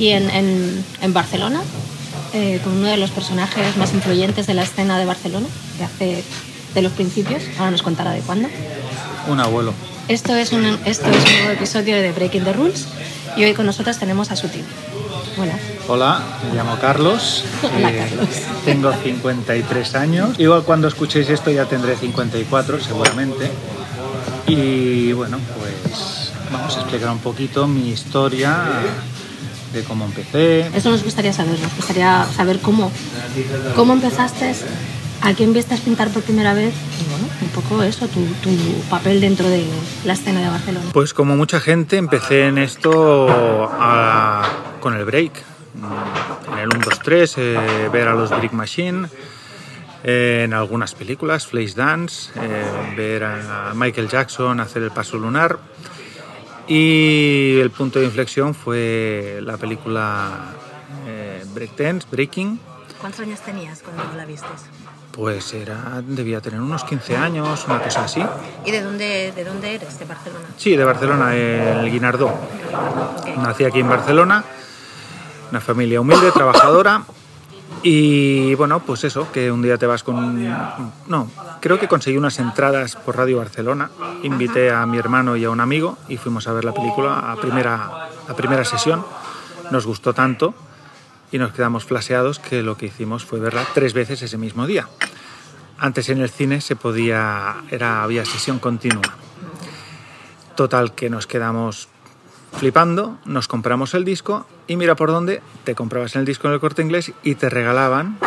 aquí en, en- en Barcelona eh, con uno de los personajes más influyentes de la escena de Barcelona, de hace de los principios. Ahora nos contará de cuándo. Un abuelo. Esto es un, esto es un nuevo episodio de Breaking the Rules y hoy con nosotros tenemos a su tío. Buenas. Hola, me llamo Carlos. Hola, eh, Carlos. Tengo 53 años. Igual cuando escuchéis esto ya tendré 54 seguramente. Y bueno, pues vamos a explicar un poquito mi historia de cómo empecé. Eso nos gustaría saber. Nos gustaría saber cómo, cómo empezaste, a quién viste pintar por primera vez y bueno, un poco eso, tu, tu papel dentro de la escena de Barcelona. Pues como mucha gente empecé en esto a- con el break. En el 1, 2, 3, eh, ver a los Brick Machine, eh, en algunas películas, Flash Dance, eh, ver a Michael Jackson hacer el paso lunar. Y el punto de inflexión fue la película eh, Breakdance, Breaking. ¿Cuántos años tenías cuando la vistes? Pues era, debía tener unos 15 años, una cosa así. ¿Y de dónde, de dónde eres? ¿De Barcelona? Sí, de Barcelona, el Guinardó. Nací aquí en Barcelona, una familia humilde, trabajadora. Y bueno, pues eso, que un día te vas con... No, creo que conseguí unas entradas por Radio Barcelona. Invité a mi hermano y a un amigo y fuimos a ver la película a primera, a primera sesión. Nos gustó tanto y nos quedamos flaseados que lo que hicimos fue verla tres veces ese mismo día. Antes en el cine se podía, era, había sesión continua. Total, que nos quedamos flipando, nos compramos el disco y mira por dónde te comprabas el disco en el corte inglés y te regalaban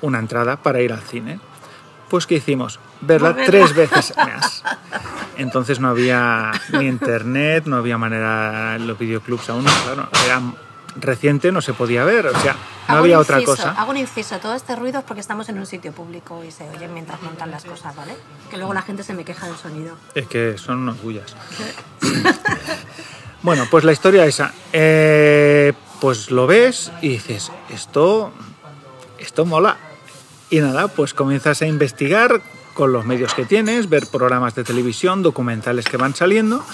una entrada para ir al cine. Pues ¿qué hicimos? Verla tres veces más. Entonces no había ni internet, no había manera, los videoclubs aún, claro, era reciente, no se podía ver, o sea, no Hago había un otra inciso, cosa. Hago un inciso. Todo este ruido es porque estamos en un sitio público y se oye mientras montan las cosas, ¿vale? Que luego la gente se me queja del sonido. Es que son unos bullas. Bueno, pues la historia esa. Eh, pues lo ves y dices, esto, esto mola. Y nada, pues comienzas a investigar con los medios que tienes, ver programas de televisión, documentales que van saliendo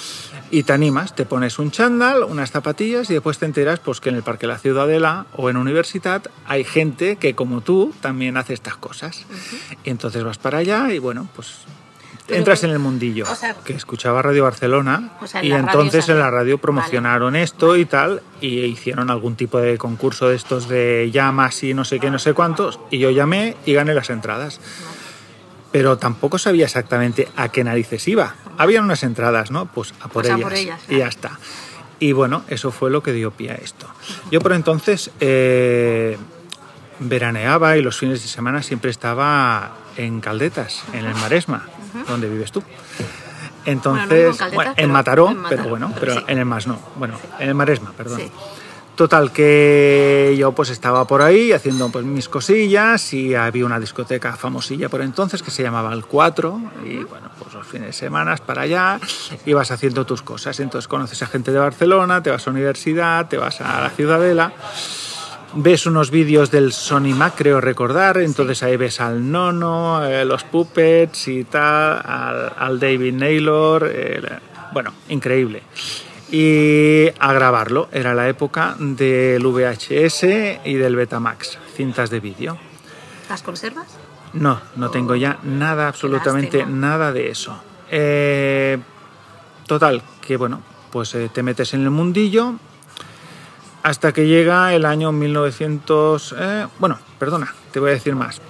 y te animas, te pones un chándal, unas zapatillas y después te enteras pues que en el Parque La Ciudadela o en Universidad hay gente que como tú también hace estas cosas. Y entonces vas para allá y bueno, pues Pero, entras en el mundillo. o sea- que escuchaba Radio Barcelona O sea, en y entonces en la radio promocionaron esto y tal y hicieron algún tipo de concurso de estos de llamas y no sé qué, no sé cuántos y yo llamé y gané las entradas. Pero tampoco sabía exactamente a qué narices iba. Habían unas entradas, ¿no? Pues a por Pues a ellas. por ellas, y ya está. Y bueno, eso fue lo que dio pie a esto. Yo por entonces eh, veraneaba y los fines de semana siempre estaba en Caldetas, en el Maresma, donde vives tú. Entonces, Bueno, no vivo en Caldetas, bueno, en pero- Mataró, en Mataró, pero bueno, pero pero sí. en el Mas no. Bueno, en el Maresma, perdón. Sí. Total, que yo pues estaba por ahí haciendo pues mis cosillas y había una discoteca famosilla por entonces que se llamaba El 4 y bueno, pues los fines de semana para allá ibas haciendo tus cosas. Entonces conoces a gente de Barcelona, te vas a universidad, te vas a la Ciudadela, ves unos vídeos del Sony Mac, creo recordar, entonces ahí ves al Nono, eh, los Puppets y tal, al, al David Naylor, eh, bueno, increíble y a grabarlo. Era la época del VHS y del Betamax, cintas de vídeo. ¿Las conservas? No, no tengo ya nada, absolutamente lástima. nada de eso. Eh, total, que bueno, pues eh, te metes en el mundillo hasta que llega el año 1900... eh, bueno, perdona, te voy a decir más.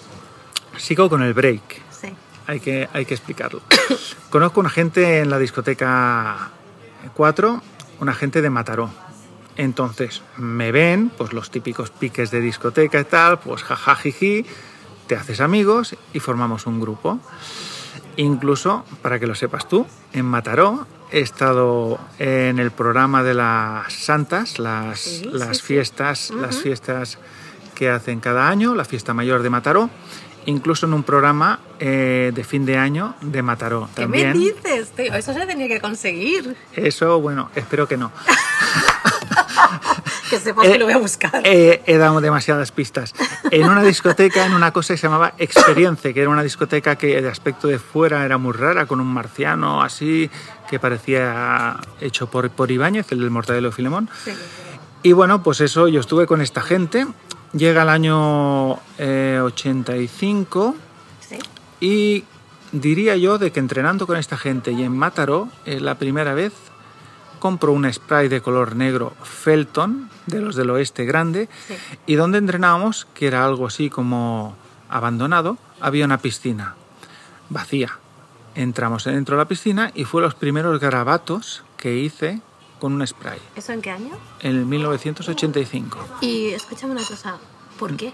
Sigo con el break Sí. hay que, hay que explicarlo. Conozco una gente en la discoteca 4, una gente de Mataró. Entonces me ven, pues los típicos piques de discoteca y tal, pues jajajiji, te haces amigos y formamos un grupo. Incluso, para que lo sepas tú, en Mataró he estado en el programa de las santas, las, Sí, las sí, sí. fiestas, las fiestas que hacen cada año, la fiesta mayor de Mataró, incluso en un programa eh, de fin de año de Mataró. ¿Qué También. me dices, tío? Eso se tenía que conseguir. Eso, bueno, espero que no. Que sepas Eh, que lo voy a buscar. Eh, he dado demasiadas pistas. En una discoteca, en una cosa que se llamaba Experience, que era una discoteca que de aspecto de fuera era muy rara, con un marciano así, que parecía hecho por, por Ibáñez, el del Mortadelo de Filemón. Sí. Y bueno, pues eso, yo estuve con esta gente. Llega el año eh, 85 Sí. y diría yo de que entrenando con esta gente y en Mataró, eh, la primera vez compro un spray de color negro Felton, de los del oeste grande, Sí. y donde entrenábamos, que era algo así como abandonado, había una piscina vacía. Entramos dentro de la piscina y fue los primeros garabatos que hice con un spray, ¿Eso en qué año? en 1985. Y escúchame una cosa, ¿por qué?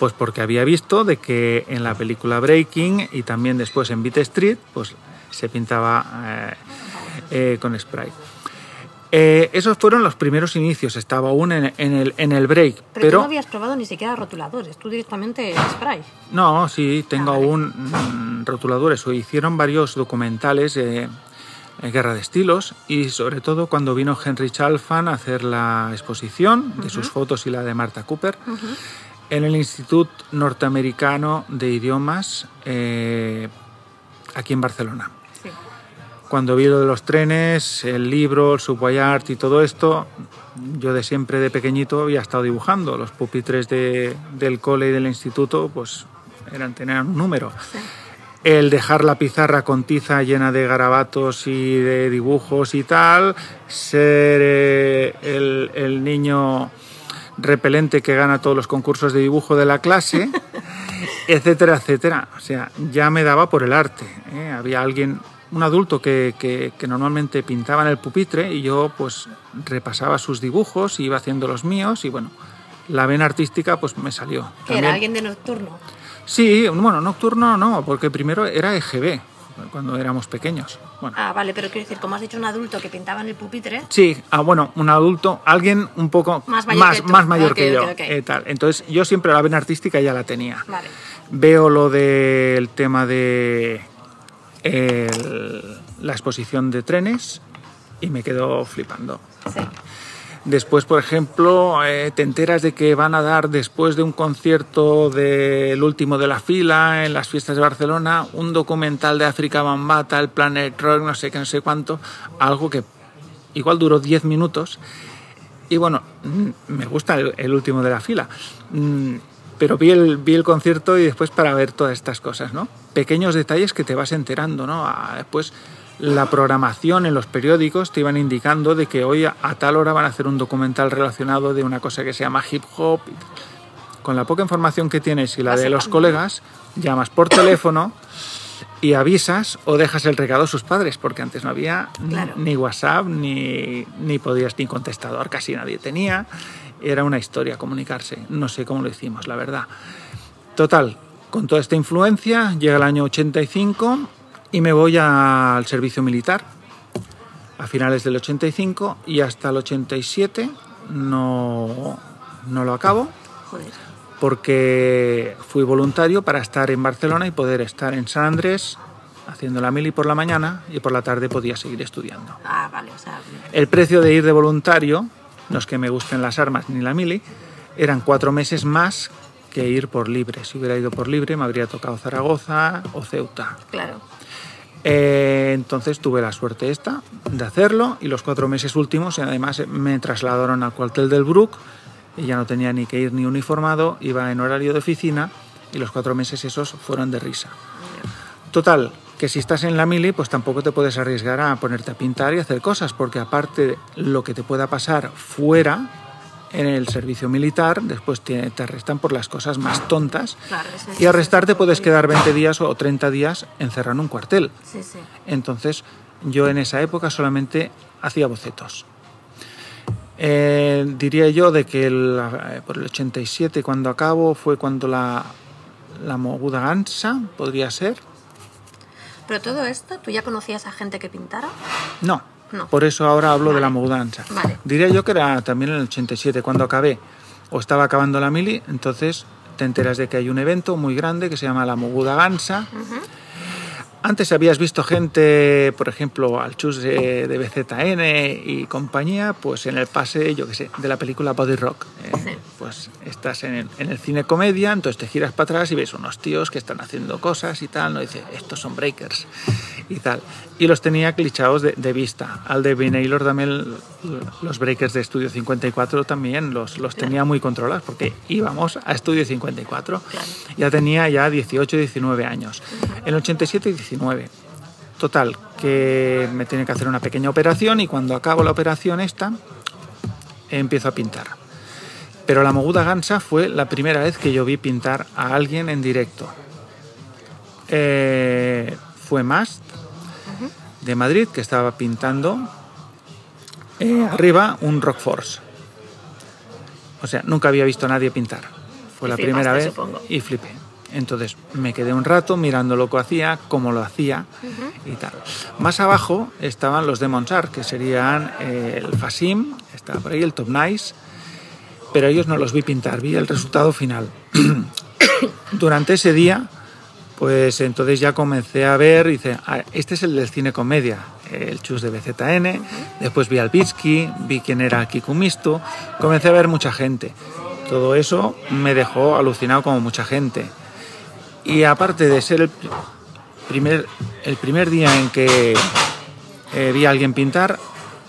Pues porque había visto de que en la película Breaking y también después en Beat Street, pues se pintaba eh, eh, con spray. Eh, esos fueron los primeros inicios, estaba aún en, en el, en el break, Pero, pero, tú no habías probado ni siquiera rotuladores, tú directamente spray. no, sí, tengo Ah, vale. aún mm, rotuladores. O hicieron varios documentales eh, en Guerra de Estilos y sobre todo cuando vino Henry Chalfan a hacer la exposición de sus fotos y la de Marta Cooper en el Instituto Norteamericano de Idiomas eh, aquí en Barcelona. Cuando vi lo de los trenes, el libro, el subway art y todo esto, yo de siempre de pequeñito había estado dibujando. Los pupitres de- del cole y del instituto, pues eran tener un número. El dejar la pizarra con tiza llena de garabatos y de dibujos y tal, ser eh, el, el niño repelente que gana todos los concursos de dibujo de la clase, etcétera, etcétera. O sea, ya me daba por el arte. ¿eh? Había alguien, un adulto que, que- que normalmente pintaba en el pupitre y yo pues repasaba sus dibujos, iba haciendo los míos y bueno, la vena artística pues me salió. ¿Que También- era alguien de nocturno? Sí, bueno, nocturno no, porque primero era EGB, cuando éramos pequeños. Bueno, Ah, vale, pero quiero decir, como has dicho un adulto que pintaba en el pupitre, Sí, ah, bueno, un adulto, alguien un poco Más mayor que tú. más mayor Ok, que yo. eh, tal. Entonces, yo siempre la vena artística ya la tenía. vale. Veo lo del tema de el- la exposición de trenes y me quedo flipando. Sí. Después, por ejemplo, eh, te enteras de que van a dar después de un concierto del último de la fila en las fiestas de Barcelona un documental de África Bambata, el Planet Rock, no sé qué, no sé cuánto, algo que igual duró 10 minutos. Y bueno, mm, me gusta el, el último de la fila. Pero vi el, vi el concierto y después para ver todas estas cosas, ¿no? Pequeños detalles que te vas enterando, ¿no? Ah, Después la programación en los periódicos te iban indicando de que hoy a, a tal hora van a hacer un documental relacionado de una cosa que se llama hip hop. Con la poca información que tienes y la de los colegas, llamas por teléfono y avisas o dejas el recado a sus padres, porque antes no había ni- Claro. ni WhatsApp, ni, ni podías ni contestador, casi nadie tenía. Era una historia comunicarse. No sé cómo lo hicimos, la verdad. Total, con toda esta influencia, llega el año 85 y me voy al servicio militar. A finales del 85 y hasta el 87 no, no lo acabo Joder. porque fui voluntario para estar en Barcelona y poder estar en San Andrés haciendo la mili por la mañana y por la tarde podía seguir estudiando. Ah, vale, o sea, El precio de ir de voluntario, no es que me gusten las armas ni la mili, eran cuatro meses más que ir por libre. Si hubiera ido por libre me habría tocado Zaragoza o Ceuta. claro. Eh, entonces tuve la suerte esta de hacerlo y los cuatro meses últimos y además me trasladaron al cuartel del Brook y ya no tenía ni que ir ni uniformado, iba en horario de oficina y los cuatro meses esos fueron de risa. Total, que si estás en la mili, pues tampoco te puedes arriesgar a ponerte a pintar y hacer cosas, porque aparte de lo que te pueda pasar fuera, en el servicio militar, después te, arrestan por las cosas más tontas. Claro, Y arrestarte puedes quedar 20 días o 30 días encerrado en un cuartel. Entonces, yo en esa época solamente hacía bocetos. Eh, diría yo de que el- eh, por el 87, cuando acabo, fue cuando la, la moguda gansa, podría ser. Pero todo esto, ¿tú ya conocías a gente que pintara? No, No. por eso ahora hablo de Vale. la mudanza. Vale. Diría yo que era también en el 87, cuando acabé o estaba acabando la mili, entonces te enteras de que hay un evento muy grande que se llama la Moguda Gansa. Antes habías visto gente, por ejemplo, al chus de, de BZN y compañía, pues en el pase, yo qué sé, de la película Body Rock. ¿eh? Sí. Pues estás en el, en el cine comedia, entonces te giras para atrás y ves unos tíos que están haciendo cosas y tal, ¿no? Dices, estos son breakers y tal. Y los tenía clichados de, de vista. Al de Naylor también, los breakers de Estudio 54 también los, los tenía muy controlados, porque íbamos a Estudio 54. Ya tenía ya 18, 19 años. En el 87 y 19. Total, que me tenía que hacer una pequeña operación y cuando acabo la operación esta, empiezo a pintar. Pero la Moguda Gansa fue la primera vez que yo vi pintar a alguien en directo. Eh, fue Mast de Madrid que estaba pintando eh, arriba un Rock Force. O sea, nunca había visto a nadie pintar. Fue Y la primera vez supongo. y flipé. Entonces me quedé un rato mirando lo que hacía, cómo lo hacía y tal. Más abajo estaban los de Monsar, que serían eh, el Fasim, estaba por ahí el Top Nice, pero ellos no los vi pintar, vi el resultado final. Durante ese día, pues entonces ya comencé a ver, y dice, "Ah, este es el del cine comedia, el Chus de BZN, después vi al Bitsky, vi quién era Kikumisto, comencé a ver mucha gente. Todo eso me dejó alucinado como mucha gente. Y aparte de ser el primer, el primer día en que eh, vi a alguien pintar,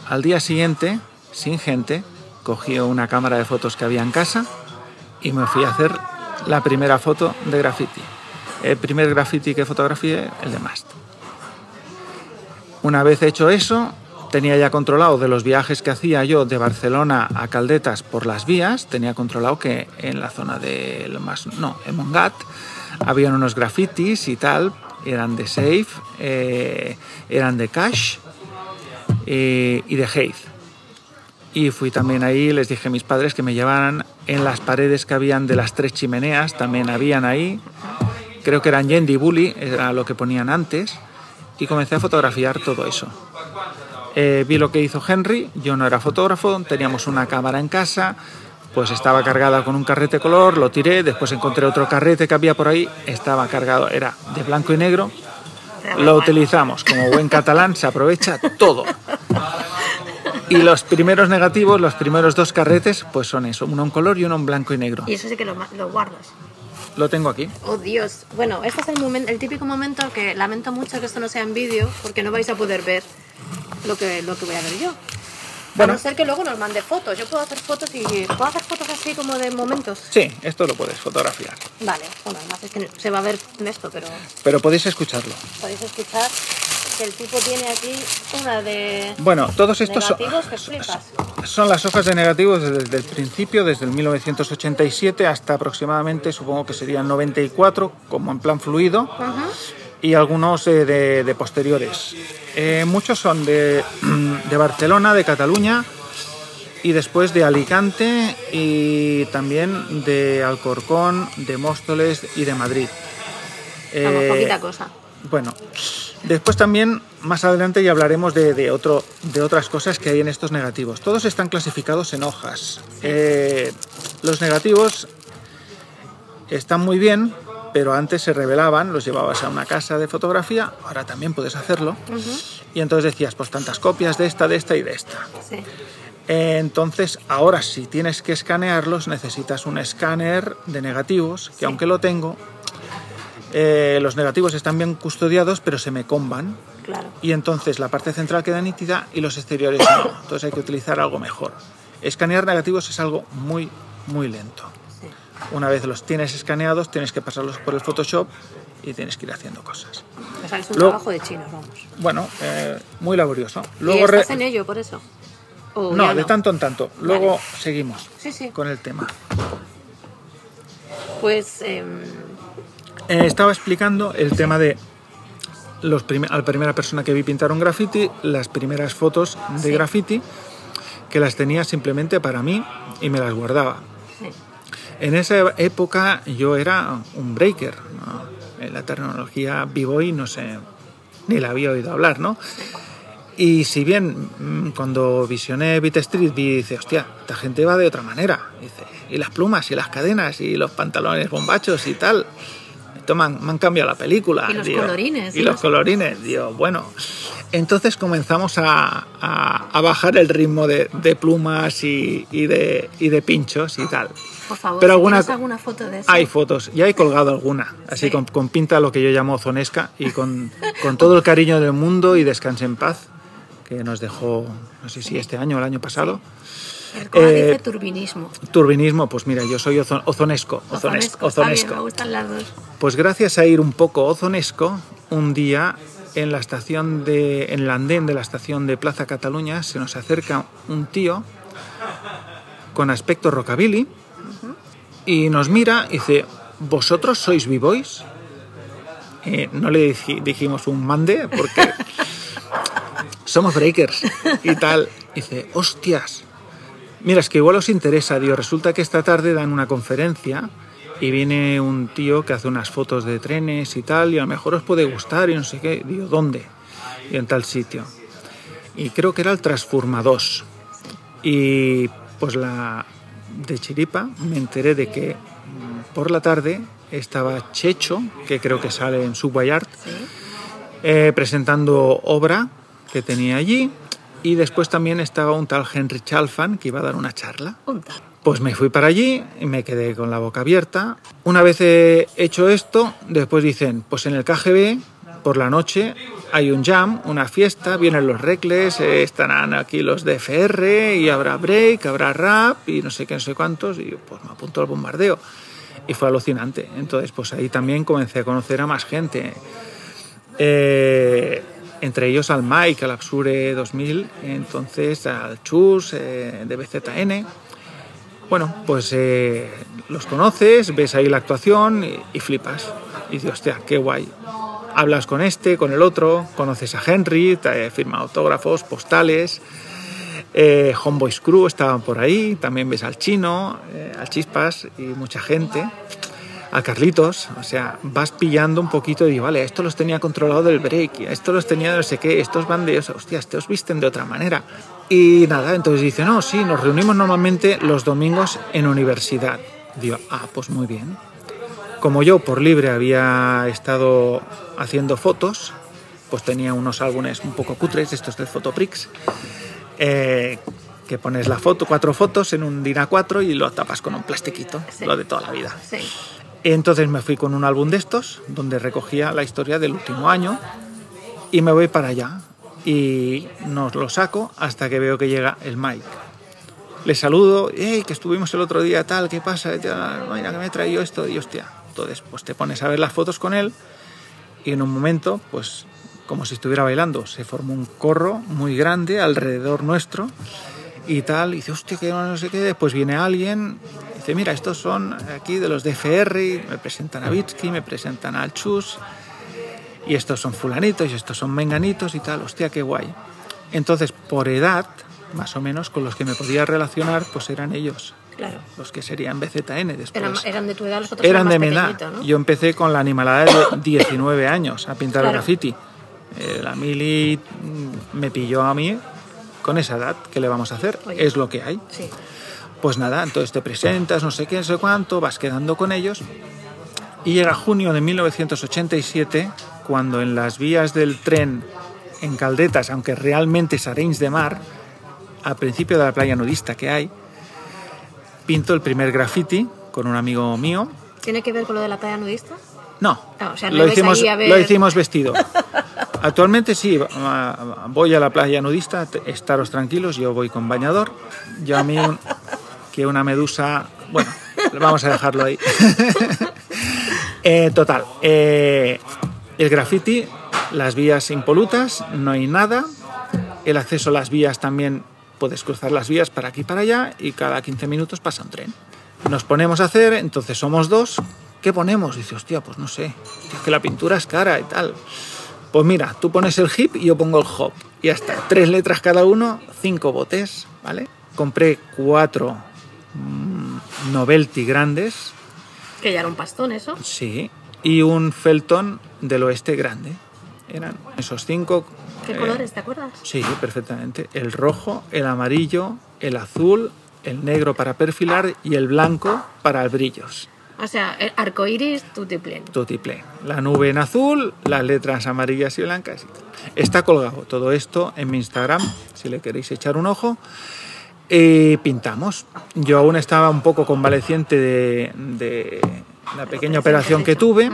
al día siguiente, sin gente, cogí una cámara de fotos que había en casa y me fui a hacer la primera foto de graffiti. El primer graffiti que fotografié, el de Mast. Una vez hecho eso, tenía ya controlado de los viajes que hacía yo de Barcelona a Caldetas por las vías, tenía controlado que en la zona de lo más, no, en Mongat, habían unos grafitis y tal, eran de Safe, eh, eran de Cash eh, y de Haze. Y fui también ahí, les dije a mis padres que me llevaran en las paredes que habían de las tres chimeneas, también habían ahí. Creo que eran Yendi Bully, era lo que ponían antes. Y comencé a fotografiar todo eso. Eh, vi lo que hizo Henry, yo no era fotógrafo, teníamos una cámara en casa, pues estaba cargada con un carrete color, lo tiré, después encontré otro carrete que había por ahí, estaba cargado, era de blanco y negro, lo utilizamos, como buen catalán se aprovecha todo. Y los primeros negativos, los primeros dos carretes, pues son eso, uno en color y uno en blanco y negro. Y eso sí que lo, lo guardas. Lo tengo aquí. Oh Dios. Bueno, este es el, momento, el típico momento que lamento mucho que esto no sea en vídeo porque no vais a poder ver lo que, lo que voy a ver yo. Bueno. A no ser que luego nos mande fotos. Yo puedo hacer fotos y puedo hacer fotos así como de momentos. Sí, esto lo puedes fotografiar. Vale, bueno, además es que se va a ver en esto, pero Pero podéis escucharlo. podéis escuchar que el tipo tiene aquí una de Bueno, todos estos son, son las hojas de negativos desde el principio, desde el 1987 hasta aproximadamente, supongo que serían 94, como en plan fluido, y algunos eh, de, de posteriores. Eh, muchos son de, de Barcelona, de Cataluña, y después de Alicante y también de Alcorcón, de Móstoles y de Madrid. Vamos, Eh, poquita cosa. bueno, después también más adelante ya hablaremos de, de otro, de otras cosas que hay en estos negativos. Todos están clasificados en hojas. Eh, los negativos están muy bien, pero antes se revelaban, los llevabas a una casa de fotografía, ahora también puedes hacerlo. Y entonces decías, pues tantas copias de esta, de esta y de esta. Sí. Entonces, ahora si tienes que escanearlos, necesitas un escáner de negativos, que aunque lo tengo, eh, los negativos están bien custodiados, pero se me comban. Claro. Y entonces la parte central queda nítida y los exteriores no. Entonces hay que utilizar algo mejor. Escanear negativos es algo muy, muy lento. Sí. Una vez los tienes escaneados, tienes que pasarlos por el Photoshop y tienes que ir haciendo cosas. O sea, es un Luego- trabajo de chinos, vamos. Bueno, eh, muy laborioso. ¿Y Luego re- estás en ello por eso? ¿O No, de tanto en tanto. Luego seguimos Sí, sí. con el tema. Pues em, Eh, estaba explicando el tema de los prim- a la primera persona que vi pintar un graffiti, las primeras fotos de Sí. graffiti, que las tenía simplemente para mí y me las guardaba. sí. En esa época yo era un breaker. ¿no? En la terminología b-boy no sé, ni la había oído hablar, ¿no? Y si bien mm, cuando visioné Beat Street vi, dice, hostia, esta gente va de otra manera. Dice, y las plumas y las cadenas y los pantalones bombachos y tal. Esto me han, me han cambiado la película. Y los digo. colorines, Y y los los- colorines, digo, bueno. Entonces comenzamos a, a- a bajar el ritmo de, de plumas y, y de, y de pinchos y tal. Por favor, Pero alguna- alguna foto de eso. Hay fotos, ya he colgado alguna, así Sí. con, con pinta lo que yo llamo zonesca y con, con todo el cariño del mundo y descanse en paz, que nos dejó, no sé si este año o el año pasado. El Coa eh, dice turbinismo. Turbinismo, pues mira, yo soy ozo- ozonesco, ozonesco, Ozonesco, bien, ozonesco. me gustan las dos. Pues gracias a ir un poco ozonesco, un día en la estación de, en el andén de la estación de Plaza Cataluña se nos acerca un tío con aspecto rockabilly y nos mira y dice, ¿vosotros sois b-boys? Eh, no le dij- dijimos un mande porque somos breakers y tal. Y dice, hostias, Mira, es que igual os interesa, digo, resulta que esta tarde dan una conferencia y viene un tío que hace unas fotos de trenes y tal, y a lo mejor os puede gustar y no sé qué. Digo, ¿dónde? Y en tal sitio. Y creo que era el Transforma 2. Y pues la de Chiripa me enteré de que mm, por la tarde estaba Checho, que creo que sale en Subway Art, eh, presentando obra que tenía allí. Y después también estaba un tal Henry Chalfan que iba a dar una charla. Pues me fui para allí y me quedé con la boca abierta. Una vez he hecho esto, después dicen, pues en el KGB, por la noche, hay un jam, una fiesta, vienen los recles, eh, estarán aquí los de FR y habrá break, habrá rap y no sé qué, no sé cuántos. Y yo, pues me apunto al bombardeo. Y fue alucinante. Entonces, pues ahí también comencé a conocer a más gente. Eh, entre ellos al Mike, al Absure 2000, entonces al Chus eh, de BZN. Bueno, pues eh, los conoces, ves ahí la actuación y, flipas. Y dices, hostia, qué guay. Hablas con este, con el otro, conoces a Henry, te firma autógrafos, postales. Eh, Homeboys Crew estaban por ahí, también ves al Chino, al Chispas y mucha gente. Al Carlitos, o sea, vas pillando un poquito y digo, vale, esto los tenía controlado del break, estos los tenía de no sé qué, estos van de, hostia, estos visten de otra manera. Y nada, entonces dice, no, sí, nos reunimos normalmente los domingos en universidad. Digo, ah, pues muy bien. Como yo por libre había estado haciendo fotos, pues tenía unos álbumes un poco cutres, estos del Photoprix, eh, que pones la foto, cuatro fotos en un DIN A4 y lo tapas con un plastiquito, Sí. lo de toda la vida. Sí. Entonces me fui con un álbum de estos, donde recogía la historia del último año, y me voy para allá. Y nos lo saco hasta que veo que llega el Mike. Le saludo, hey, que estuvimos el otro día, tal, ¿qué pasa? Mira, que me he traído esto, y hostia. Entonces, pues te pones a ver las fotos con él, y en un momento, pues como si estuviera bailando, se formó un corro muy grande alrededor nuestro, y tal, y dice, hostia, que no sé qué, después viene alguien, dice, mira, estos son aquí de los de me presentan a Vitsky, me presentan al Chus, y estos son fulanitos, y estos son menganitos y tal, hostia, qué guay. Entonces, por edad, más o menos, con los que me podía relacionar, pues eran ellos, Claro. los que serían BZN después. Eran, eran de tu edad, los otros Eran de eran mi más edad. pequeñitos, ¿no? Yo empecé con la animalada de 19 años a pintar Claro. graffiti. Eh, la mili me pilló a mí con esa edad. ¿Qué le vamos a hacer? Oye. Es lo que hay. Sí. Pues nada, entonces te presentas, no sé qué, no sé cuánto, vas quedando con ellos. Y llega junio de 1987, cuando en las vías del tren en Caldetas, aunque realmente es Arenys de Mar, al principio de la playa nudista que hay, pinto el primer graffiti con un amigo mío. ¿Tiene que ver con lo de la playa nudista? No, Ah, o sea, no lo, hicimos, ahí a ver- lo hicimos vestido. Actualmente sí, voy a la playa nudista, estaros tranquilos, yo voy con bañador. Yo a mí un- que una medusa, bueno, vamos a dejarlo ahí. Eh, total, eh, el graffiti, las vías impolutas, no hay nada. El acceso a las vías también puedes cruzar las vías para aquí y para allá y cada 15 minutos pasa un tren. Nos ponemos a hacer, entonces somos dos. ¿Qué ponemos? Dice, hostia, pues no sé. Es que la pintura es cara y tal. Pues mira, tú pones el hip y yo pongo el hop. Y ya está. Tres letras cada uno, cinco botes, ¿vale? Compré cuatro novelty grandes, Que ya era un pastón eso. sí, y un Felton del oeste grande. Eran esos cinco. ¿Qué eh, colores, te acuerdas? Sí, perfectamente. El rojo, el amarillo, el azul, el negro para perfilar y el blanco para brillos. O sea, el arco iris, tutiplén. Tutiplén. La nube en azul, las letras amarillas y blancas. Está colgado todo esto en mi Instagram, si le queréis echar un ojo. Y pintamos. Yo aún estaba un poco convaleciente de, de la pequeña operación que tuve.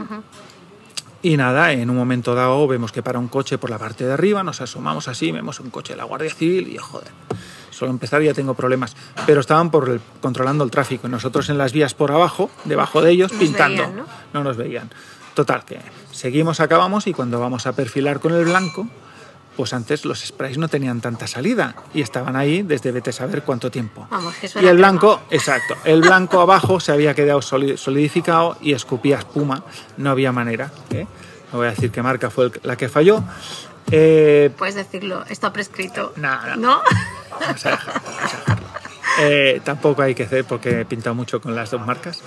Y nada, en un momento dado vemos que para un coche por la parte de arriba, nos asomamos así, vemos un coche de la Guardia Civil y joder, solo empezar ya tengo problemas. Pero estaban por el- controlando el tráfico y nosotros en las vías por abajo, debajo de ellos, Nos pintando. veían, ¿no? no nos veían. Total, que seguimos, acabamos y cuando vamos a perfilar con el blanco, pues antes los sprays no tenían tanta salida y estaban ahí desde vete a saber cuánto tiempo. Vamos, que eso Y el crema. blanco, exacto, el blanco abajo se había quedado soli- solidificado y escupía espuma, no había manera. ¿eh? No voy a decir qué marca fue la que falló. Eh, Puedes decirlo, está prescrito. No, no. ¿No? vamos a dejarlo, vamos a dejarlo. Eh, tampoco hay que hacer porque he pintado mucho con las dos marcas.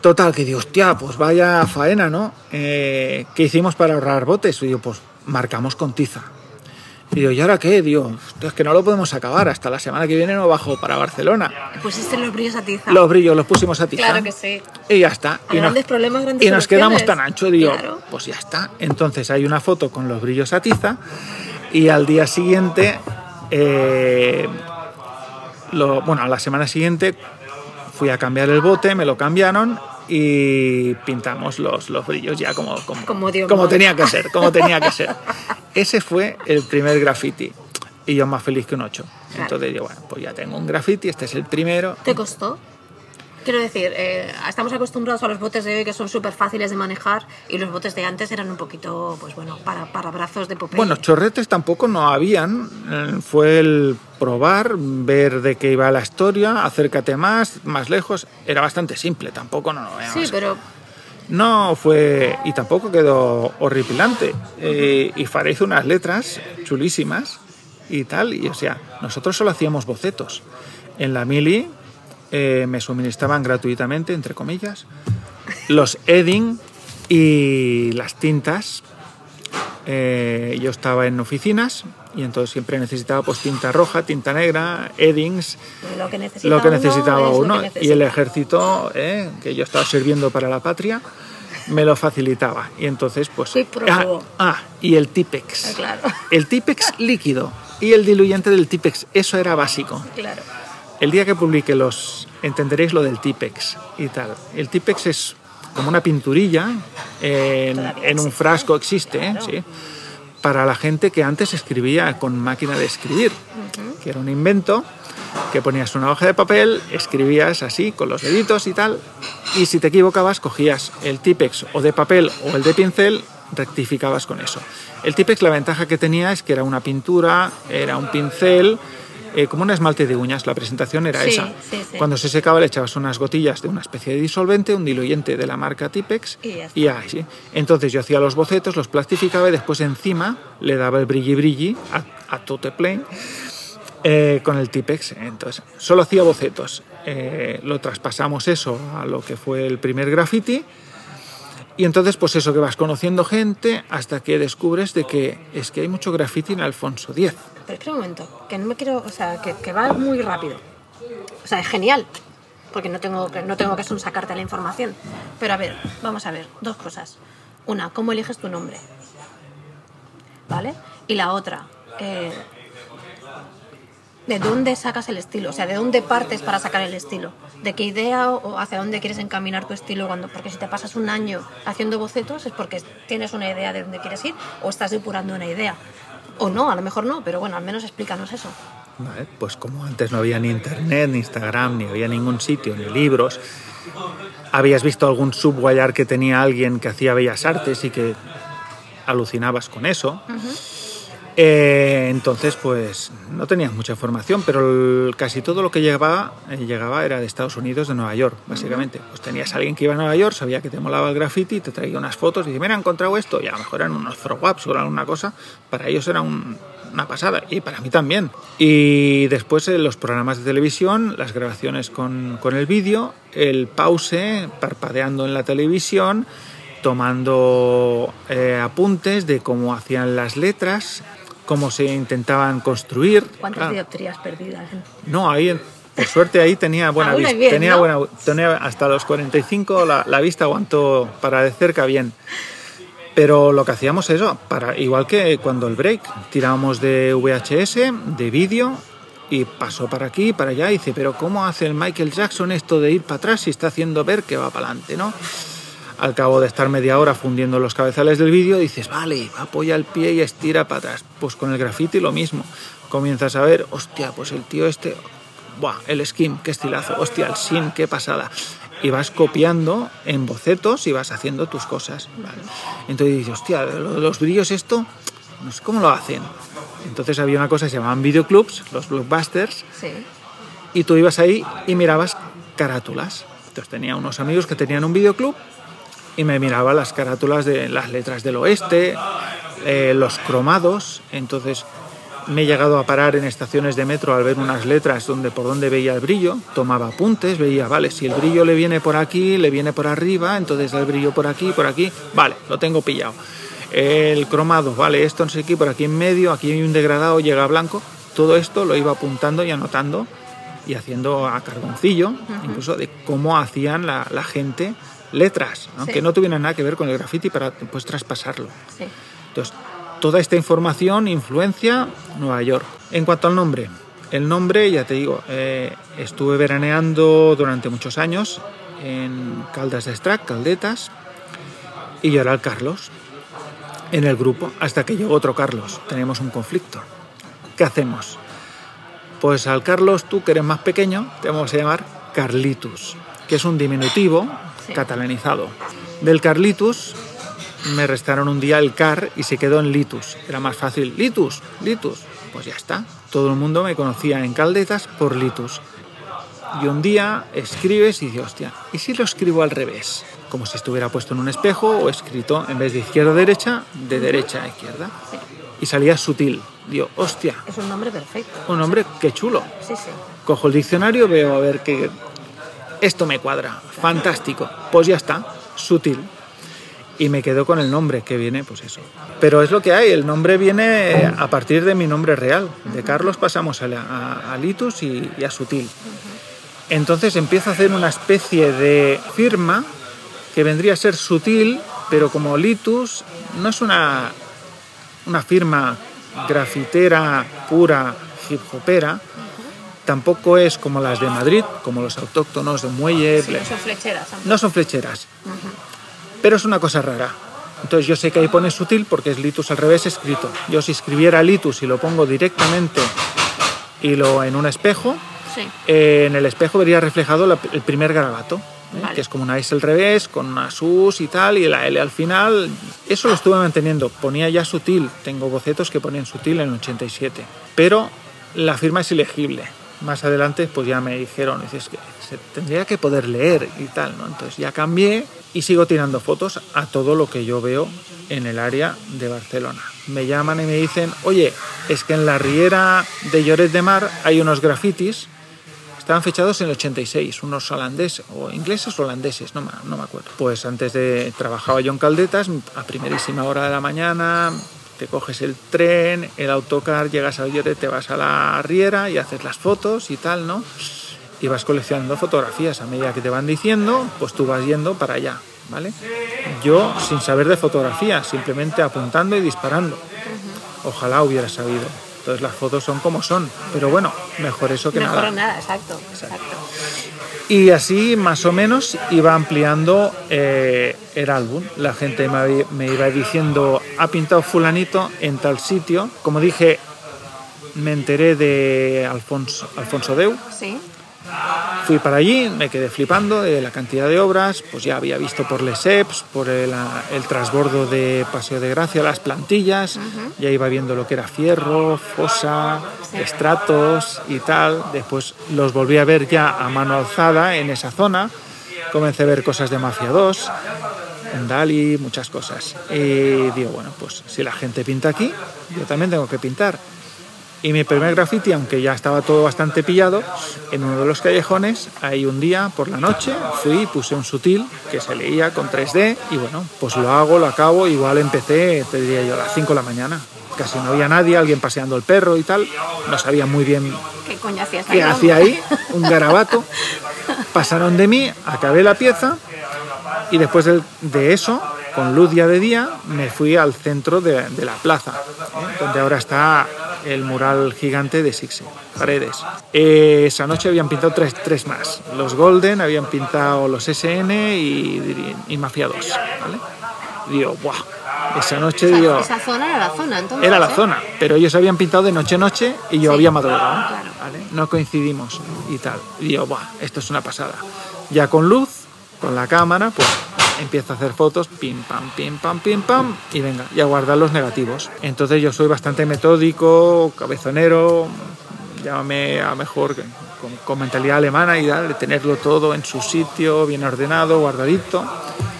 Total, que digo, hostia, pues vaya faena, ¿no? Eh, ¿Qué hicimos para ahorrar botes? Y digo, pues marcamos con tiza. Y digo, ¿y ahora qué? Digo, es que no lo podemos acabar. Hasta la semana que viene no bajo para Barcelona. Pusiste los brillos a tiza. Los brillos los pusimos a tiza. Claro que sí. Y ya está. Y nos, problemas, grandes y nos quedamos tan ancho, digo, Claro. pues ya está. Entonces hay una foto con los brillos a tiza y al día siguiente, eh, lo- bueno, a la semana siguiente fui a cambiar el bote, me lo cambiaron y pintamos los, los brillos ya como, como, Como como tenía que ser, como tenía que ser. Ese fue el primer graffiti y yo más feliz que un 8. Claro. Entonces digo, bueno, pues ya tengo un graffiti, este es el primero. ¿Te costó? Quiero decir, eh, estamos acostumbrados a los botes de hoy que son súper fáciles de manejar y los botes de antes eran un poquito, pues bueno, para, para brazos de Popeye. Bueno, chorretes tampoco no habían. eh, Fue el probar, ver de qué iba la historia, acércate más, más lejos. Era bastante simple, tampoco no. sí, pero No fue. Y tampoco quedó horripilante. Eh, y Farah hizo unas letras chulísimas y tal. Y o sea, nosotros solo hacíamos bocetos. En la mili eh, me suministraban gratuitamente, entre comillas, los edding y las tintas. Eh, yo estaba en oficinas y entonces siempre necesitaba pues tinta roja, tinta negra, eddings, lo que necesitaba, lo que necesitaba uno, lo y el ejército eh, que yo estaba sirviendo para la patria me lo facilitaba. Y entonces pues ah, ah, y el Tipex. Ah, claro. el Tipex líquido y el diluyente del Tipex eso era básico. Claro. El día que publique los entenderéis lo del Tipex y tal el Tipex es como una pinturilla en, un frasco existe ¿eh? claro. sí para la gente que antes escribía con máquina de escribir, que era un invento que ponías una hoja de papel, escribías así con los deditos y tal, y si te equivocabas cogías el Tipex o de papel o el de pincel, rectificabas con eso. El Tipex la ventaja que tenía es que era una pintura, era un pincel, eh, como un esmalte de uñas, la presentación era Sí, esa. sí, sí. Cuando se secaba le echabas unas gotillas de una especie de disolvente, un diluyente de la marca Tipex Y y ahí, sí. Entonces yo hacía los bocetos, los plastificaba y después encima le daba el brilli brilli a, a tote plain eh, con el Tipex. Entonces solo hacía bocetos. Eh, lo traspasamos eso a lo que fue el primer graffiti. Y entonces, pues eso que vas conociendo gente hasta que descubres de que es que hay mucho graffiti en Alfonso X. Pero espera un momento, que no me quiero, o sea, que, va muy rápido. O sea, es genial, porque no tengo, que- no tengo que sacarte la información. Pero a ver, vamos a ver, dos cosas. Una, ¿cómo eliges tu nombre? ¿Vale? Y la otra, eh, ¿de dónde sacas el estilo? O sea, ¿de dónde partes para sacar el estilo? ¿De qué idea o hacia dónde quieres encaminar tu estilo? cuando Porque si te pasas un año haciendo bocetos es porque tienes una idea de dónde quieres ir o estás depurando una idea. O no, a lo mejor no, pero bueno, al menos explícanos eso. Vale, Pues como antes no había ni internet, ni Instagram, ni había ningún sitio, ni libros, habías visto algún subwayar que tenía alguien que hacía bellas artes y que alucinabas con eso. Eh, entonces, pues no tenías mucha información, pero el- casi todo lo que llegaba, eh, llegaba era de Estados Unidos, de Nueva York, básicamente. Pues tenías a alguien que iba a Nueva York, sabía que te molaba el graffiti, te traía unas fotos y dice, mira, he encontrado esto, y a lo mejor eran unos throw-ups o alguna cosa. Para ellos era un- una pasada, y para mí también. Y después eh, los programas de televisión, las grabaciones con, con el vídeo, el pause, parpadeando en la televisión, tomando eh, apuntes de cómo hacían las letras, cómo se intentaban construir. ¿Cuántas Claro. dioptrías perdidas? No, ahí por suerte ahí tenía buena Aún vista. bien, tenía ¿no? buena, tenía hasta los 45 la, la vista aguantó para de cerca bien. Pero lo que hacíamos es eso, para, igual que cuando el break, tirábamos de VHS, de vídeo, y pasó para aquí, para allá, y dice, pero ¿cómo hace el Michael Jackson esto de ir para atrás si está haciendo ver que va para adelante, no? Al cabo de estar media hora fundiendo los cabezales del vídeo, dices, vale, apoya el pie y estira para atrás. Pues con el graffiti lo mismo. Comienzas a ver, hostia, pues el tío este, buah, el skim, qué estilazo, hostia, el sin, qué pasada. Y vas copiando en bocetos y vas haciendo tus cosas. ¿vale? Entonces dices, hostia, los vídeos esto, no sé cómo lo hacen. Entonces había una cosa que se llamaban videoclubs, los blockbusters, Sí. y tú ibas ahí y mirabas carátulas. Entonces tenía unos amigos que tenían un videoclub y me miraba las carátulas de las letras del oeste, eh, los cromados. Entonces me he llegado a parar en estaciones de metro al ver unas letras donde por donde veía el brillo, tomaba apuntes, veía, vale, si el brillo le viene por aquí, le viene por arriba, entonces el brillo por aquí, por aquí, vale, lo tengo pillado. El cromado, vale, esto no sé qué, por aquí en medio, aquí hay un degradado, llega a blanco. Todo esto lo iba apuntando y anotando y haciendo a carboncillo, incluso de cómo hacían la, la gente letras, aunque Sí. no tuvieran nada que ver con el graffiti para pues traspasarlo. Sí. Entonces, toda esta información influencia Nueva York. En cuanto al nombre, el nombre, ya te digo, eh, estuve veraneando durante muchos años en Caldas de Estrac, Caldetas, y yo era el Carlos en el grupo, hasta que llegó otro Carlos. Teníamos un conflicto. ¿Qué hacemos? Pues al Carlos, tú que eres más pequeño, te vamos a llamar Carlitus, que es un diminutivo Sí. catalanizado. Del Carlitus me restaron un día el car y se quedó en litus. Era más fácil, litus, litus. Pues ya está. Todo el mundo me conocía en Caldetas por litus. Y un día escribes y dices, hostia, ¿y si lo escribo al revés? Como si estuviera puesto en un espejo o escrito en vez de izquierda a derecha, de derecha a izquierda. Y salía sutil. Digo, hostia, Es un nombre perfecto. un nombre, qué chulo. Sí, sí. Cojo el diccionario, veo a ver que esto me cuadra, fantástico. Pues ya está, sutil. Y me quedo con el nombre que viene, pues eso. Pero es lo que hay, el nombre viene a partir de mi nombre real. De Carlos pasamos a Litus y, y a Sutil. Entonces empiezo a hacer una especie de firma que vendría a ser sutil, pero como Litus no es una, una firma grafitera pura, hip hopera, tampoco es como las de Madrid, como los autóctonos de Muelle, Sí, Ble- son flecheras. tampoco. no son flecheras, pero es una cosa rara. Entonces yo sé que ahí pone sutil porque es litus al revés escrito. Yo si escribiera litus y lo pongo directamente y lo en un espejo, Sí. eh, en el espejo vería reflejado la- el primer garabato, ¿eh? Vale. que es como una S al revés, con una sus y tal, y la L al final. Eso lo estuve manteniendo. Ponía ya sutil. Tengo bocetos que ponen sutil en el 87. Pero la firma es ilegible. Más adelante, pues ya me dijeron, dices que se tendría que poder leer y tal, ¿no? Entonces ya cambié y sigo tirando fotos a todo lo que yo veo en el área de Barcelona. Me llaman y me dicen, oye, es que en la riera de Lloret de Mar hay unos grafitis Estaban fechados en el 86, unos holandeses, o ingleses holandeses, no, no me acuerdo. Pues antes de trabajaba yo en Caldetas, a primerísima hora de la mañana, te coges el tren, el autocar, llegas a Lloret, te vas a la riera y haces las fotos y tal, ¿no? Y vas coleccionando fotografías a medida que te van diciendo, pues tú vas yendo para allá, ¿vale? Yo sin saber de fotografía, simplemente apuntando y disparando. Ojalá hubiera sabido. Entonces las fotos son como son, pero bueno, mejor eso que Mejor nada. nada, exacto. exacto. Y así más o menos iba ampliando eh, el álbum. La gente me, iba diciendo, ha pintado fulanito en tal sitio. Como dije, me enteré de Alfonso, Alfonso Deu. Sí. Fui para allí, me quedé flipando de la cantidad de obras, pues ya había visto por Les Eps, por el, el transbordo de Paseo de Gracia, las plantillas, ya iba viendo lo que era fierro, fosa, estratos y tal. Después los volví a ver ya a mano alzada en esa zona. Comencé a ver cosas de Mafia 2, en Dali, muchas cosas. Y digo, bueno, pues si la gente pinta aquí, yo también tengo que pintar. Y mi primer graffiti, aunque ya estaba todo bastante pillado, en uno de los callejones, ahí un día por la noche fui y puse un sutil que se leía con 3D y bueno, pues lo hago, lo acabo, igual empecé, te diría yo, a las 5 de la mañana. Casi no había nadie, alguien paseando el perro y tal, no sabía muy bien ¿Qué coño hacías ahí? ¿Qué hacía ahí? Un garabato. Pasaron de mí, acabé la pieza y después de eso, con luz ya de día, me fui al centro de, de la plaza, ¿eh? donde ahora está el mural gigante de Sixe, Paredes. Eh, esa noche habían pintado tres, tres más. Los Golden, habían pintado los SN y, y Mafia 2. ¿vale? Y digo, ¡buah! Esa noche, O sea, digo, esa zona era la zona, entonces. era la ¿eh? zona, pero ellos habían pintado de noche a noche y yo Sí, había madrugado. claro. ¿vale? No coincidimos y tal. Y digo, Buah, esto es una pasada. Ya con luz, con la cámara, pues empiezo a hacer fotos, pim pam, pim pam, pim pam, y venga, y a guardar los negativos. Entonces yo soy bastante metódico, cabezonero, llámame a mejor con, con mentalidad alemana y tal, de tenerlo todo en su sitio, bien ordenado, guardadito.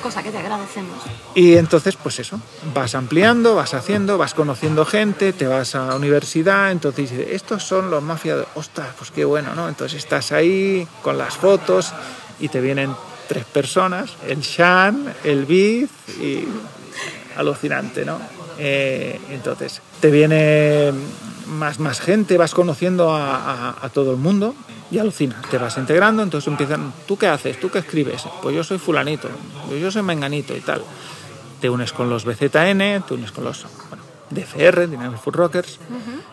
Cosa que te agradecemos. Y entonces, pues eso, vas ampliando, vas haciendo, vas conociendo gente, te vas a la universidad, entonces estos son los mafias, ostras, pues qué bueno, ¿no? Entonces estás ahí con las fotos y te vienen tres personas, el Shan, el Biz y alucinante, ¿no? Eh, entonces, te viene más, más gente, vas conociendo a, a- a todo el mundo y alucina, te vas integrando, entonces empiezan, ¿tú qué haces? ¿Tú qué escribes? Pues yo soy fulanito, yo soy menganito y tal. Te unes con los BZN, te unes con los bueno, DFR, Dynamic Food Rockers,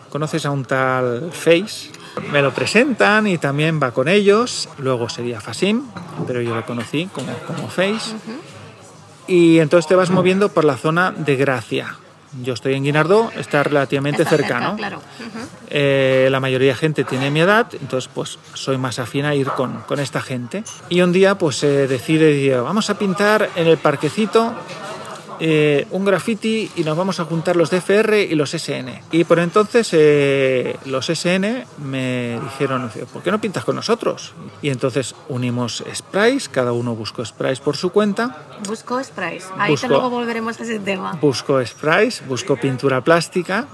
conoces a un tal Face, me lo presentan y también va con ellos, luego sería Fasim, pero yo lo conocí como, como Face. Y entonces te vas moviendo por la zona de Gracia. Yo estoy en Guinardó, está relativamente Está cerca, cercano. Eh, la mayoría de gente tiene mi edad, entonces pues soy más afín a ir con, con esta gente. Y un día pues se decide, digo, vamos a pintar en el parquecito eh, un graffiti y nos vamos a juntar los DFR y los SN. Y por entonces eh, los SN me dijeron, ¿por qué no pintas con nosotros? Y entonces unimos sprays, cada uno buscó sprays por su cuenta Busco sprays. Ahí Busco- te luego volveremos a ese tema. Busco sprays, busco pintura plástica.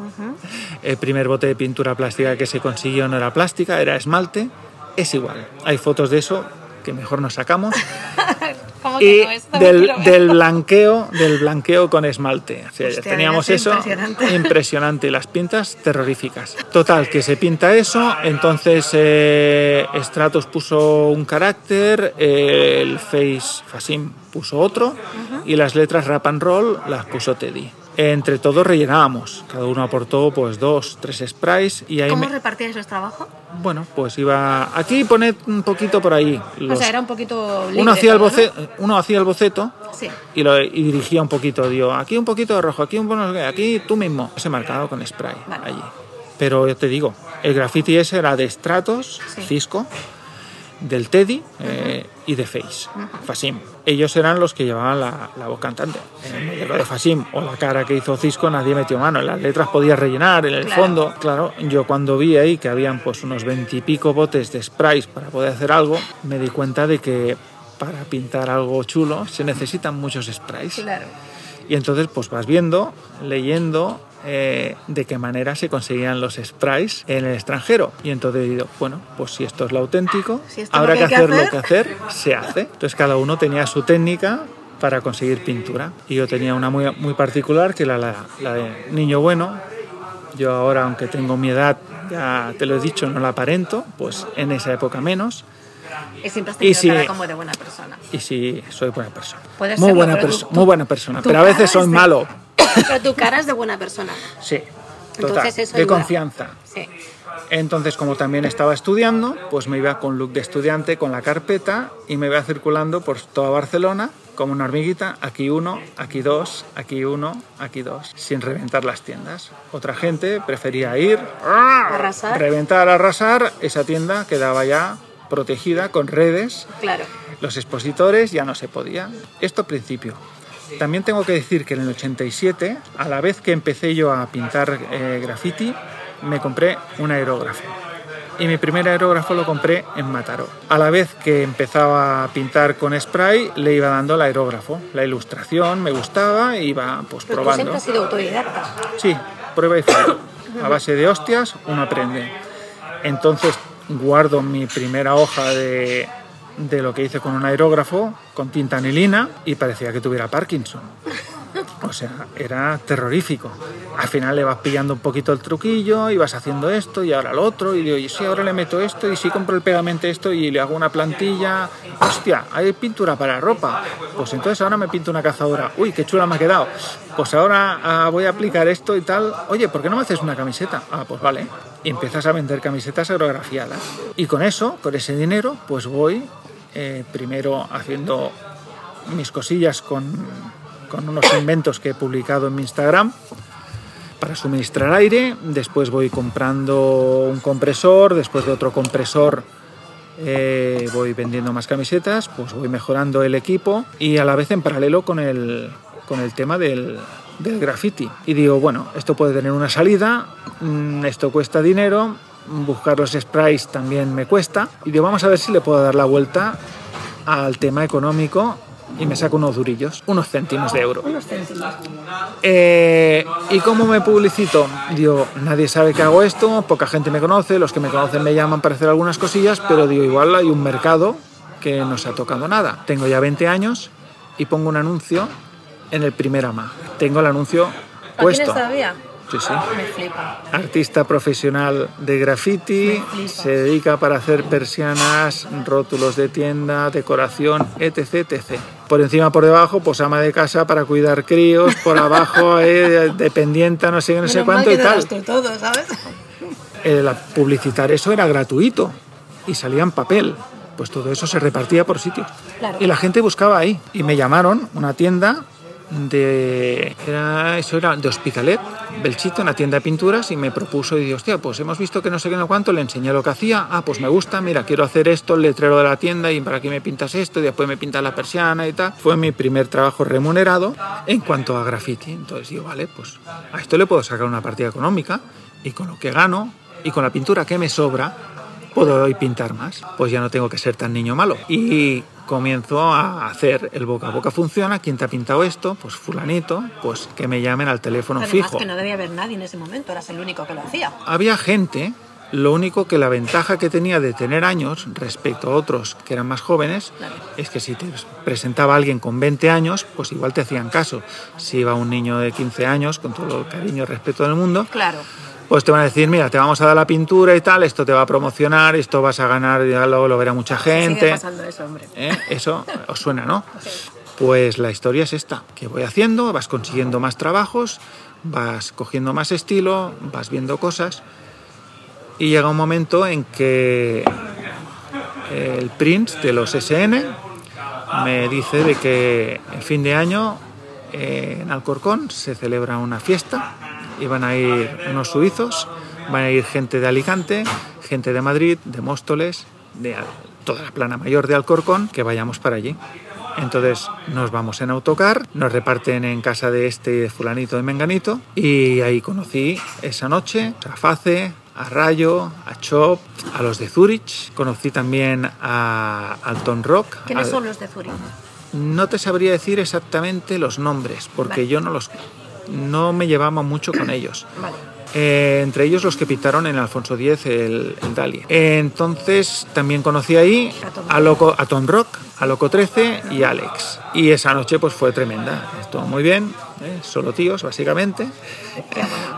El primer bote de pintura plástica que se consiguió no era plástica, era esmalte. Es igual. Hay fotos de eso que mejor nos sacamos. ¿Cómo que y no? Esto me del, del blanqueo, del blanqueo con esmalte. O sea, ya Hostia, teníamos eso impresionante. impresionante. Las pintas terroríficas. Total, que se pinta eso. Entonces eh, Stratos puso un carácter, eh, el Face Fasim puso otro y las letras Rap and Roll las puso Teddy. Entre todos rellenábamos, cada uno aportó pues dos, tres sprays y ahí ¿Cómo me- repartíais los trabajos? bueno, pues iba aquí poned un poquito por ahí. O sea, era un poquito libre uno hacía el boceto, uno hacía el boceto Sí. y, lo, y dirigía un poquito, digo, aquí un poquito de rojo, aquí un poco, aquí tú mismo. Ese marcado con spray Vale. allí. Pero yo te digo, el graffiti ese era de Stratos, Sí. Cisco, del Teddy eh, y de Face, Fasim. Ellos eran los que llevaban la, la voz cantante. En el modelo de Fasim o la cara que hizo Cisco nadie metió mano. En las letras podías rellenar, en el Claro. fondo. Claro, yo cuando vi ahí que habían pues unos veintipico botes de sprays para poder hacer algo, me di cuenta de que para pintar algo chulo se necesitan muchos sprays. Claro. Y entonces pues vas viendo, leyendo eh, de qué manera se conseguían los sprays en el extranjero. Y entonces digo, bueno, pues si esto es lo auténtico, Si habrá que que hacer que lo que hacer, se hace. Entonces cada uno tenía su técnica para conseguir pintura. Y yo tenía una muy, muy particular que era la, la de niño bueno. Yo ahora, aunque tengo mi edad, ya te lo he dicho, no la aparento, pues en esa época menos. Y siempre has Y tenido si- cara como de buena persona. Y sí, soy buena persona. Muy buena tú- muy buena persona. Pero a veces soy malo. Pero tu cara es de buena persona. Sí, total, Entonces eso de ayuda. confianza. Sí. Entonces, como también estaba estudiando, pues me iba con look de estudiante, con la carpeta, y me iba circulando por toda Barcelona como una hormiguita, aquí uno, aquí dos, aquí uno, aquí dos, sin reventar las tiendas. Otra gente prefería ir, Arrasar. reventar, arrasar, esa tienda quedaba ya protegida con redes, Claro. los expositores ya no se podía. Esto al principio. También tengo que decir que en el 87, a la vez que empecé yo a pintar eh, graffiti, me compré un aerógrafo. Y mi primer aerógrafo lo compré en Mataró. A la vez que empezaba a pintar con spray, le iba dando el aerógrafo. La ilustración me gustaba e iba pues Pero tú probando. siempre has sido autodidacta. Sí, prueba y fallo. A base de hostias uno aprende. Entonces guardo mi primera hoja de, de lo que hice con un aerógrafo, con tinta anilina, y parecía que tuviera Parkinson. O sea, era terrorífico. Al final le vas pillando un poquito el truquillo y vas haciendo esto y ahora lo otro. Y digo, y si ahora le meto esto y si compro el pegamento esto y le hago una plantilla. Hostia, hay pintura para ropa. Pues entonces ahora me pinto una cazadora. Uy, qué chula me ha quedado. Pues ahora ah, voy a aplicar esto y tal. Oye, ¿por qué no me haces una camiseta? Ah, pues vale. Y empiezas a vender camisetas aerografiadas. Y con eso, con ese dinero, pues voy eh, primero haciendo mis cosillas con con unos inventos que he publicado en mi Instagram para suministrar aire. Después voy comprando un compresor, después de otro compresor eh, voy vendiendo más camisetas, pues voy mejorando el equipo y a la vez en paralelo con el, con el tema del, del graffiti. Y digo, bueno, esto puede tener una salida, mm, esto cuesta dinero, buscar los sprays también me cuesta. Y digo, vamos a ver si le puedo dar la vuelta al tema económico y me saco unos durillos, unos céntimos de euro. Eh, ¿Y cómo me publicito? Digo, nadie sabe que hago esto, poca gente me conoce, los que me conocen me llaman para hacer algunas cosillas, pero digo, igual hay un mercado que no se ha tocado nada. Tengo ya 20 años y pongo un anuncio en el primer AMA. Tengo el anuncio ¿Lo puesto. tienes todavía? Sí, sí. Me flipa. Artista profesional de graffiti, se dedica para hacer persianas, rótulos de tienda, decoración, etc, etc. Por encima, por debajo, pues ama de casa para cuidar críos, por abajo, eh, dependienta, no sé, qué, no sé mal cuánto que y tal. todo, ¿sabes? Eh, publicitar eso era gratuito y salía en papel. Pues todo eso se repartía por sitios. Claro. Y la gente buscaba ahí. Y me llamaron, una tienda de. Era, eso era de Hospitalet, Belchito, una tienda de pinturas, y me propuso, y dije, hostia, pues hemos visto que no sé qué, no cuánto, le enseñé lo que hacía. Ah, pues me gusta, mira, quiero hacer esto, el letrero de la tienda, y para aquí me pintas esto, y después me pintas la persiana y tal. Fue mi primer trabajo remunerado en cuanto a graffiti. Entonces digo, vale, pues a esto le puedo sacar una partida económica, y con lo que gano, y con la pintura que me sobra, puedo hoy pintar más. Pues ya no tengo que ser tan niño malo. Y comienzo a hacer el boca a boca funciona. ¿Quién te ha pintado esto? Pues fulanito. Pues que me llamen al teléfono Además fijo. que no debía haber nadie en ese momento, eras el único que lo hacía. Había gente, lo único que la ventaja que tenía de tener años respecto a otros que eran más jóvenes Claro. es que si te presentaba alguien con 20 años, pues igual te hacían caso. Si iba un niño de 15 años, con todo el cariño y respeto del mundo, Claro. Pues te van a decir, mira, te vamos a dar la pintura y tal, esto te va a promocionar, esto vas a ganar, ya luego lo verá mucha Sigue gente. pasando eso, hombre. ¿Eh? Eso os suena, ¿no? Pues la historia es esta, que voy haciendo, vas consiguiendo más trabajos, vas cogiendo más estilo, vas viendo cosas y llega un momento en que el Prince de los SN me dice de que en fin de año eh, en Alcorcón se celebra una fiesta y van a ir unos suizos, van a ir gente de Alicante, gente de Madrid, de Móstoles, de toda la plana mayor de Alcorcón, que vayamos para allí. Entonces nos vamos en autocar, nos reparten en casa de este de fulanito de Menganito y ahí conocí esa noche a Face, a Rayo, a Chop, a los de Zurich, conocí también a Alton Rock. ¿Quiénes al- son los de Zurich? no te sabría decir exactamente los nombres, porque Vale. yo no los no me llevaba mucho con ellos. Vale. Eh, entre ellos los que pintaron en Alfonso X el, el Dali. Eh, entonces también conocí ahí A Loco, a Tom Rock, a Loco 13 y a Alex. Y esa noche pues fue tremenda. Estuvo muy bien, ¿eh? solo tíos básicamente.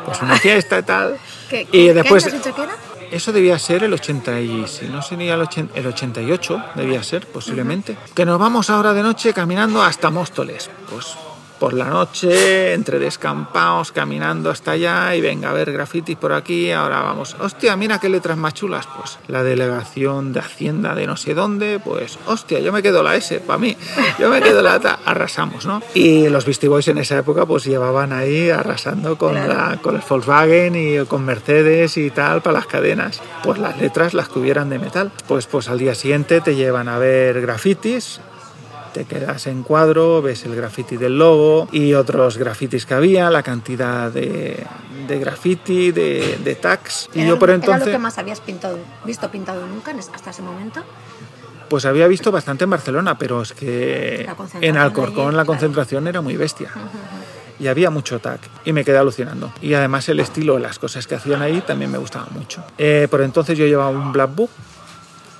Pues una fiesta y tal. ¿Qué, y qué después... dicho que era? Eso debía ser el 80 y si no sería el, 80 el 88, debía ser posiblemente. Que nos vamos ahora de noche caminando hasta Móstoles. Pues por la noche, entre descampados, caminando hasta allá y venga a ver grafitis por aquí, ahora vamos. Hostia, mira qué letras más chulas. Pues la delegación de Hacienda de no sé dónde, pues hostia, yo me quedo la S, para mí. Yo me quedo la ta, arrasamos, ¿no? Y los Beastie Boys en esa época pues llevaban ahí arrasando con, Claro. la, con el Volkswagen y con Mercedes y tal para las cadenas. Pues las letras las que hubieran de metal. Pues, pues al día siguiente te llevan a ver grafitis, te quedas en cuadro, ves el graffiti del logo y otros grafitis que había, la cantidad de, de graffiti, de, de tags. Y ¿Era, yo por era entonces lo que más habías pintado, visto pintado nunca hasta ese momento? pues había visto bastante en Barcelona, pero es que en Alcorcón allí, la claro. concentración era muy bestia. Y había mucho tag y me quedé alucinando. Y además el estilo, las cosas que hacían ahí también me gustaban mucho. Eh, por entonces yo llevaba un Black Book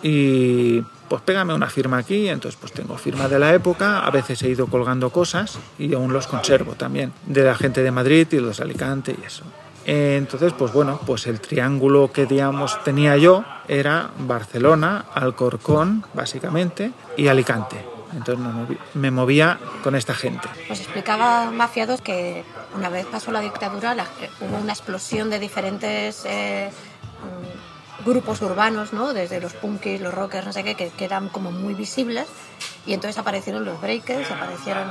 y pues pégame una firma aquí, entonces pues tengo firma de la época, a veces he ido colgando cosas y aún los conservo también, de la gente de Madrid y los de Alicante y eso. Entonces, pues bueno, pues el triángulo que digamos tenía yo era Barcelona, Alcorcón, básicamente, y Alicante. Entonces me movía con esta gente. Nos explicaba Mafiados que una vez pasó la dictadura hubo una explosión de diferentes eh, grupos urbanos, ¿no? Desde los punkis, los rockers, no sé qué, que, que eran como muy visibles. Y entonces aparecieron los breakers, aparecieron...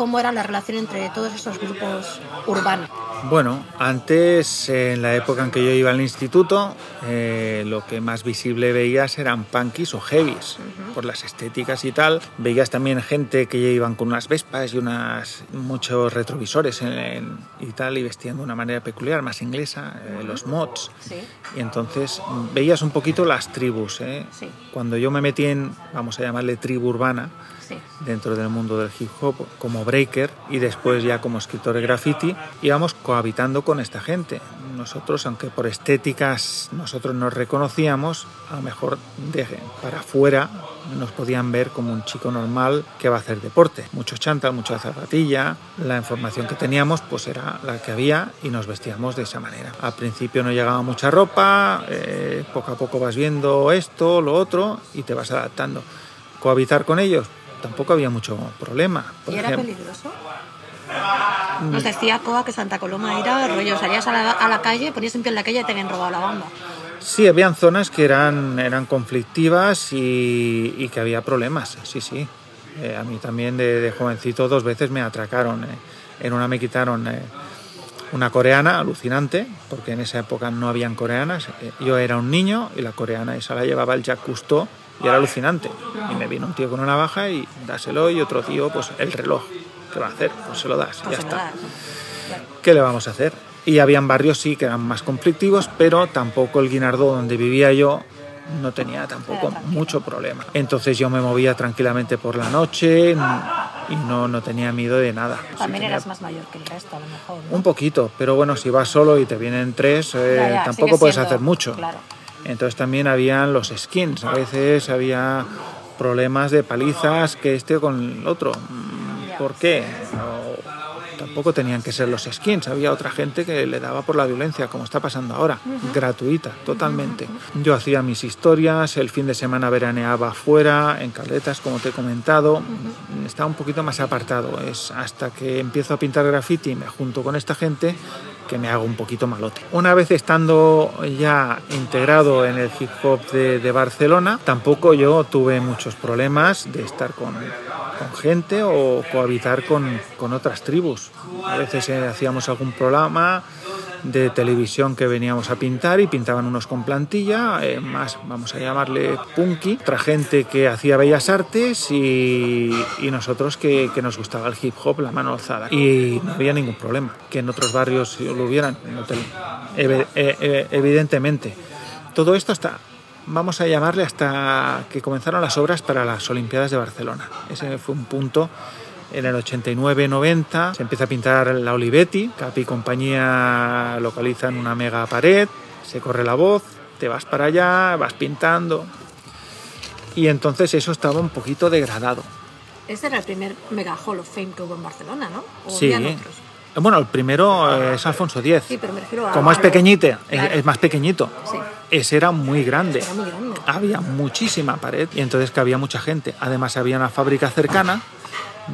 ¿Cómo era la relación entre todos esos grupos urbanos? Bueno, antes, en la época en que yo iba al instituto, eh, lo que más visible veías eran punkis o heavies, por las estéticas y tal. Veías también gente que iban con unas vespas y unas muchos retrovisores en- en- y tal, y vestían de una manera peculiar, más inglesa, eh, los mods. Sí. Y entonces veías un poquito las tribus. ¿eh? Sí. Cuando yo me metí en, vamos a llamarle tribu urbana, Sí. dentro del mundo del hip hop como breaker y después ya como escritor de graffiti íbamos cohabitando con esta gente. Nosotros, aunque por estéticas nosotros nos reconocíamos, a lo mejor de, para afuera nos podían ver como un chico normal que va a hacer deporte. Mucho chándal, mucha zapatilla, la información que teníamos pues era la que había y nos vestíamos de esa manera. Al principio no llegaba mucha ropa, eh, poco a poco vas viendo esto, lo otro y te vas adaptando. Cohabitar con ellos tampoco había mucho problema. Por ¿Y era ejemplo, peligroso? Nos decía Coa que Santa Coloma era rollo, salías a la, a la calle, ponías un pie en la calle y te habían robado la bamba. Sí, habían zonas que eran, eran conflictivas y, y que había problemas, sí, sí. Eh, a mí también de, de jovencito dos veces me atracaron. eh. En una me quitaron eh, una coreana alucinante, porque en esa época no habían coreanas. Eh, Yo era un niño y la coreana esa la llevaba el Jacques Cousteau y era alucinante. Y me vino un tío con una navaja y dáselo y otro tío, pues el reloj. ¿Qué va a hacer? Pues se lo das, Pues ya está. ¿Qué le vamos a hacer? Y habían barrios sí que eran más conflictivos, pero tampoco el Guinardó donde vivía yo no tenía tampoco mucho problema. Entonces yo me movía tranquilamente por la noche y no, no tenía miedo de nada. Sí También tenía eras más mayor que el resto, a lo mejor. ¿no? Un poquito, pero bueno, si vas solo y te vienen tres, eh, Ya, ya, tampoco puedes siendo- hacer mucho. Claro. Entonces también habían los skins, a veces había problemas de palizas que este con el otro. Mm, ¿Por qué? No, tampoco tenían que ser los skins, había otra gente que le daba por la violencia, como está pasando ahora, gratuita, totalmente. Yo hacía mis historias, el fin de semana veraneaba afuera, en Caldetas, como te he comentado, estaba un poquito más apartado, es hasta que empiezo a pintar graffiti y me junto con esta gente que me hago un poquito malote. Una vez estando ya integrado en el hip hop de, Barcelona, tampoco yo tuve muchos problemas de estar con, con gente o cohabitar con, con otras tribus. A veces eh, hacíamos algún programa de televisión que veníamos a pintar y pintaban unos con plantilla, eh, más vamos a llamarle punky, otra gente que hacía bellas artes y, nosotros que, nos gustaba el hip hop, la mano alzada. Y no había ningún problema, que en otros barrios lo hubieran, te- ev- eh, eh, evidentemente. Todo esto hasta, vamos a llamarle hasta que comenzaron las obras para las Olimpiadas de Barcelona. Ese fue un punto en el 89-90 se empieza a pintar la Olivetti, Capi y compañía localizan una mega pared, se corre la voz, te vas para allá, vas pintando. Y entonces eso estaba un poquito degradado. Ese era el primer Mega Hall of Fame que hubo en Barcelona, ¿no? ¿O Sí. otros? Bueno, el primero es Alfonso X. Sí, pero me refiero a... Como es pequeñito, Claro. es más pequeñito. Sí. Ese era muy grande. Era muy grande. Había muchísima pared y entonces que había mucha gente. Además había una fábrica cercana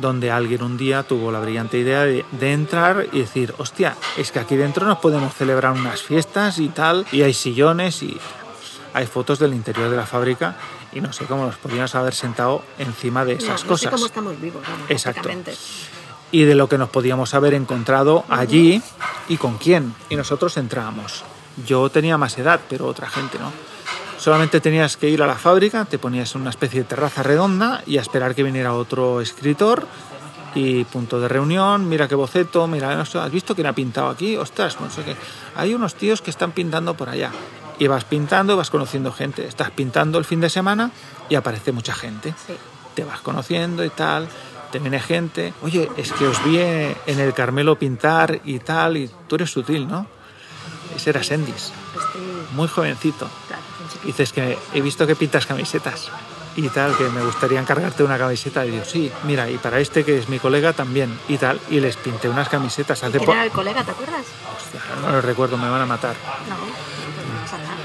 donde alguien un día tuvo la brillante idea de, de entrar y decir, hostia, es que aquí dentro nos podemos celebrar unas fiestas y tal, y hay sillones y hay fotos del interior de la fábrica y no sé cómo nos podíamos haber sentado encima de esas no sé cosas. cómo estamos vivos, vamos, Exacto. y de lo que nos podíamos haber encontrado allí y con quién. Y nosotros entrábamos. Yo tenía más edad, pero otra gente no. Solamente tenías que ir a la fábrica, te ponías en una especie de terraza redonda y a esperar que viniera otro escritor y punto de reunión, mira qué boceto, mira, ¿has visto quién ha pintado aquí? Ostras, no sé qué. Hay unos tíos que están pintando por allá. Y vas pintando, vas conociendo gente. Estás pintando el fin de semana y aparece mucha gente Sí. te vas conociendo y tal, te viene gente, oye, es que os vi en el Carmelo pintar y tal, y tú eres sutil, ¿no? Ese era Sendis, Estoy... muy jovencito. Claro, Dices que he visto que pintas camisetas. y tal, que me gustaría encargarte una camiseta. Y digo, sí, mira, y para este que es mi colega también, y tal. Y les pinté unas camisetas hace ¿Quién era el colega, te acuerdas? No lo recuerdo, me van a matar. No, no pasa nada.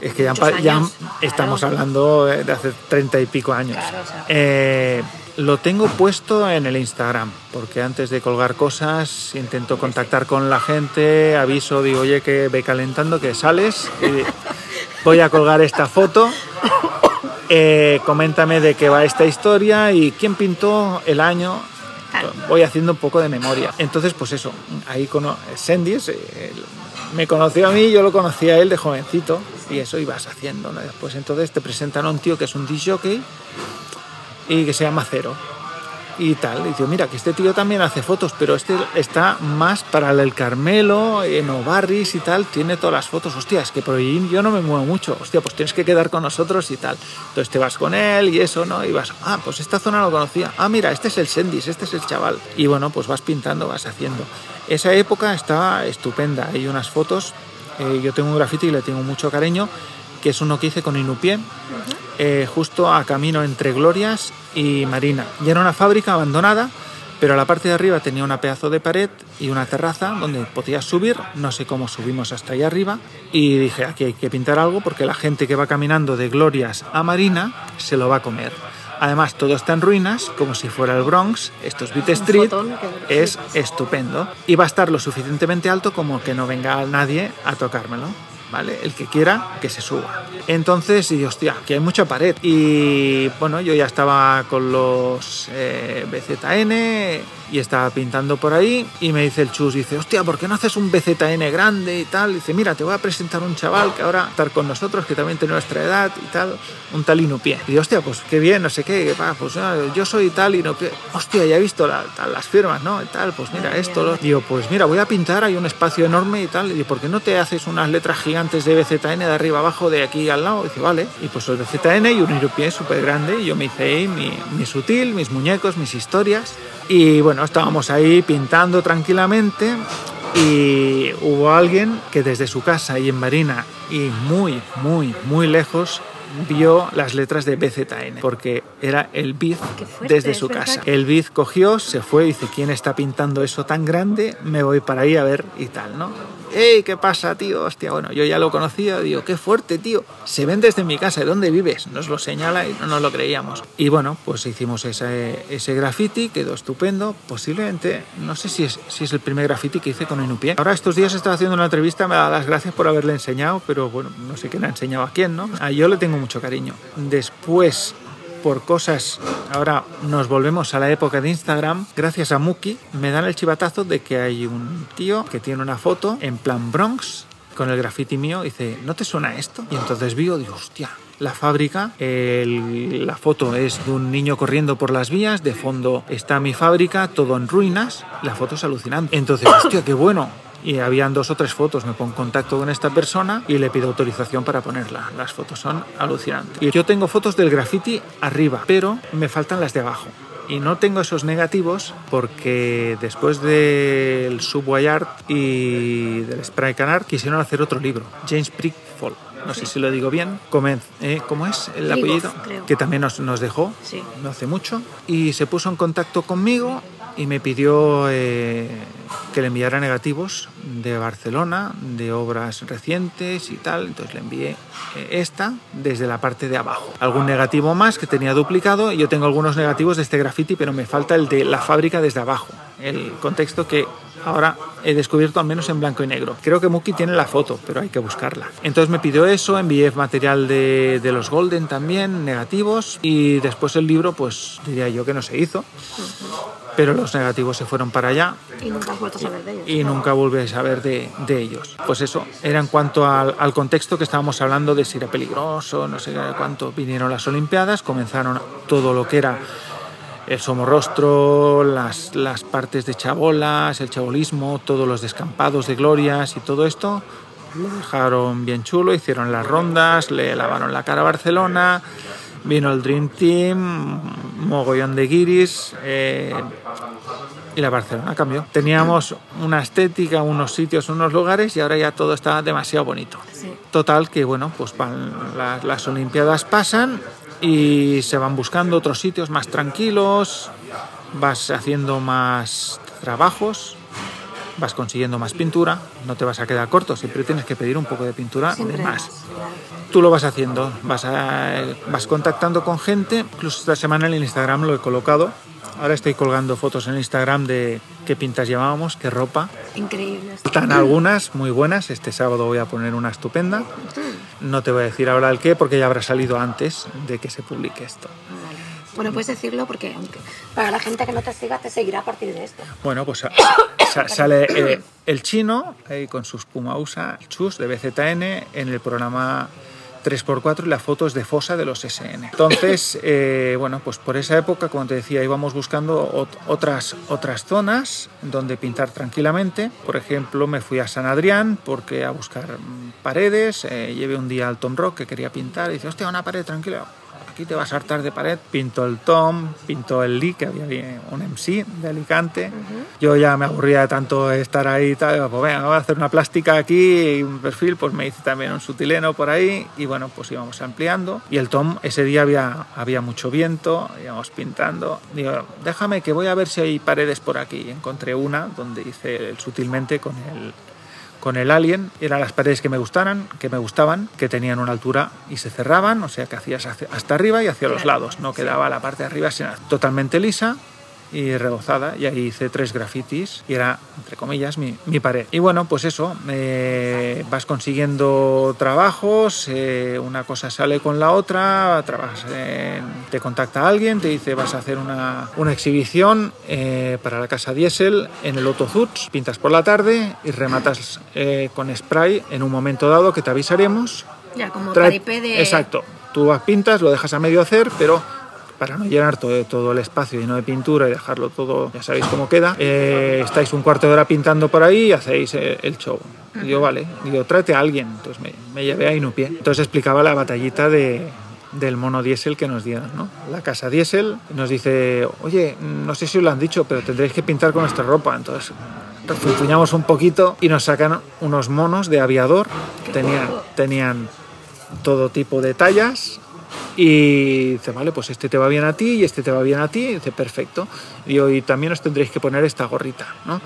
Es que ya, estamos hablando de hace treinta y pico años. Claro, o sea. Eh, lo tengo puesto en el Instagram, porque antes de colgar cosas intento contactar con la gente, aviso, digo, oye, que ve calentando, que sales, y voy a colgar esta foto, eh, coméntame de qué va esta historia y quién pintó el año. Voy haciendo un poco de memoria. Entonces, pues eso, ahí con Sendis eh, me conoció a mí, yo lo conocí a él de jovencito y eso ibas haciendo. ¿no? Después entonces te presentan a un tío que es un disc jockey y que se llama Cero y tal. Y digo, mira, que este tío también hace fotos, pero este está más para el Carmelo, en Obarris y tal, tiene todas las fotos. Hostia, es que por ahí yo no me muevo mucho. Hostia, pues tienes que quedar con nosotros y tal. Entonces te vas con él y eso, ¿no? Y vas, ah, pues esta zona lo conocía. Ah, mira, este es el Sendis, este es el chaval. Y bueno, pues vas pintando, vas haciendo. Esa época estaba estupenda. Hay unas fotos, eh, yo tengo un graffiti y le tengo mucho cariño, que es uno que hice con Inupié, eh, justo a camino entre Glorias y Marina. Y era una fábrica abandonada, pero a la parte de arriba tenía una pedazo de pared y una terraza donde podías subir. No sé cómo subimos hasta allá arriba. Y dije, aquí hay que pintar algo porque la gente que va caminando de Glorias a Marina se lo va a comer. Además, todo está en ruinas, como si fuera el Bronx. Esto es Beat Street. Es estupendo. Y va a estar lo suficientemente alto como que no venga nadie a tocármelo. ¿Vale? El que quiera, que se suba. Entonces, y hostia, que hay mucha pared. Y bueno, yo ya estaba con los eh, BZN y estaba pintando por ahí. Y me dice el chus, dice, hostia, ¿por qué no haces un BZN grande y tal? dice, mira, te voy a presentar un chaval que ahora va a estar con nosotros, que también tiene nuestra edad y tal, un tal Inupié. Y digo, hostia, pues qué bien, no sé qué, pues ah, yo soy tal Inupié. Hostia, ya he visto la- tal, las firmas, ¿no? Y tal, pues mira esto. Lo... Digo, pues mira, voy a pintar, hay un espacio enorme y tal. Y digo, ¿por qué no te haces unas letras gigantes de BZN de arriba abajo, de aquí al lado? Y dice, vale. Y pues el BZN y un Inupié súper grande. Y yo me hice ahí mi, mi sutil, mis muñecos, mis historias. Y bueno, estábamos ahí pintando tranquilamente y hubo alguien que desde su casa y en Marina y muy, muy, muy lejos vio las letras de BZN porque era el Biz desde es su casa. El Biz cogió, se fue dice, ¿quién está pintando eso tan grande? Me voy para ahí a ver y tal, ¿no? ¡Ey, qué pasa, tío! Hostia, bueno, yo ya lo conocía, digo, qué fuerte, tío. Se ven desde mi casa, ¿de dónde vives? Nos lo señala y no nos lo creíamos. Y bueno, pues hicimos ese, ese graffiti, quedó estupendo. Posiblemente, no sé si es, si es el primer graffiti que hice con Inupié. Ahora estos días estaba haciendo una entrevista, me da las gracias por haberle enseñado, pero bueno, no sé quién ha enseñado a quién, ¿no? A yo le tengo mucho cariño. Después, por cosas, ahora nos volvemos a la época de Instagram, gracias a Muki, me dan el chivatazo de que hay un tío que tiene una foto en plan Bronx con el graffiti mío dice, ¿no te suena esto? Y entonces vi, digo, hostia, la fábrica, la foto es de un niño corriendo por las vías, de fondo está mi fábrica, todo en ruinas, la foto es alucinante. Entonces, hostia, qué bueno, y habían dos o tres fotos. Me pongo en contacto con esta persona y le pido autorización para ponerla. Las fotos son alucinantes. Y yo tengo fotos del graffiti arriba, pero me faltan las de abajo. Y no tengo esos negativos porque después del Subway Art y del Spray Can Art quisieron hacer otro libro, James Prickfall. No sé si lo digo bien. Comen- eh, ¿Cómo es el apellido? creo. Que también nos, nos dejó Sí. no hace mucho. Y se puso en contacto conmigo y me pidió eh, que le enviara negativos de Barcelona, de obras recientes y tal. Entonces le envié eh, esta desde la parte de abajo. Algún negativo más que tenía duplicado yo tengo algunos negativos de este graffiti, pero me falta el de la fábrica desde abajo. El contexto que ahora he descubierto al menos en blanco y negro. Creo que Muki tiene la foto, pero hay que buscarla. Entonces me pidió eso, envié material de, de los Golden también, negativos, y después el libro, pues diría yo que no se hizo, pero los negativos se fueron para allá Y nunca has a saber de ellos. y nunca volví a saber de, de ellos. Pues eso, era en cuanto al, al contexto que estábamos hablando de si era peligroso, no sé cuánto. Vinieron las Olimpiadas, comenzaron todo lo que era el somorrostro, las, las partes de chabolas, el chabolismo, todos los descampados de glorias y todo esto. Lo dejaron bien chulo, hicieron las rondas, le lavaron la cara a Barcelona, vino el Dream Team, mogollón de guiris. eh, y la Barcelona cambió. Teníamos una estética, unos sitios, unos lugares y ahora ya todo está demasiado bonito. Sí. Total que bueno, pues las, las Olimpiadas pasan y se van buscando otros sitios más tranquilos, vas haciendo más trabajos, vas consiguiendo más pintura, no te vas a quedar corto, siempre tienes que pedir un poco de pintura Siempre de más. Tú lo vas haciendo, vas, a- vas contactando con gente, incluso esta semana en el Instagram lo he colocado. Ahora estoy colgando fotos en Instagram de qué pintas llevábamos, qué ropa. Increíble. Están algunas muy buenas, este sábado voy a poner una estupenda. No te voy a decir ahora el qué porque ya habrá salido antes de que se publique esto. Vale. Bueno, puedes decirlo porque aunque para la gente que no te siga, te seguirá a partir de esto. Bueno, pues sa- sa- sale eh, el chino ahí con sus Pumausa, chus de BZN en el programa 3x4 y las fotos de fosa de los SN. Entonces, eh, bueno, pues por esa época, como te decía, íbamos buscando ot- otras, otras zonas donde pintar tranquilamente. Por ejemplo, me fui a San Adrián porque a buscar mm, paredes, eh, llevé un día al Tom Rock que quería pintar y dice, hostia, una pared tranquila. Aquí te vas a hartar de pared. Pinto el Tom, pinto el Lee, que había un MC de Alicante. Yo ya me aburría de tanto estar ahí y tal. Pues venga, voy a hacer una plástica aquí y un perfil. Pues me hice también un sutileno por ahí. Y bueno, pues íbamos ampliando. Y el Tom, ese día había, había mucho viento, íbamos pintando. Digo, déjame que voy a ver si hay paredes por aquí. Y encontré una donde hice el sutilmente con el, con el Alien eran las paredes que me gustaran, que me gustaban, que tenían una altura y se cerraban, o sea que hacías hacia- hasta arriba y hacia los lados, no quedaba la parte de arriba sino totalmente lisa y rebozada y ahí hice tres grafitis y era entre comillas mi, mi pared y bueno pues eso eh, vas consiguiendo trabajos eh, una cosa sale con la otra trabajas en- te contacta alguien te dice vas a hacer una, una exhibición eh, para la casa diésel en el Otto Zuts pintas por la tarde y rematas eh, con spray en un momento dado que te avisaremos Ya, como Trae- de... Exacto. Tú vas, pintas, lo dejas a medio hacer, pero para no llenar todo, todo el espacio lleno de pintura y dejarlo todo, ya sabéis cómo queda, eh, estáis un cuarto de hora pintando por ahí y hacéis eh, el show. Y yo, vale, digo, tráete a alguien. Entonces me, me llevé a Inupié. Entonces explicaba la batallita de, del mono diésel que nos dieron, ¿no? La casa diésel nos dice, oye, no sé si os lo han dicho, pero tendréis que pintar con nuestra ropa. Entonces refunfuñamos un poquito y nos sacan unos monos de aviador. Tenían, tenían todo tipo de tallas y dice, vale, pues este te va bien a ti y este te va bien a ti. Y dice, perfecto. Y también os tendréis que poner esta gorrita, ¿no?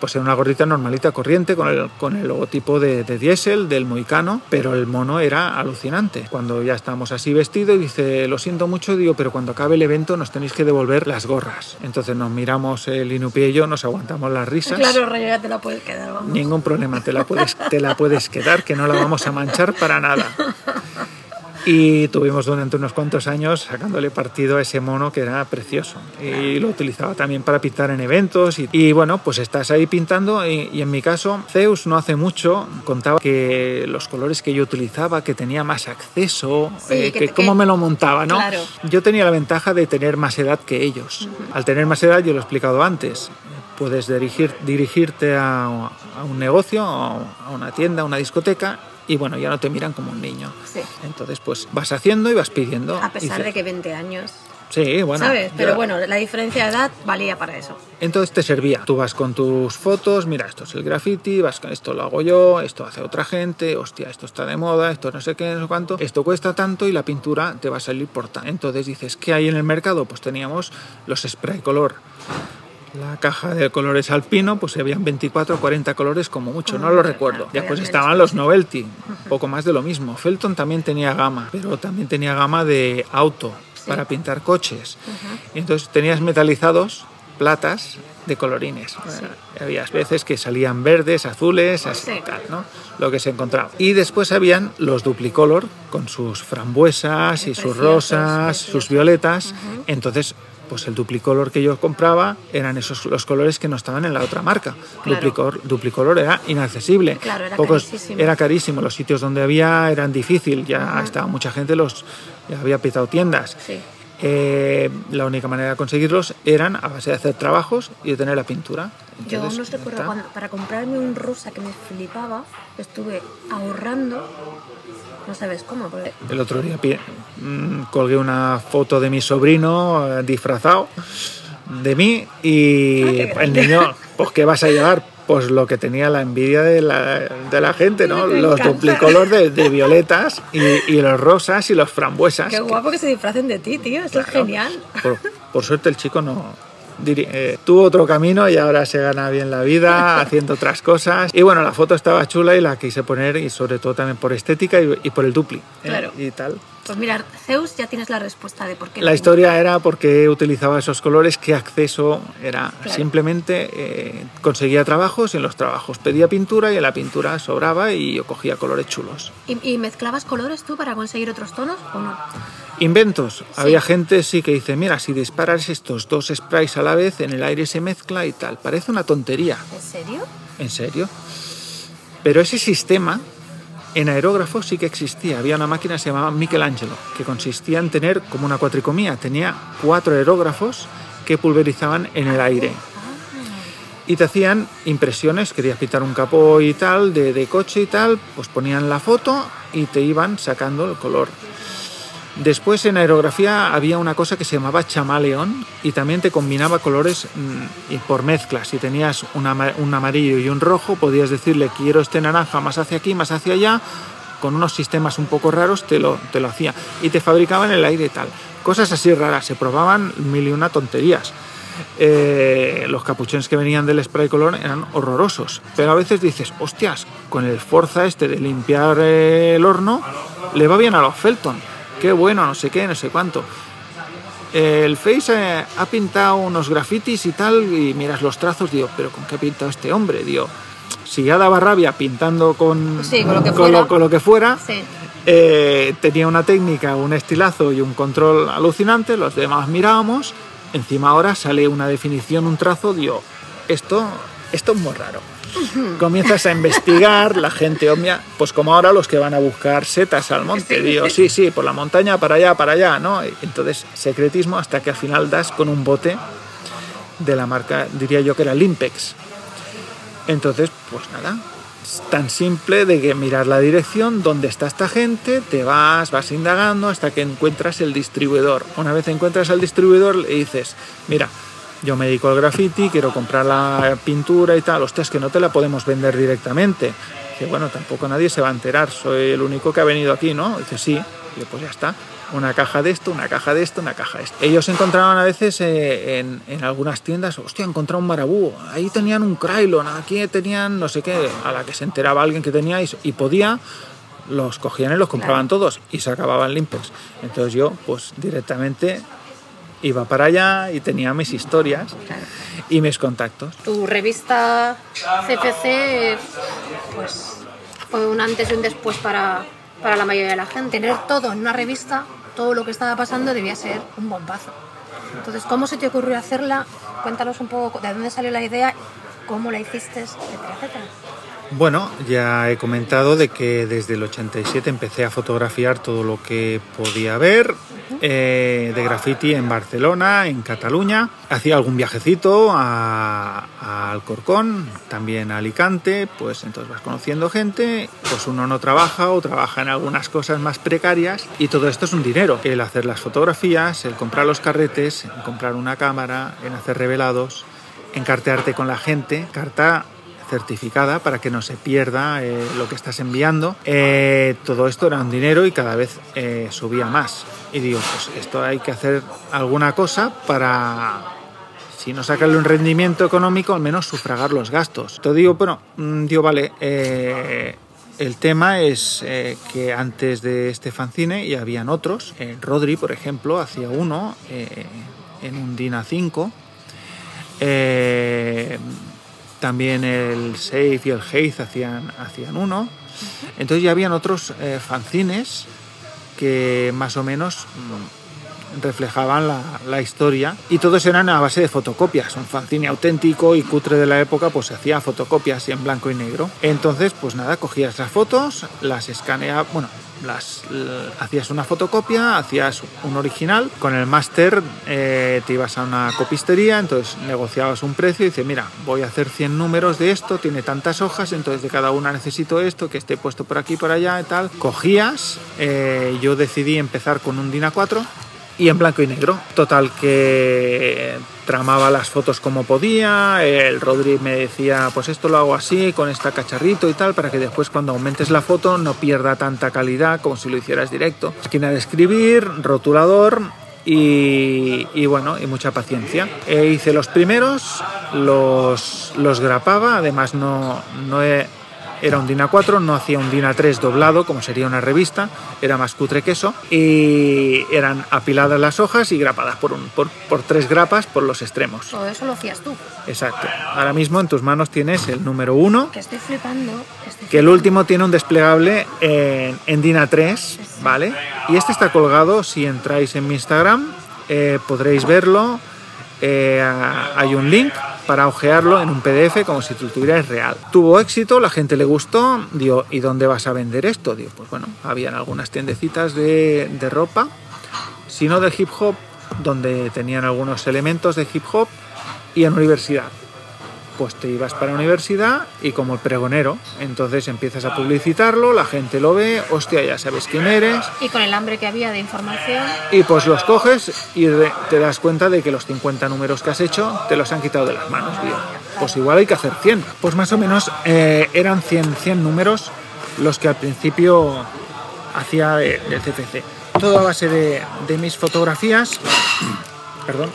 Pues era una gorrita normalita, corriente, con el, con el logotipo de, de diésel, del moicano, pero el mono era alucinante. Cuando ya estábamos así vestidos, dice, lo siento mucho, digo, pero cuando acabe el evento nos tenéis que devolver las gorras. Entonces nos miramos el Inupi y yo, nos aguantamos las risas. Claro, rollo, ya te la puedes quedar, vamos. Ningún problema, te la, puedes, te la puedes quedar, que no la vamos a manchar para nada. Y tuvimos durante unos cuantos años sacándole partido a ese mono que era precioso. Y lo utilizaba también para pintar en eventos. Y, y bueno, pues estás ahí pintando. Y, y en mi caso, Zeus no hace mucho contaba que los colores que yo utilizaba, que tenía más acceso, Sí, eh, que cómo que- me lo montaba, ¿no? Claro. Yo tenía la ventaja de tener más edad que ellos. Al tener más edad, yo lo he explicado antes, puedes dirigir, dirigirte a, a un negocio, a una tienda, a una discoteca, y bueno, ya no te miran como un niño. Sí. Entonces, pues vas haciendo y vas pidiendo. A pesar de que 20 años, Sí, bueno. ¿sabes? yo- Pero bueno, la diferencia de edad valía para eso. Entonces te servía. Tú vas con tus fotos, mira, esto es el graffiti, vas con esto lo hago yo, esto hace otra gente, hostia, esto está de moda, esto no sé qué, no sé cuánto, esto cuesta tanto y la pintura te va a salir por tanto. Entonces dices, ¿qué hay en el mercado? Pues teníamos los spray color. La caja de colores alpino, pues habían 24 o 40 colores como mucho, no lo recuerdo. Después estaban los novelty, poco más de lo mismo. Felton también tenía gama, pero también tenía gama de auto para pintar coches. Y entonces tenías metalizados, platas de colorines. Había veces que salían verdes, azules, así Sí. tal, ¿no? Lo que se encontraba. Y después habían los duplicolor con sus frambuesas y sus Preciosos, rosas, sus violetas. Entonces, pues el duplicolor que yo compraba eran esos los colores que no estaban en la otra marca. Claro. Duplicolor, duplicolor era inaccesible. Claro, era Pocos- carísimo. era carísimo. Los sitios donde había eran difícil. Ya estaba mucha gente los ya había pitado tiendas. Sí. Eh, la única manera de conseguirlos eran a base de hacer trabajos y de tener la pintura. Yo no recuerdo cuando, para comprarme un rosa que me flipaba, estuve ahorrando, no sabes cómo, porque El otro día pi- mm, colgué una foto de mi sobrino eh, disfrazado de mí y Ah, el niño, pues ¿qué vas a llevar? Pues lo que tenía la envidia de la, de la gente, ¿no? Me Los duplicolor de, de violetas y, y los rosas y los frambuesas. Qué que- guapo que se disfracen de ti, tío. Esto es Claro. genial. Por, por suerte el chico no eh, tuvo otro camino y ahora se gana bien la vida haciendo otras cosas. Y bueno, la foto estaba chula y la quise poner y sobre todo también por estética y, y por el dupli ¿eh? Claro. y tal. Pues mira, Zeus, ya tienes la respuesta de por qué. La no- historia era porque utilizaba esos colores, qué acceso era. Claro. Simplemente eh, conseguía trabajos y en los trabajos pedía pintura y en la pintura sobraba y yo cogía colores chulos. ¿Y, y mezclabas colores tú para conseguir otros tonos o no? Inventos. Había gente sí que dice, mira, si disparas estos dos sprays a la vez, en el aire se mezcla y tal. Parece una tontería. ¿En serio? ¿En serio? Pero ese sistema en aerógrafo sí que existía. Había una máquina que se llamaba Michelangelo, que consistía en tener como una cuatricomía. Tenía cuatro aerógrafos que pulverizaban en el aire. Y te hacían impresiones, querías pintar un capó y tal, de, de coche y tal, pues ponían la foto y te iban sacando el color. Después en aerografía había una cosa que se llamaba chamaleón y también te combinaba colores mm, y por mezclas. Si tenías un, ama- un amarillo y un rojo, podías decirle quiero este naranja más hacia aquí, más hacia allá. Con unos sistemas un poco raros te lo, te lo hacía. Y te fabricaban el aire y tal. Cosas así raras. Se probaban mil y una tonterías. Eh, los capuchones que venían del spray color eran horrorosos. Pero a veces dices, hostias, con el Forza este de limpiar el horno, le va bien a los Felton. Qué bueno, no sé qué, no sé cuánto. El Face eh, ha pintado unos grafitis y tal, y miras los trazos, digo, pero ¿con qué ha pintado este hombre? Digo, si ya daba rabia pintando con, Sí, con lo que con fuera. lo- con lo que fuera, Sí. eh, tenía una técnica, un estilazo y un control alucinante, los demás mirábamos, encima ahora sale una definición, un trazo, digo, esto, esto es muy raro. Comienzas a investigar, la gente obvia, pues como ahora los que van a buscar setas al monte, digo, sí, sí, por la montaña, para allá, para allá, ¿no? Entonces, secretismo hasta que al final das con un bote de la marca, diría yo que era Limpex. Entonces, pues nada, es tan simple de que mirar la dirección, dónde está esta gente, te vas, vas indagando hasta que encuentras el distribuidor. Una vez encuentras al distribuidor, le dices, mira, yo me dedico al graffiti, quiero comprar la pintura y tal, hostias, que no te la podemos vender directamente. Dice, bueno, tampoco nadie se va a enterar, soy el único que ha venido aquí, ¿no? Dice, sí, y yo, pues ya está. Una caja de esto, una caja de esto, una caja de esto. Ellos encontraban a veces eh, en, en algunas tiendas, hostia, encontrado un marabú, ahí tenían un Krylon, aquí tenían no sé qué, a la que se enteraba alguien que tenía y, y podía, los cogían y los compraban todos y se acababan limpios. Entonces yo, pues directamente iba para allá y tenía mis historias y mis contactos. Tu revista CPC, pues fue un antes y un después para, para la mayoría de la gente. Tener todo en una revista, todo lo que estaba pasando, debía ser un bombazo. Entonces, ¿cómo se te ocurrió hacerla? Cuéntanos un poco de dónde salió la idea, cómo la hiciste, etcétera, etcétera. Bueno, ya he comentado de que desde el 87 empecé a fotografiar todo lo que podía ver eh, de graffiti en Barcelona, en Cataluña. Hacía algún viajecito a, a Alcorcón, también a Alicante, pues entonces vas conociendo gente, pues uno no trabaja o trabaja en algunas cosas más precarias y todo esto es un dinero. El hacer las fotografías, el comprar los carretes, comprar una cámara, en hacer revelados, en cartearte con la gente, carta certificada para que no se pierda eh, lo que estás enviando. Eh, todo esto era un dinero y cada vez eh, subía más. Y digo, pues esto hay que hacer alguna cosa para, si no sacarle un rendimiento económico, al menos sufragar los gastos. Te digo, bueno, mm, digo, vale, eh, el tema es eh, que antes de este fanzine ya habían otros. Eh, Rodri, por ejemplo, hacía uno eh, en un DIN A5. También el Safe y el Haze hacían, hacían uno. Entonces ya habían otros eh, fanzines que más o menos mm, reflejaban la, la historia y todos eran a base de fotocopias. Un fanzine auténtico y cutre de la época pues se hacía fotocopias y en blanco y negro. Entonces pues nada, cogías las fotos, las escaneabas, bueno, las, l- hacías una fotocopia, hacías un original, con el máster eh, te ibas a una copistería, entonces negociabas un precio y dices, mira, voy a hacer 100 números de esto, tiene tantas hojas, entonces de cada una necesito esto, que esté puesto por aquí, por allá y tal. Cogías, eh, yo decidí empezar con un DIN A4 y en blanco y negro. Total que tramaba las fotos como podía, el Rodri me decía, pues esto lo hago así, con esta cacharrito y tal, para que después cuando aumentes la foto no pierda tanta calidad como si lo hicieras directo. Esquina de escribir, rotulador y, y bueno, y mucha paciencia. E hice los primeros, los, los grapaba, además no, no he era un DIN A4, no hacía un DIN A3 doblado, como sería una revista, era más cutre que eso, y eran apiladas las hojas y grapadas por, un, por, por tres grapas por los extremos. Todo eso lo hacías tú. Exacto. Ahora mismo en tus manos tienes el número 1, Que estoy flipando. estoy que el último tiene un desplegable en, en DIN A3, ¿vale? Y este está colgado, si entráis en mi Instagram, eh, podréis verlo. Eh, hay un link para ojearlo en un PDF como si lo tuvieras real. Tuvo éxito, la gente le gustó. Digo, ¿y dónde vas a vender esto? Digo, pues bueno, habían algunas tiendecitas de, de ropa, sino de hip hop, donde tenían algunos elementos de hip hop y en universidad pues te ibas para la universidad y como el pregonero, entonces empiezas a publicitarlo, la gente lo ve, hostia, ya sabes quién eres, Y con el hambre que había de información, y pues los coges y te das cuenta de que los 50 números que has hecho te los han quitado de las manos, tío. Pues igual hay que hacer 100. Pues más o menos eh, eran 100, 100 números los que al principio hacía del CFC. Todo a base de, de mis fotografías. Perdón.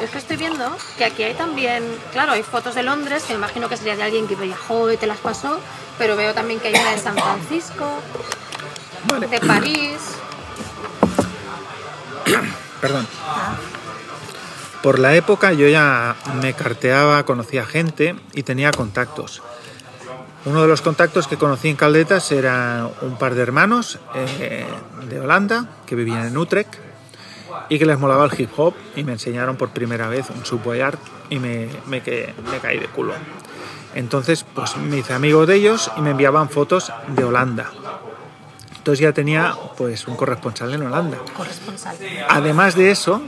Es que estoy viendo que aquí hay también, claro, hay fotos de Londres, que me imagino que sería de alguien que viajó y te las pasó, pero veo también que hay una de San Francisco, Vale. de París. Perdón. Por la época yo ya me carteaba, conocía gente y tenía contactos. Uno de los contactos que conocí en Caldetas era un par de hermanos eh, de Holanda que vivían en Utrecht y que les molaba el hip hop y me enseñaron por primera vez un subwayard y me, me, me caí de culo. Entonces pues me hice amigo de ellos y me enviaban fotos de Holanda. Entonces ya tenía pues un corresponsal en Holanda. Corresponsal. Además de eso,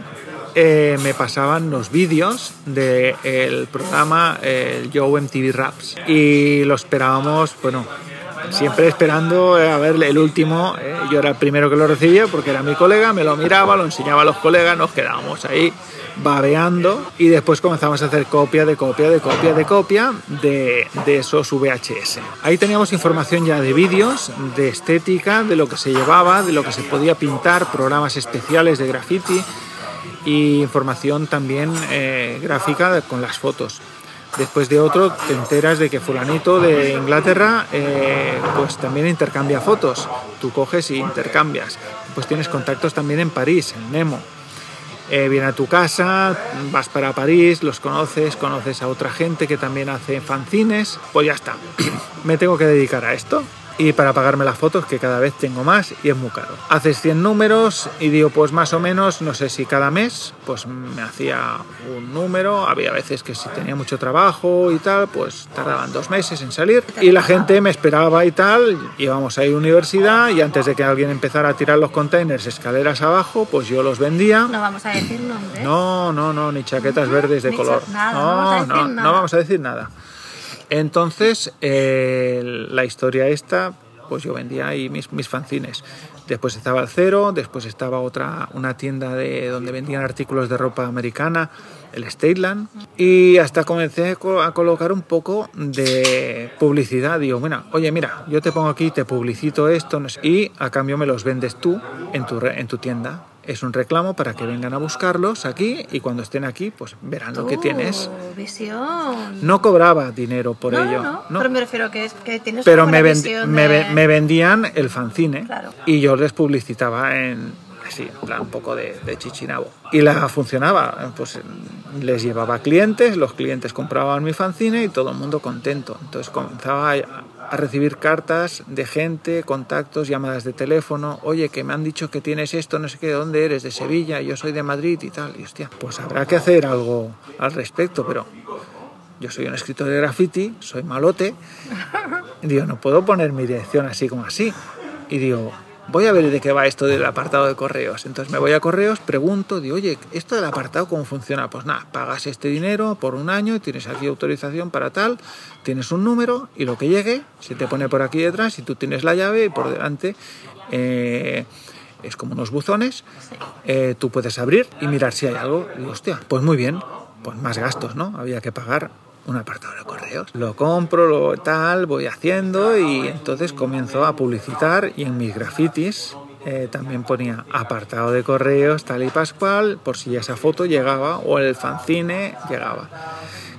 eh, me pasaban los vídeos del programa el Joe MTV Raps y lo esperábamos, bueno, siempre esperando eh, a ver el último. eh, yo era el primero que lo recibía porque era mi colega, me lo miraba, lo enseñaba a los colegas, nos quedábamos ahí babeando y después comenzamos a hacer copia de copia de copia de copia de, de esos VHS. Ahí teníamos información ya de vídeos, de estética, de lo que se llevaba, de lo que se podía pintar, programas especiales de graffiti y información también eh, gráfica con las fotos. Después de otro te enteras de que fulanito de Inglaterra eh, pues también intercambia fotos. Tú coges y intercambias. Pues tienes contactos también en París, en Nemo. Eh, viene a tu casa, vas para París, los conoces, conoces a otra gente que también hace fanzines, pues ya está. Me tengo que dedicar a esto. Y para pagarme las fotos, que cada vez tengo más y es muy caro. Haces 100 números y digo, pues más o menos, no sé si cada mes, pues me hacía un número. Había veces que si tenía mucho trabajo y tal, pues tardaban dos meses en salir. Y la gente me esperaba y tal. Íbamos a ir a universidad y antes de que alguien empezara a tirar los containers escaleras abajo, pues yo los vendía. No vamos a decir nombres. No, no, no, ni chaquetas verdes de Ni color. nada, no, no vamos a decir no, nada. no vamos a decir nada. Entonces, eh, la historia esta, pues yo vendía ahí mis, mis fanzines. Después estaba el Cero, después estaba otra, una tienda de, donde vendían artículos de ropa americana, el Stateland. Y hasta comencé a co- a colocar un poco de publicidad. Digo, bueno, oye, mira, yo te pongo aquí, te publicito esto, y a cambio me los vendes tú en tu, en tu tienda. Es un reclamo para que vengan a buscarlos aquí y cuando estén aquí, pues verán lo que Tu tienes. visión. No cobraba dinero por no, ello. no, no. pero me refiero que, es, que tienes Pero me, buena ven- visión me, de- me vendían el fanzine Claro. y yo les publicitaba en así, en plan un poco de, de chichinabo. Y la funcionaba, pues les llevaba clientes, los clientes compraban mi fanzine y todo el mundo contento. Entonces comenzaba a, a recibir cartas de gente, contactos, llamadas de teléfono, oye, que me han dicho que tienes esto, no sé qué, ¿de dónde eres? De Sevilla, yo soy de Madrid y tal. Y hostia, pues habrá que hacer algo al respecto, pero yo soy un escritor de graffiti, soy malote. Digo, no puedo poner mi dirección así como así. Y digo, voy a ver de qué va esto del apartado de correos. Entonces me voy a correos, pregunto, digo, oye, ¿esto del apartado cómo funciona? Pues nada, pagas este dinero por un año, tienes aquí autorización para tal, tienes un número y lo que llegue se te pone por aquí detrás y tú tienes la llave y por delante eh, es como unos buzones, eh, tú puedes abrir y mirar si hay algo. Y hostia, pues muy bien, pues más gastos, ¿no? Había que pagar un apartado de correos. Lo compro, lo tal, voy haciendo y entonces comienzo a publicitar y en mis grafitis eh, también ponía apartado de correos tal y pascual por si esa foto llegaba o el fanzine llegaba.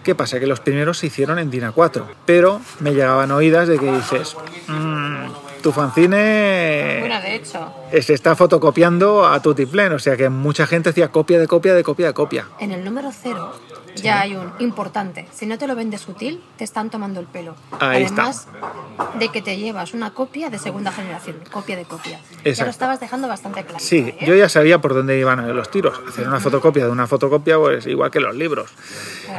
¿Qué pasa? Que los primeros se hicieron en Dina 4, pero me llegaban oídas de que dices, "Mm, tu fanzine Bueno, de hecho, se está fotocopiando a tutiplén, o sea que mucha gente hacía copia de copia de copia de copia. en el número cero ya hay un importante. Si no te lo vendes útil, te están tomando el pelo. Ahí está. Además de que te llevas una copia de segunda generación, copia de copia. Ya Exacto. lo estabas dejando bastante claro. Sí, ¿eh? yo ya sabía por dónde iban los tiros. Hacer una fotocopia de una fotocopia, pues igual que los libros.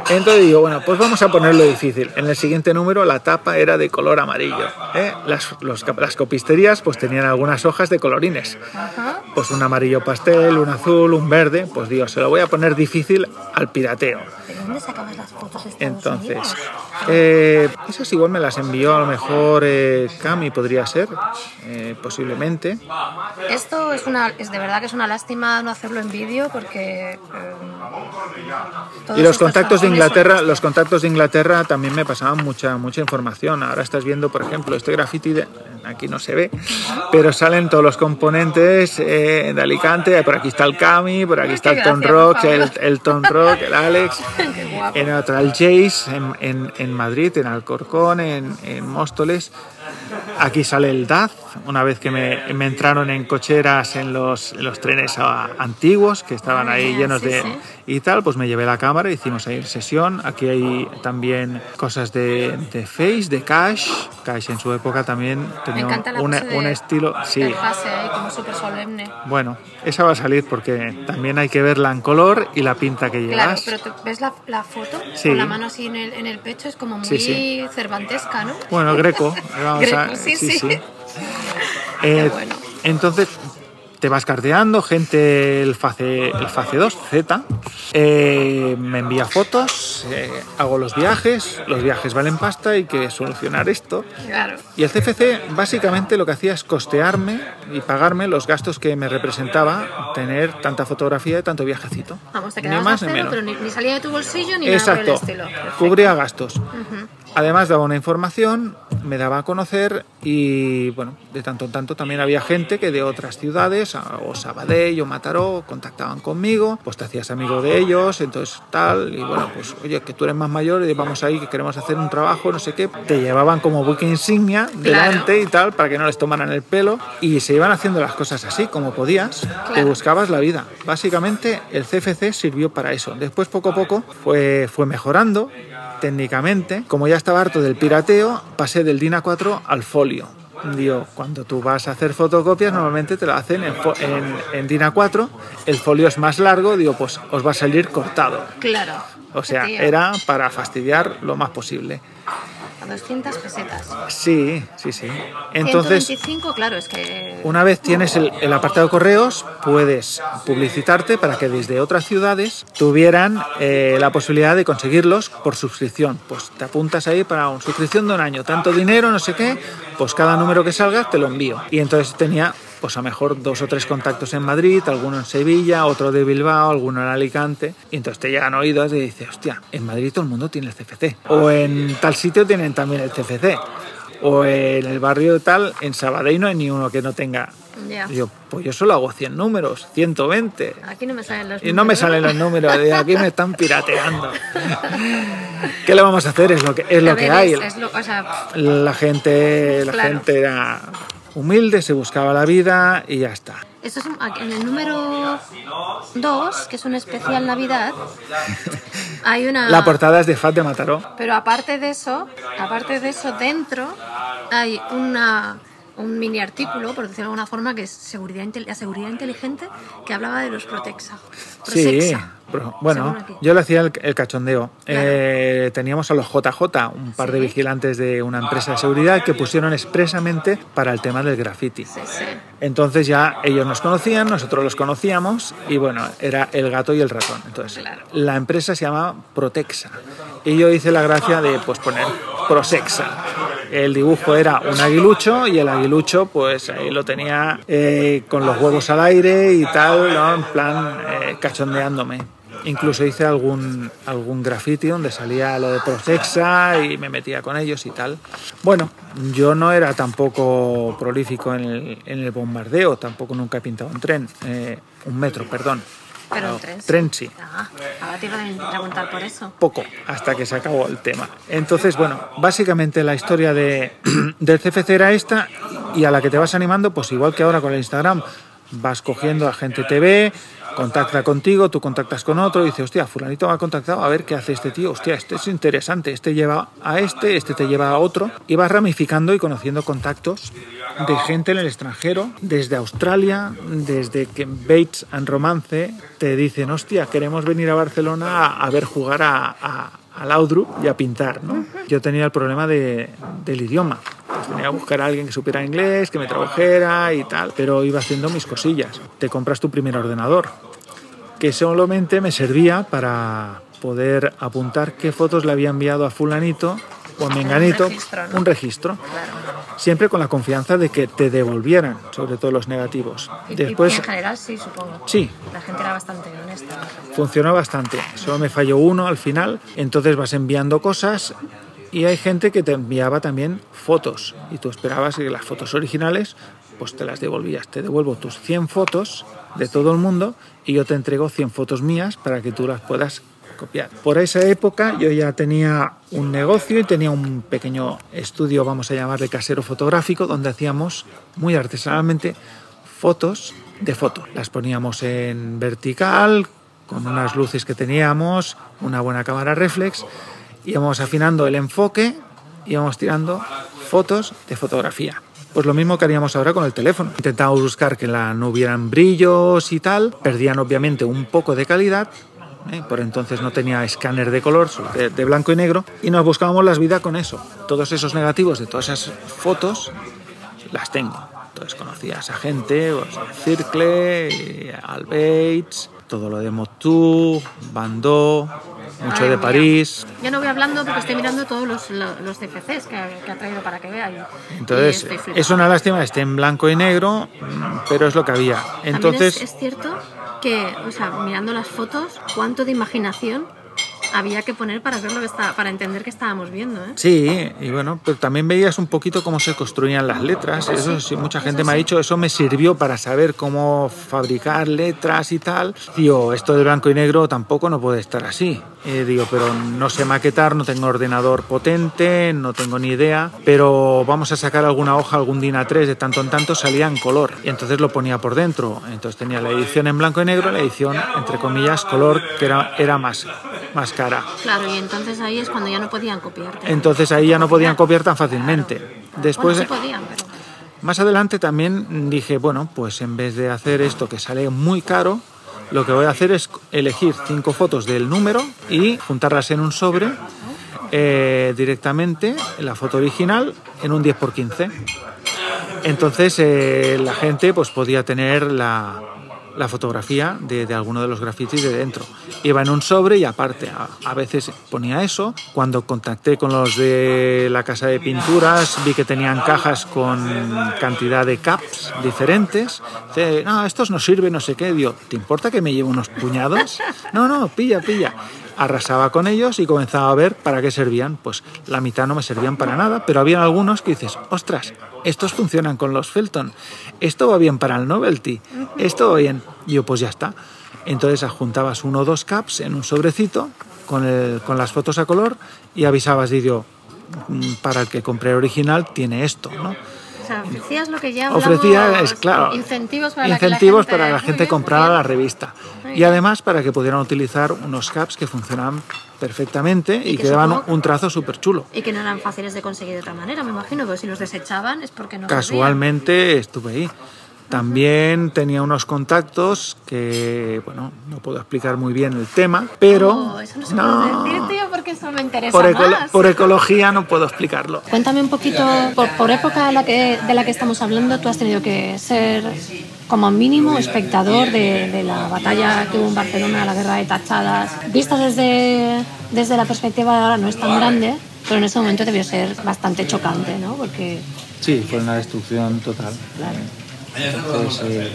Entonces digo, bueno, pues vamos a ponerlo difícil. En el siguiente número la tapa era de color amarillo. ¿eh? Las, los- las copisterías pues tenían algunas hojas de colorines. Ajá. Pues un amarillo pastel, un azul, un verde. Pues digo, se lo voy a poner difícil al pirateo. ¿De dónde sacabas las fotos de Entonces, eh, esas igual me las envió a lo mejor eh, Cami, podría ser, eh, posiblemente. Esto es una, es de verdad que es una lástima no hacerlo en vídeo porque. eh, Y los contactos de Inglaterra, los contactos de Inglaterra también me pasaban mucha mucha información. Ahora estás viendo, por ejemplo, este graffiti de, aquí no se ve, pero salen todos los componentes eh, de Alicante. Por aquí está el Cami, por aquí está el gracia, Rock, el, el Ton Rock, el Alex. En el Jace, en, en- en Madrid, en Alcorcón, en, en Móstoles. Aquí sale el DAZ, una vez que me, me entraron en cocheras en los, en los trenes ah, antiguos, que estaban ahí Ah, llenos sí, de... Y tal, pues me llevé la cámara, hicimos ahí sesión. Aquí hay también cosas de, de Face, de Cash. Cash en su época también tenía un, un estilo... Sí, ahí como súper solemne. bueno, esa va a salir porque también hay que verla en color y la pinta que Claro, llevas. pero tú ves la, la foto Sí. con la mano así en el, en el pecho, es como muy Sí, sí. cervantesca, ¿no? Bueno, Greco. Greco, sí, sí. Eh, bueno. Entonces te vas carteando, gente, el Face, el Face 2, Z, eh, me envía fotos, eh, hago los viajes, los viajes valen pasta, hay que solucionar esto. Claro. Y el CFC básicamente lo que hacía es costearme y pagarme los gastos que me representaba tener tanta fotografía y tanto viajecito. Vamos, te Ni más a ni cero, menos. pero ni, ni salía de tu bolsillo ni nada por Exacto, el estilo. Perfecto. cubría gastos. Además daba una información, me daba a conocer y bueno, de tanto en tanto también había gente que de otras ciudades, o Sabadell o Mataró, contactaban conmigo, pues te hacías amigo de ellos, entonces tal, y bueno, pues oye, que tú eres más mayor y vamos ahí, que queremos hacer un trabajo, no sé qué, te llevaban como buque insignia delante y tal, para que no les tomaran el pelo, y se iban haciendo las cosas así, como podías, te Claro. buscabas la vida. Básicamente el CFC sirvió para eso. Después poco a poco fue, fue mejorando técnicamente. Como ya estaba harto del pirateo, pasé del DIN A4 al folio. Digo, cuando tú vas a hacer fotocopias, normalmente te lo hacen en, en, en DIN A4, el folio es más largo, digo, pues os va a salir cortado. Claro. O sea, era para fastidiar lo más posible. A 200 pesetas. Sí, sí, sí. Entonces, 125, claro, es que... Una vez tienes el, el apartado de correos, puedes publicitarte para que desde otras ciudades tuvieran eh, la posibilidad de conseguirlos por suscripción. Pues te apuntas ahí para una suscripción de un año, tanto dinero, no sé qué, pues cada número que salga te lo envío. Y entonces tenía, pues a lo mejor dos o tres contactos en Madrid, alguno en Sevilla, otro de Bilbao, alguno en Alicante. Y entonces te llegan oídos y dices, hostia, en Madrid todo el mundo tiene el CFC. O en tal sitio tienen también el CFC. O en el barrio tal, en Sabadell no hay ni uno que no tenga. Yo, pues yo solo hago 100 números, 120. Aquí no me salen los Y no me números. salen los números, aquí me están pirateando. ¿Qué le vamos a hacer? Es lo que, es lo que hay. es- es lo- o sea, La gente, la Claro. gente era humilde, se buscaba la vida y ya está. esto es en el número 2, que es un especial Navidad, hay una... La portada es de Fat de Mataró. Pero aparte de eso, aparte de eso, dentro hay una, un mini artículo, por decirlo de alguna forma, que es seguridad, la seguridad inteligente, que hablaba de los Protexa. Sí, pero, bueno, yo le hacía el, el cachondeo. Eh, teníamos a los JJ, un par de vigilantes de una empresa de seguridad que pusieron expresamente para el tema del graffiti. Sí, sí. Entonces ya ellos nos conocían, nosotros los conocíamos y bueno, era el gato y el ratón. Entonces, Claro. la empresa se llama Protexa y yo hice la gracia de pues poner Prosexa. El dibujo era un aguilucho y el aguilucho pues ahí lo tenía eh, con los huevos al aire y tal, ¿no? en plan eh, cachondeándome. Incluso hice algún, algún graffiti donde salía lo de Prosexa y me metía con ellos y tal. Bueno, yo no era tampoco prolífico en el, en el bombardeo, tampoco nunca he pintado un tren, eh, un metro, perdón. Pero No, un tren sí. tren sí Ah, ahora te iba a preguntar por eso. poco hasta que se acabó el tema. Entonces, bueno, básicamente la historia de, del CFC era esta y a la que te vas animando, pues igual que ahora con el Instagram, vas cogiendo a gente TV, contacta contigo, tú contactas con otro y dices, hostia, fulanito me ha contactado, a ver qué hace este tío, hostia, este es interesante, este lleva a este, este te lleva a otro y vas ramificando y conociendo contactos de gente en el extranjero, desde Australia, desde que Bates and Romance te dicen, hostia, queremos venir a Barcelona a, ver jugar a, a Laudrup y a pintar, ¿no? Yo tenía el problema de, del idioma. Pues tenía que buscar a alguien que supiera inglés, que me tradujera y tal, pero iba haciendo mis cosillas. Te compras tu primer ordenador, que solamente me servía para poder apuntar qué fotos le había enviado a fulanito o a menganito, registro, ¿no? un registro siempre con la confianza de que te devolvieran, sobre todo los negativos. Después, y en general sí, supongo. sí, La gente era bastante honesta. funcionó bastante. Solo me falló uno al final, entonces vas enviando cosas y hay gente que te enviaba también fotos y tú esperabas que las fotos originales pues te las devolvías. Te devuelvo tus 100 fotos de todo el mundo y yo te entrego 100 fotos mías para que tú las puedas Por esa época yo ya tenía un negocio y tenía un pequeño estudio, vamos a llamarle casero fotográfico, donde hacíamos muy artesanalmente fotos de foto. Las poníamos en vertical, con unas luces que teníamos, una buena cámara reflex, íbamos afinando el enfoque, íbamos tirando fotos de fotografía. Pues lo mismo que haríamos ahora con el teléfono. Intentábamos buscar que la, no hubieran brillos y tal, perdían obviamente un poco de calidad, ¿eh? por entonces no tenía escáner de color, de, de blanco y negro, y nos buscábamos las vidas con eso. Todos esos negativos de todas esas fotos las tengo. Entonces conocí a esa gente, pues, a Circle, Al Bates, todo lo de Motu, Bandó, mucho Ay, de mira. París. Yo no voy hablando porque estoy mirando todos los, lo- los CFCs que, ha- que ha traído para que vean. Entonces, es una lástima que esté en blanco y negro, pero es lo que había. Entonces, es, es cierto que, o sea, mirando las fotos, cuánto de imaginación había que poner para ver lo que está, para entender que estábamos viendo, ¿eh? Sí, y bueno, pero también veías un poquito cómo se construían las letras. Eso sí, mucha gente me ha dicho, eso me sirvió para saber cómo fabricar letras y tal. Digo, esto de blanco y negro tampoco no puede estar así. Eh, digo, pero no sé maquetar, no tengo ordenador potente, no tengo ni idea, pero vamos a sacar alguna hoja, algún DIN A3 de tanto en tanto salía en color. Y entonces lo ponía por dentro. Entonces tenía la edición en blanco y negro, la edición, entre comillas, color, que era, era más, más cara. Claro, y entonces ahí es cuando ya no podían copiarte. Entonces ahí ya no podían copiar tan fácilmente. Después, Bueno, sí podían, pero... más adelante también dije, bueno, pues en vez de hacer esto que sale muy caro, lo que voy a hacer es elegir cinco fotos del número y juntarlas en un sobre eh, directamente, la foto original, en un 10x15. Entonces eh, la gente pues podía tener la, la fotografía de, de alguno de los grafitis de dentro. Iba en un sobre y aparte a, a veces ponía eso. Cuando contacté con los de la casa de pinturas vi que tenían cajas con cantidad de caps diferentes. Dice, no, estos no sirven, no sé qué. Digo, ¿te importa que me lleve unos puñados? No, no, pilla, pilla arrasaba con ellos y comenzaba a ver para qué servían. Pues la mitad no me servían para nada, pero había algunos que dices, ostras, estos funcionan con los Felton, esto va bien para el Novelty, esto va bien. Y yo, pues ya está. Entonces adjuntabas uno o dos caps en un sobrecito con, el- con las fotos a color y avisabas, digo, "Mm, para el que compré original tiene esto, ¿no? O sea, ofrecías lo que ya hablamos, Ofrecía, es claro, incentivos para incentivos que la gente, para que la Muy gente bien, comprara la revista. Y además para que pudieran utilizar unos caps que funcionaban perfectamente y, que que daban un trazo súper chulo. Y que no eran fáciles de conseguir de otra manera, me imagino, porque si los desechaban es porque no Casualmente estuve ahí. También tenía unos contactos que, bueno, no puedo explicar muy bien el tema, pero Oh, eso no se no, puede decir, tío, porque eso me interesa por, eco- más. por ecología no puedo explicarlo. Cuéntame un poquito, por, por época de la, que, de la que estamos hablando, tú has tenido que ser como mínimo espectador de, de la batalla que hubo en Barcelona, la guerra de tachadas. Vista desde, desde la perspectiva de ahora no es tan grande, Pero en ese momento debió ser bastante chocante, ¿no? Porque, Sí, fue una destrucción total. claro. Entonces, eh,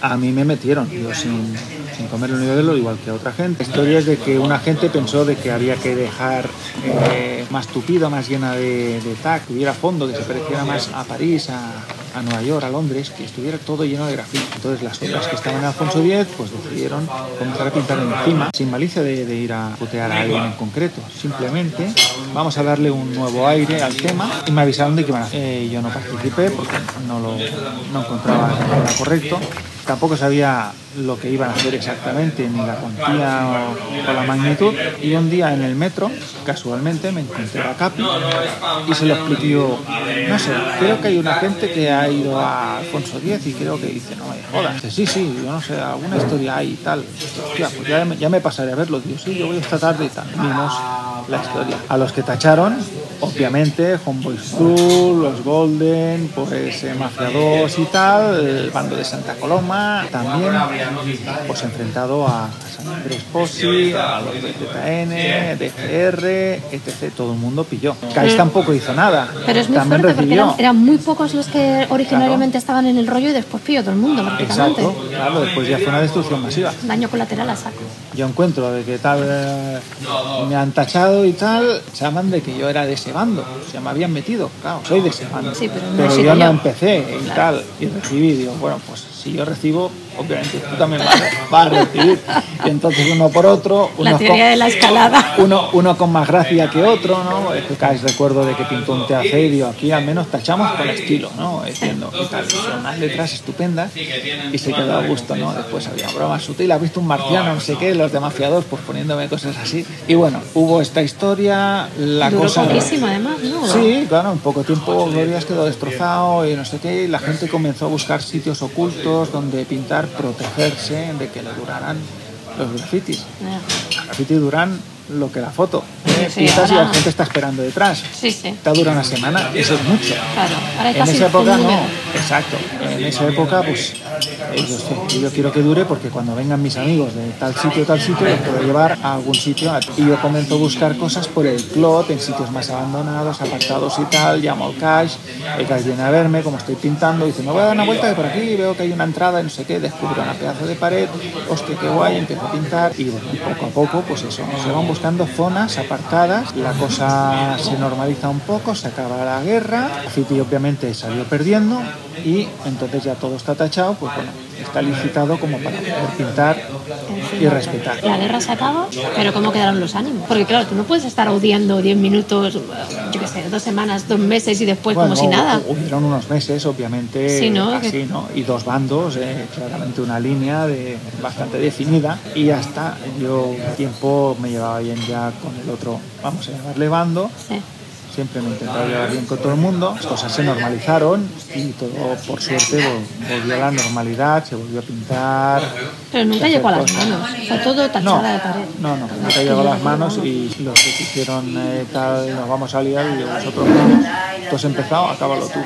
a mí me metieron, yo sin, sin comer ni beberlo, igual que otra gente. La historia es de que una gente pensó de que había que dejar eh, más tupido, más llena de, de tac, que hubiera fondo, que se pareciera más a París, a, Nueva York, a Londres, que estuviera todo lleno de grafito. Entonces las obras que estaban en Alfonso X, pues decidieron comenzar a pintar encima, sin malicia de, de ir a putear a alguien en concreto. Simplemente vamos a darle un nuevo aire al tema y me avisaron de que iban a hacer. Eh, yo no participé porque no lo no encontraba era correcto. Tampoco sabía lo que iban a hacer exactamente, ni la cuantía o, la magnitud. Y un día en el metro, casualmente, me encontré a Capi y se lo expliqué no sé, creo que hay una gente que ha ido a Alfonso X y creo que dice, no me jodas. Dice, sí, sí, yo no sé, alguna historia hay y tal. Pues ya ya me pasaré a verlo. Digo, sí, yo voy esta tarde y tal. Vimos la historia. A los que tacharon, obviamente, Homeboy School, los Golden, pues eh, Mafia 2 y tal, el bando de Santa Coloma, también pues enfrentado a San Andrés Posi, a los de ZN, DCR, etc. Todo el mundo pilló. Cais tampoco hizo nada. Pero es muy también fuerte porque eran, eran muy pocos los que originariamente estaban en el rollo y después pilló todo el mundo prácticamente. Exacto, claro, después ya fue una destrucción masiva. Daño colateral a saco. Yo encuentro de que tal eh, me han tachado y tal, se llaman de que yo era de ese bando, o sea, me habían metido, claro, soy de ese bando. Sí, pero no yo no empecé y Claro. tal, y recibí, digo, bueno, pues si yo recibo, obviamente tú también vas a, vas a recibir. Y entonces uno por otro, La unos teoría con- de la escalada. uno, uno con más gracia que otro, ¿no? Es recuerdo de que pintó un teatro y digo, aquí al menos tachamos con estilo, ¿no? Diciendo, y tal, son unas letras estupendas y se quedó a gusto, ¿no? Después había bromas sutil, ha visto un marciano, no sé qué, los de Mafia 2, pues poniéndome cosas así. Y bueno, hubo esta historia, la Duró cosa... poquísimo además, ¿no? Sí, claro, en poco tiempo habías quedado destrozado y no sé qué, y la gente comenzó a buscar sitios ocultos donde pintar, protegerse de que le duraran los grafitis. Ya. El graffiti duran lo que la foto. ¿eh? Sí, Pintas y la gente está esperando detrás. Sí, sí, Te dura una semana, eso es mucho. claro. Ahora es En casi esa época no. Exacto. En esa época, pues, sí, yo quiero que dure porque cuando vengan mis amigos de tal sitio, tal sitio, los puedo llevar a algún sitio. Y yo comienzo a buscar cosas por el clot, en sitios más abandonados, apartados y tal. Llamo al cash, el cash viene a verme, como estoy pintando, dice, me voy a dar una vuelta de por aquí, veo que hay una entrada, no sé qué, descubro una pedazo de pared, hostia, qué guay, empiezo a pintar y bueno, poco a poco, pues eso, se van buscando zonas apartadas, la cosa se normaliza un poco, se acaba la guerra, City obviamente salió perdiendo y entonces ya todo está tachado, pues bueno, está licitado como para poder pintar y respetar. La guerra se acaba, pero ¿cómo quedaron los ánimos? Porque claro, tú no puedes estar odiando 10 minutos, yo qué sé, dos semanas, dos meses y después Bueno, como si nada. hu- Hubieron unos meses, obviamente, Sí, ¿no? así, Que- ¿no? Y dos bandos, eh, claramente una línea de, bastante definida. Y ya está. Yo tiempo me llevaba bien ya con el otro, vamos a llamarle bando. Sí. Siempre me intentaba llevar bien con todo el mundo. Las cosas se normalizaron y todo, por suerte, vol- volvió a la normalidad, se volvió a pintar. Pero nunca llegó a las manos. Fue todo no, tachada de pared. no, no, nunca llegó a las manos y los que quisieron eh, tal, nos vamos a liar y vosotros mismos, tú has empezado, acábalo tú.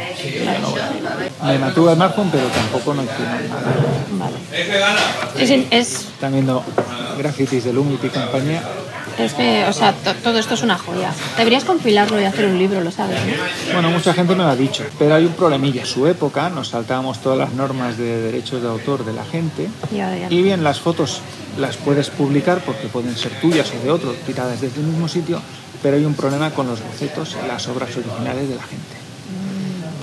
No Me mantuve al margen, pero tampoco no hicieron nada. Vale. Es, es, Están viendo grafitis de Lumit y compañía. Es que, o sea, to- todo esto es una joya. Deberías compilarlo y hacer un libro, lo sabes, ¿no? Bueno, mucha gente me lo ha dicho, pero hay un problemilla. En su época nos saltábamos todas las normas de derechos de autor de la gente Y ahora ya. Y bien, las fotos las puedes publicar porque pueden ser tuyas o de otro, tiradas desde el mismo sitio, pero hay un problema con los bocetos y las obras originales de la gente.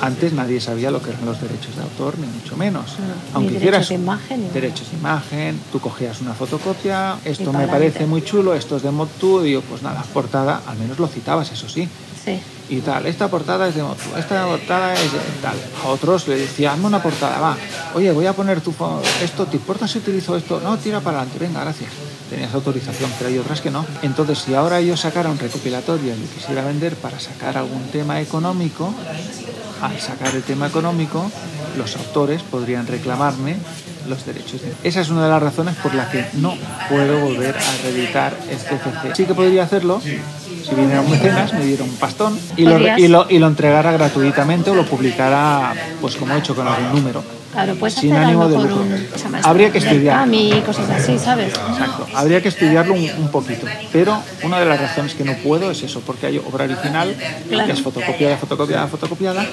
Antes nadie sabía lo que eran los derechos de autor, ni mucho menos. ni Aunque derechos hicieras de imagen, ni- derechos de imagen, tú cogías una fotocopia, esto me parece muy chulo, esto es de Motu, digo, pues nada, portada, al menos lo citabas, eso sí Sí. y tal. Esta portada es de Motu, esta portada es de tal. A otros le decía, hazme una portada, va. Oye, voy a poner tu esto, ¿te importa si utilizo esto? No, tira para adelante, venga, gracias. Tenías autorización, pero hay otras que no. Entonces, si ahora yo sacara un recopilatorio y lo quisiera vender para sacar algún tema económico, al sacar el tema económico, los autores podrían reclamarme los derechos. de- Esa es una de las razones por las que no puedo volver a reeditar este CC. Sí que podría hacerlo si vinieran mecenas, me dieron un pastón y lo, y, lo, y lo entregara gratuitamente o lo publicara, pues como he hecho con algún número. Claro, puedes sin hacer ánimo de lucro. un... Habría que estudiar. y cosas así, ¿sabes? Exacto. Habría que estudiarlo un, un poquito. Pero una de las razones que no puedo es eso, porque hay obra original Claro. que es fotocopiada, fotocopiada, fotocopiada,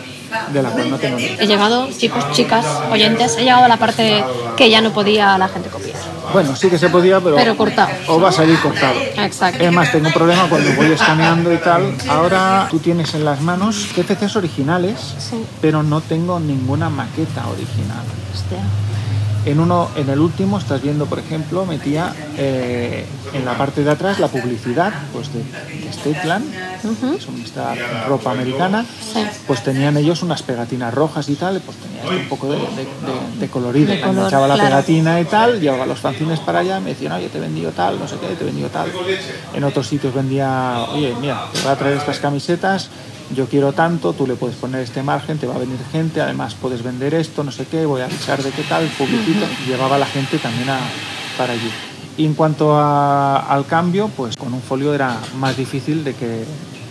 de la cual no tengo ni He llegado, chicos, chicas, oyentes, he llegado a la parte que ya no podía la gente copiar. Bueno, sí que se podía, pero, Pero cortado. O va a salir cortado. Exacto. Es más, tengo un problema cuando voy escaneando y tal. Ahora tú tienes en las manos CFCs originales, Sí. pero no tengo ninguna maqueta original. Hostia. En uno, en el último estás viendo, por ejemplo, metía eh, en la parte de atrás la publicidad, pues de, de Stateland, que es una- esta ropa americana, Sí. pues tenían ellos unas pegatinas rojas y tal, pues tenía un poco de, de- de- colorido. Color, Enganchaba la claro. pegatina y tal, llevaba los fanzines para allá, me decían, oye, te he vendido tal, no sé qué, te he vendido tal. En otros sitios vendía, oye, mira, te voy a traer estas camisetas, yo quiero tanto, tú le puedes poner este margen, te va a venir gente, además puedes vender esto, no sé qué, voy a avisar de qué tal, publicito, llevaba la gente también a, para allí. Y en cuanto a- al cambio, pues con un folio era más difícil de que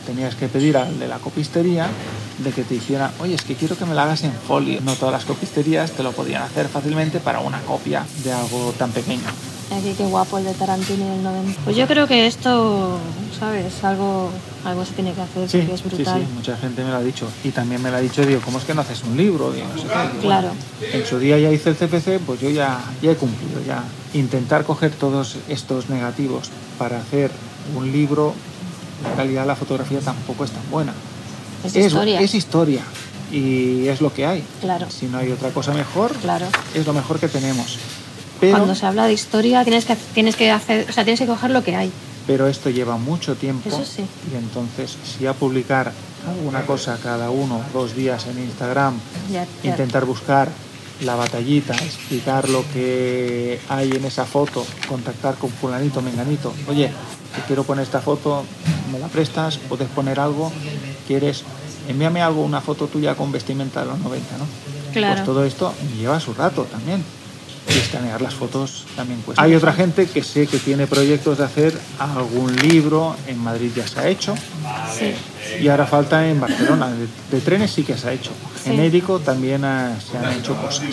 tenías que pedir al de la copistería de que te hiciera, oye, es que quiero que me la hagas en folio. No todas las copisterías te lo podían hacer fácilmente para una copia de algo tan pequeño. Aquí qué guapo el de Tarantino del 90. Pues yo creo que esto, ¿sabes? Algo, algo se tiene que hacer Sí, porque es sí, brutal. sí, mucha gente me lo ha dicho. Y también me lo ha dicho, digo, ¿cómo es que no haces un libro? Digo, no sé qué. Claro. bueno, en su día ya hice el CPC, pues yo ya, ya he cumplido. ya Intentar coger todos estos negativos para hacer un libro, calidad de la fotografía tampoco es tan buena. Es historia. Es historia y es lo que hay. Claro. Si no hay otra cosa mejor, Claro. es lo mejor que tenemos. Pero, Cuando se habla de historia tienes que tienes que hacer, o sea, tienes que coger lo que hay. pero esto lleva mucho tiempo. Eso sí. Y entonces, si a publicar alguna cosa cada uno dos días en Instagram, Ya, ya. intentar buscar la batallita, explicar lo que hay en esa foto, contactar con fulanito, menganito, oye, que quiero poner esta foto, me la prestas, puedes poner algo, quieres, envíame algo, una foto tuya con vestimenta de los 90, ¿no? Claro. Pues todo esto lleva su rato también. Y escanear las fotos también cuesta. Hay otra gente que sé que tiene proyectos de hacer algún libro, en Madrid ya se ha hecho, Sí. y ahora falta en Barcelona. De, de trenes sí que se ha hecho. Sí. Genérico también ha- se han hecho cosas.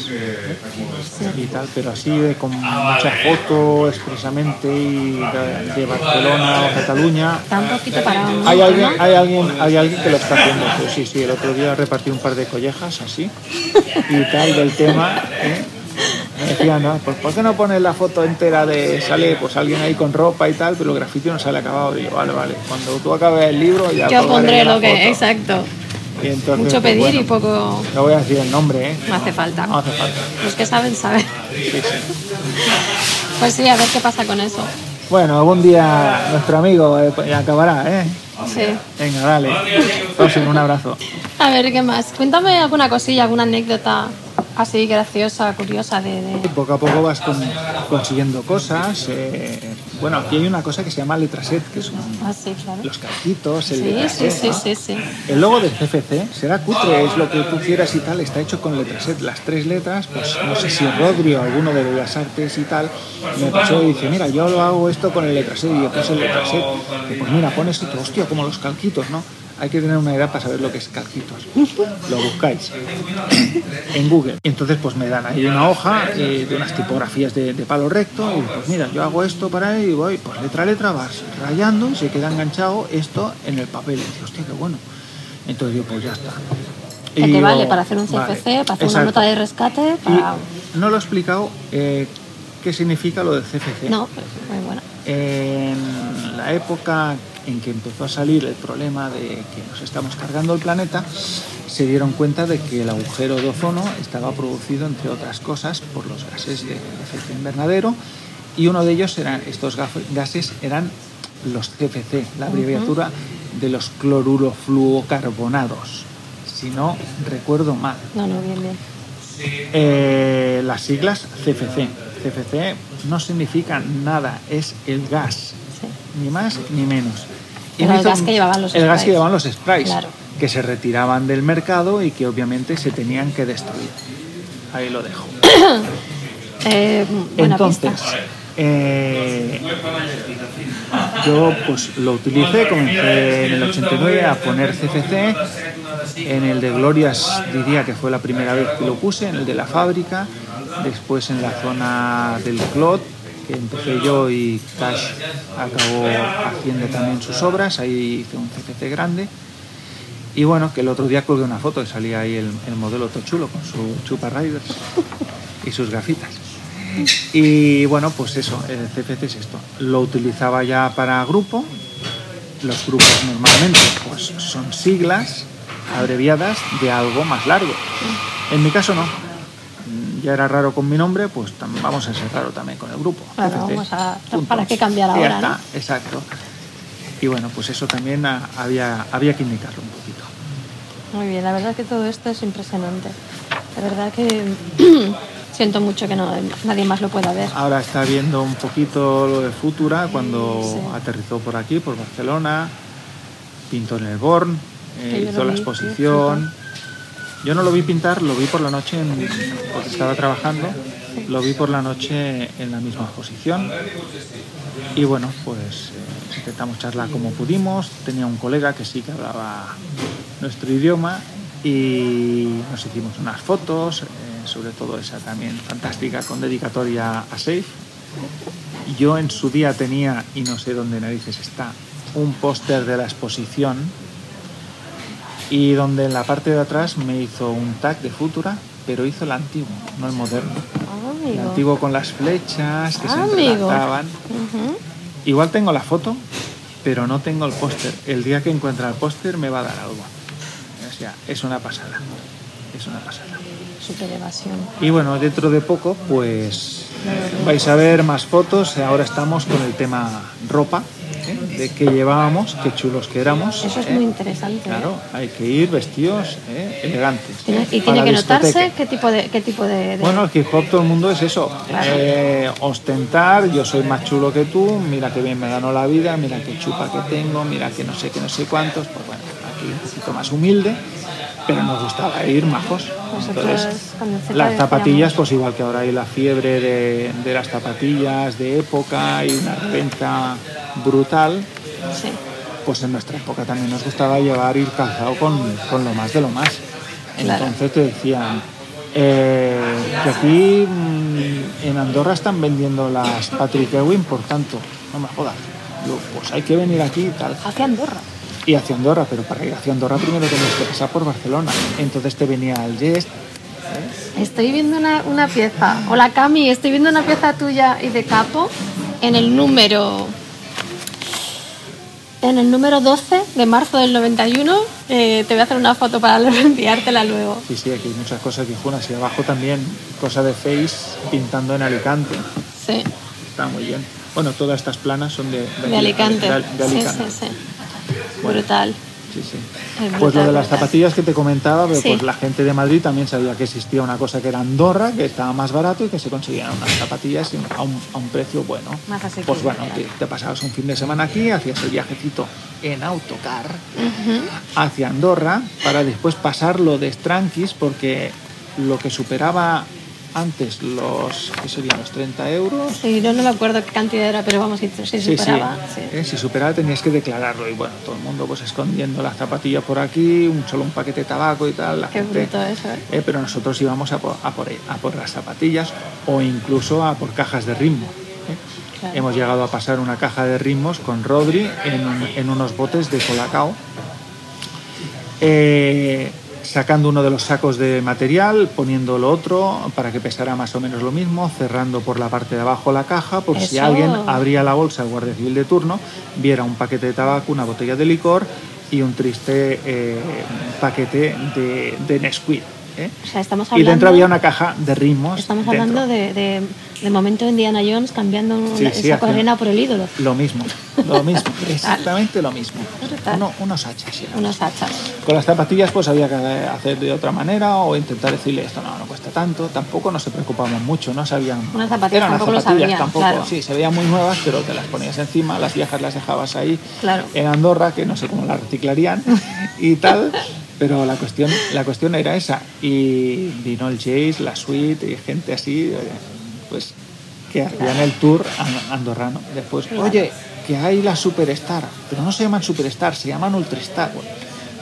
Y tal, pero así de con mucha foto expresamente y de, de Barcelona o Cataluña. Está un poquito parado. ¿no? Hay alguien, hay alguien, hay alguien que lo está haciendo. Pues sí, sí, el otro día repartí un par de collejas así y tal del tema. ¿eh? Me decían, ¿no? Pues ¿por qué no pones la foto entera de sale pues alguien ahí con ropa y tal, pero el grafiti no sale acabado? Y yo, vale, vale. Cuando tú acabes el libro ya Yo pondré lo que, foto". exacto. Y entonces, Mucho pues, pedir bueno, y poco No voy a decir el nombre, ¿eh? no hace falta. No hace falta. Los que saben, saben. Sí, sí. Pues sí, a ver qué pasa con eso. Bueno, algún día nuestro amigo eh, pues, acabará, ¿eh? Sí. Venga, dale. Tosin, un abrazo. A ver, ¿qué más? Cuéntame alguna cosilla, alguna anécdota así graciosa, curiosa de... de- poco a poco vas con- consiguiendo cosas. eh, bueno, aquí hay una cosa que se llama letraset, que son Ah, sí, claro. los calcitos, el Sí, sí, letraset, sí, ¿no? sí, sí. El logo del CFC será cutre, es lo que tú quieras y tal, está hecho con letraset. Las tres letras, pues no sé si Rodri o alguno de Bellas Artes y tal, me pasó y dice, mira, yo lo hago esto con el letraset y yo puse el letraset. Y pues mira, pones esto, hostia, como los calquitos, ¿no? Hay que tener una edad para saber lo que es calquitos. Lo buscáis en Google. Entonces, pues me dan ahí una hoja eh, de unas tipografías de, de palo recto y pues mira, yo hago esto para ahí y voy, pues letra a letra vas rayando y se queda enganchado esto en el papel. Y digo, hostia, qué bueno. Entonces yo, pues ya está. Que te digo, vale para hacer un CFC, vale, para hacer una exacto. nota de rescate, para... Y no lo he explicado eh, qué significa lo del CFC. No, muy bueno. En la época en que empezó a salir el problema de que nos estamos cargando el planeta, se dieron cuenta de que el agujero de ozono estaba producido, entre otras cosas, por los gases de efecto invernadero y uno de ellos eran, estos gases eran los CFC, la abreviatura de los clorurofluocarbonados, si no recuerdo mal. No, no, bien, bien. Eh, las siglas CFC. CFC no significa nada, es el gas, Sí. ni más ni menos. Era el gas que llevaban los El gas sprays. que llevaban los sprays, Claro. que se retiraban del mercado y que obviamente se tenían que destruir. Ahí lo dejo. Eh, buena Entonces, pista. eh, yo pues lo utilicé, comencé en el 89 a poner CFC En el de Glorias diría que fue la primera vez que lo puse, en el de la fábrica, después en la zona del Clot, que empecé yo y Cash acabó haciendo también sus obras, ahí hice un CPC grande. Y bueno, que el otro día colgué una foto y salía ahí el, el modelo todo chulo con su chupa riders y sus gafitas. Y bueno, pues eso, el CPC es esto. Lo utilizaba ya para grupo. Los grupos normalmente pues son siglas abreviadas de algo más largo. En mi caso no. Ya era raro con mi nombre, pues vamos a ser raro también con el grupo. Vamos a-. ¿para qué cambiar Y ya ahora, está, no? exacto. Y bueno, pues eso también ah, había, había que indicarlo un poquito. Muy bien, la verdad que todo esto es impresionante. La verdad que siento mucho que no, nadie más lo pueda ver. Ahora está viendo un poquito lo de Futura cuando Sí. aterrizó por aquí, por Barcelona, pintó en el Born, eh, hizo la vi, exposición. Yo no lo vi pintar, lo vi por la noche porque estaba trabajando, lo vi por la noche en la misma exposición. Y bueno, pues eh, intentamos charlar como pudimos. Tenía un colega que sí que hablaba nuestro idioma y nos hicimos unas fotos, eh, sobre todo esa también fantástica con dedicatoria a Safe. Yo en su día tenía, y no sé dónde narices está, un póster de la exposición y donde en la parte de atrás me hizo un tag de Futura, pero hizo el antiguo, no el moderno. Ah, El antiguo con las flechas que se Ah, entrelazaban. Igual tengo la foto, pero no tengo el póster. El día que encuentre el póster me va a dar algo. O sea, es una pasada. Es una pasada. Súper evasión. Y bueno, dentro de poco, pues vais a ver más fotos. Ahora estamos con el tema ropa. De qué llevábamos, qué chulos que éramos. Eso es ¿eh? muy interesante. ¿eh? Claro, hay que ir vestidos ¿eh? elegantes. ¿eh? y tiene que notarse qué tipo de, qué tipo de, de- Bueno, el hip hop todo el mundo es eso. Claro. Eh, ostentar, yo soy más chulo que tú, mira que bien me ganó la vida, mira qué chupa que tengo, mira que no sé qué, no sé cuántos. Pues bueno, aquí un poquito más humilde, pero nos gustaba ir majos. Entonces, las zapatillas, pues igual que ahora hay la fiebre de, de las zapatillas de época y una reventa brutal, Sí. pues en nuestra época también nos gustaba llevar ir calzado con, con lo más de lo más. Claro. Entonces te decían eh, que aquí mm, en Andorra están vendiendo las Patrick Ewing, por tanto, no me jodas. Digo, pues hay que venir aquí y tal. Hacia Andorra. Y hacia Andorra, pero para ir hacia Andorra primero tenías que pasar por Barcelona. Entonces te venía el Jest, Estoy viendo una, una pieza. Hola Cami, estoy viendo una pieza tuya y de capo en el número. En el número 12 de marzo del 91. Eh, te voy a hacer una foto para enviártela luego. Sí, sí, aquí hay muchas cosas viejunas. Y abajo también, cosa de Face pintando en Alicante. Sí, Está muy bien. Bueno, todas estas planas son de, de Alicante. de- de Alicante. Sí, sí, sí. Brutal. Sí, sí. Es Pues lo de las brutal. zapatillas que te comentaba, pero Sí. pues la gente de Madrid también sabía que existía una cosa que era Andorra, que estaba más barato y que se conseguían unas zapatillas a un, a un precio bueno. Más Pues bueno, te, te pasabas un fin de semana aquí, hacías el viajecito en autocar hacia Andorra para después pasarlo de Strankis porque lo que superaba antes los, ¿qué serían? Los 30 euros, Sí, no, no me acuerdo qué cantidad era, pero vamos, si, si Sí, superaba. sí. sí. Eh, si superaba tenías que declararlo y bueno, todo el mundo pues escondiendo las zapatillas por aquí, un solo un paquete de tabaco y tal. La Qué gente, bruto eso, ¿eh? eh, pero nosotros íbamos a por, a, por, a por las zapatillas o incluso a por cajas de ritmo. Claro. Hemos llegado a pasar una caja de ritmos con Rodri en, un- en unos botes de colacao. Eh, sacando uno de los sacos de material, poniendo lo otro para que pesara más o menos lo mismo, cerrando por la parte de abajo la caja, por si alguien abría la bolsa al guardia civil de turno, viera un paquete de tabaco, una botella de licor y un triste eh, paquete de, de Nesquik. ¿eh? O sea, estamos Y dentro había una caja de ritmos. Estamos hablando de, de, de momento Indiana Jones cambiando Sí, sí, hacía- arena por el ídolo. Lo mismo, lo mismo, exactamente lo mismo. Uno- unos hachas. Unos hachas. Con las zapatillas pues había que hacer de otra manera o intentar decirle esto no, no cuesta tanto. Tampoco nos preocupábamos mucho, no sabían. Unas zapatillas Eran tampoco zapatillas, sabían, tampoco, claro. sí, se veían muy nuevas, pero te las ponías encima, las viejas las dejabas ahí Claro. en Andorra, que no sé cómo las reciclarían y tal. Pero la cuestión, la cuestión era esa. Y vino el Jace, la suite y gente así, eh, pues que hacían el tour an- andorrano. Después, oye, que hay la Superstar, pero no se llaman Superstar, se llaman Ultrastar. Bueno,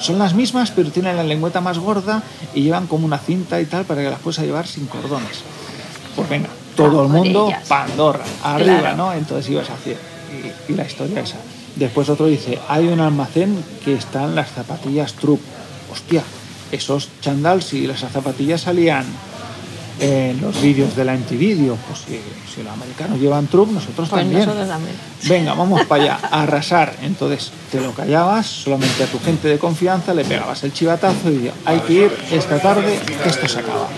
Son las mismas, pero tienen la lengüeta más gorda y llevan como una cinta y tal para que las puedas llevar sin cordones. Pues venga, todo el mundo. Pandorra, arriba, Claro. ¿no? Entonces ibas a hacer. Y, y la historia esa. Después otro dice, hay un almacén que están las zapatillas Trup. Hostia, esos chandals y las zapatillas salían en los vídeos de la MTV. Digo, Pues si, si los americanos llevan nosotros Pues también. nosotros también. Venga, vamos para allá, a arrasar. Entonces te lo callabas, solamente a tu gente de confianza le pegabas el chivatazo y hay que ir esta tarde, que esto se acaba.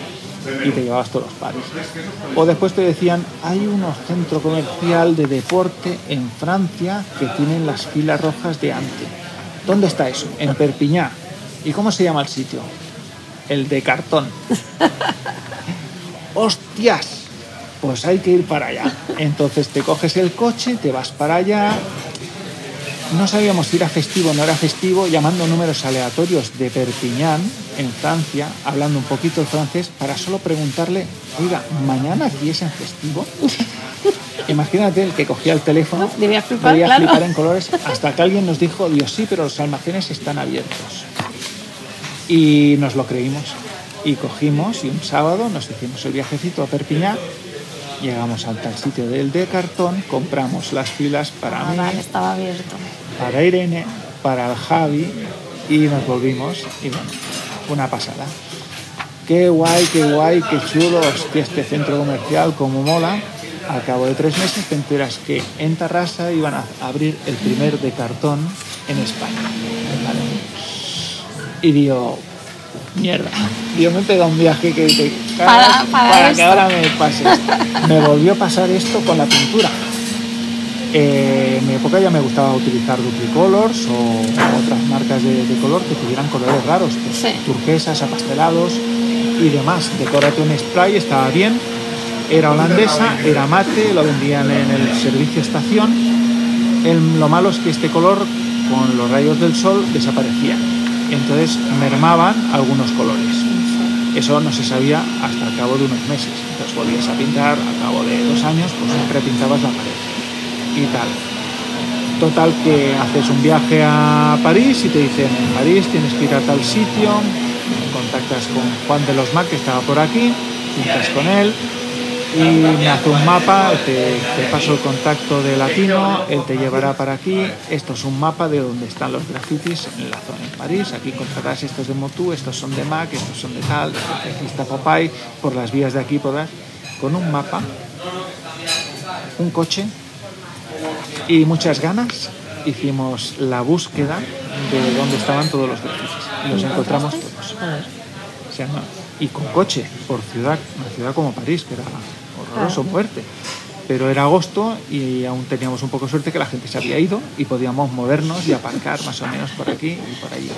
Y te llevabas todos los pares. O después te decían, hay unos centro comercial de deporte en Francia que tienen las filas rojas de antes. ¿Dónde está eso? En Perpiñá. ¿Y cómo se llama el sitio? El de cartón. ¡Hostias! Pues hay que ir para allá. Entonces te coges el coche, te vas para allá. No sabíamos si era festivo o no era festivo, llamando números aleatorios de Perpiñán, en Francia, hablando un poquito el francés, para solo preguntarle, oiga, ¿mañana aquí es en festivo? Imagínate el que cogía el teléfono, Debía flipar, debía claro. flipar en colores, hasta que alguien nos dijo, Dios, sí, pero los almacenes están abiertos. Y nos lo creímos. Y cogimos y un sábado nos hicimos el viajecito a Perpiñán. Llegamos al tal sitio del de cartón, compramos las filas para Ah, mí, vale, estaba abierto. para Irene, para el Javi y nos volvimos. Y bueno, una pasada. Qué guay, qué guay, qué chulo, hostia, este centro comercial, como mola. Al cabo de tres meses te enteras que en Tarrasa iban a abrir el primer de cartón en España. ¿vale? Y digo, mierda, Dios me pega un viaje que te Para- para que ahora me pase. Me volvió a pasar esto con la pintura. Eh, en mi época ya me gustaba utilizar Duplicolors o otras marcas de, de color que tuvieran colores raros, pues, Sí. turquesas, apastelados y demás. Decórate un spray, estaba bien. Era holandesa, era mate, lo vendían en el servicio estación. El- lo malo es que este color, con los rayos del sol, desaparecía. Entonces mermaban algunos colores. Eso no se sabía hasta el cabo de unos meses. Entonces volvías a pintar, al cabo de dos años, pues siempre pintabas la pared y tal. Total que haces un viaje a París y te dicen, en París tienes que ir a tal sitio, contactas con Juan de los Mac, que estaba por aquí, pintas con él y me hace un mapa, te, te paso el contacto de Latino, él te llevará para aquí, esto es un mapa de donde están los grafitis en la zona en París, aquí encontrarás estos de Motu, estos son de Mac, estos son de tal, aquí está Popeye, por las vías de aquí podrás, con un mapa, un coche y muchas ganas hicimos la búsqueda de dónde estaban todos los grafitis. Y los encontramos todos. Y con coche por ciudad, una ciudad como París, que era horroroso, Claro. fuerte. Pero era agosto y aún teníamos un poco de suerte que la gente se había ido y podíamos movernos y aparcar más o menos por aquí y por allí.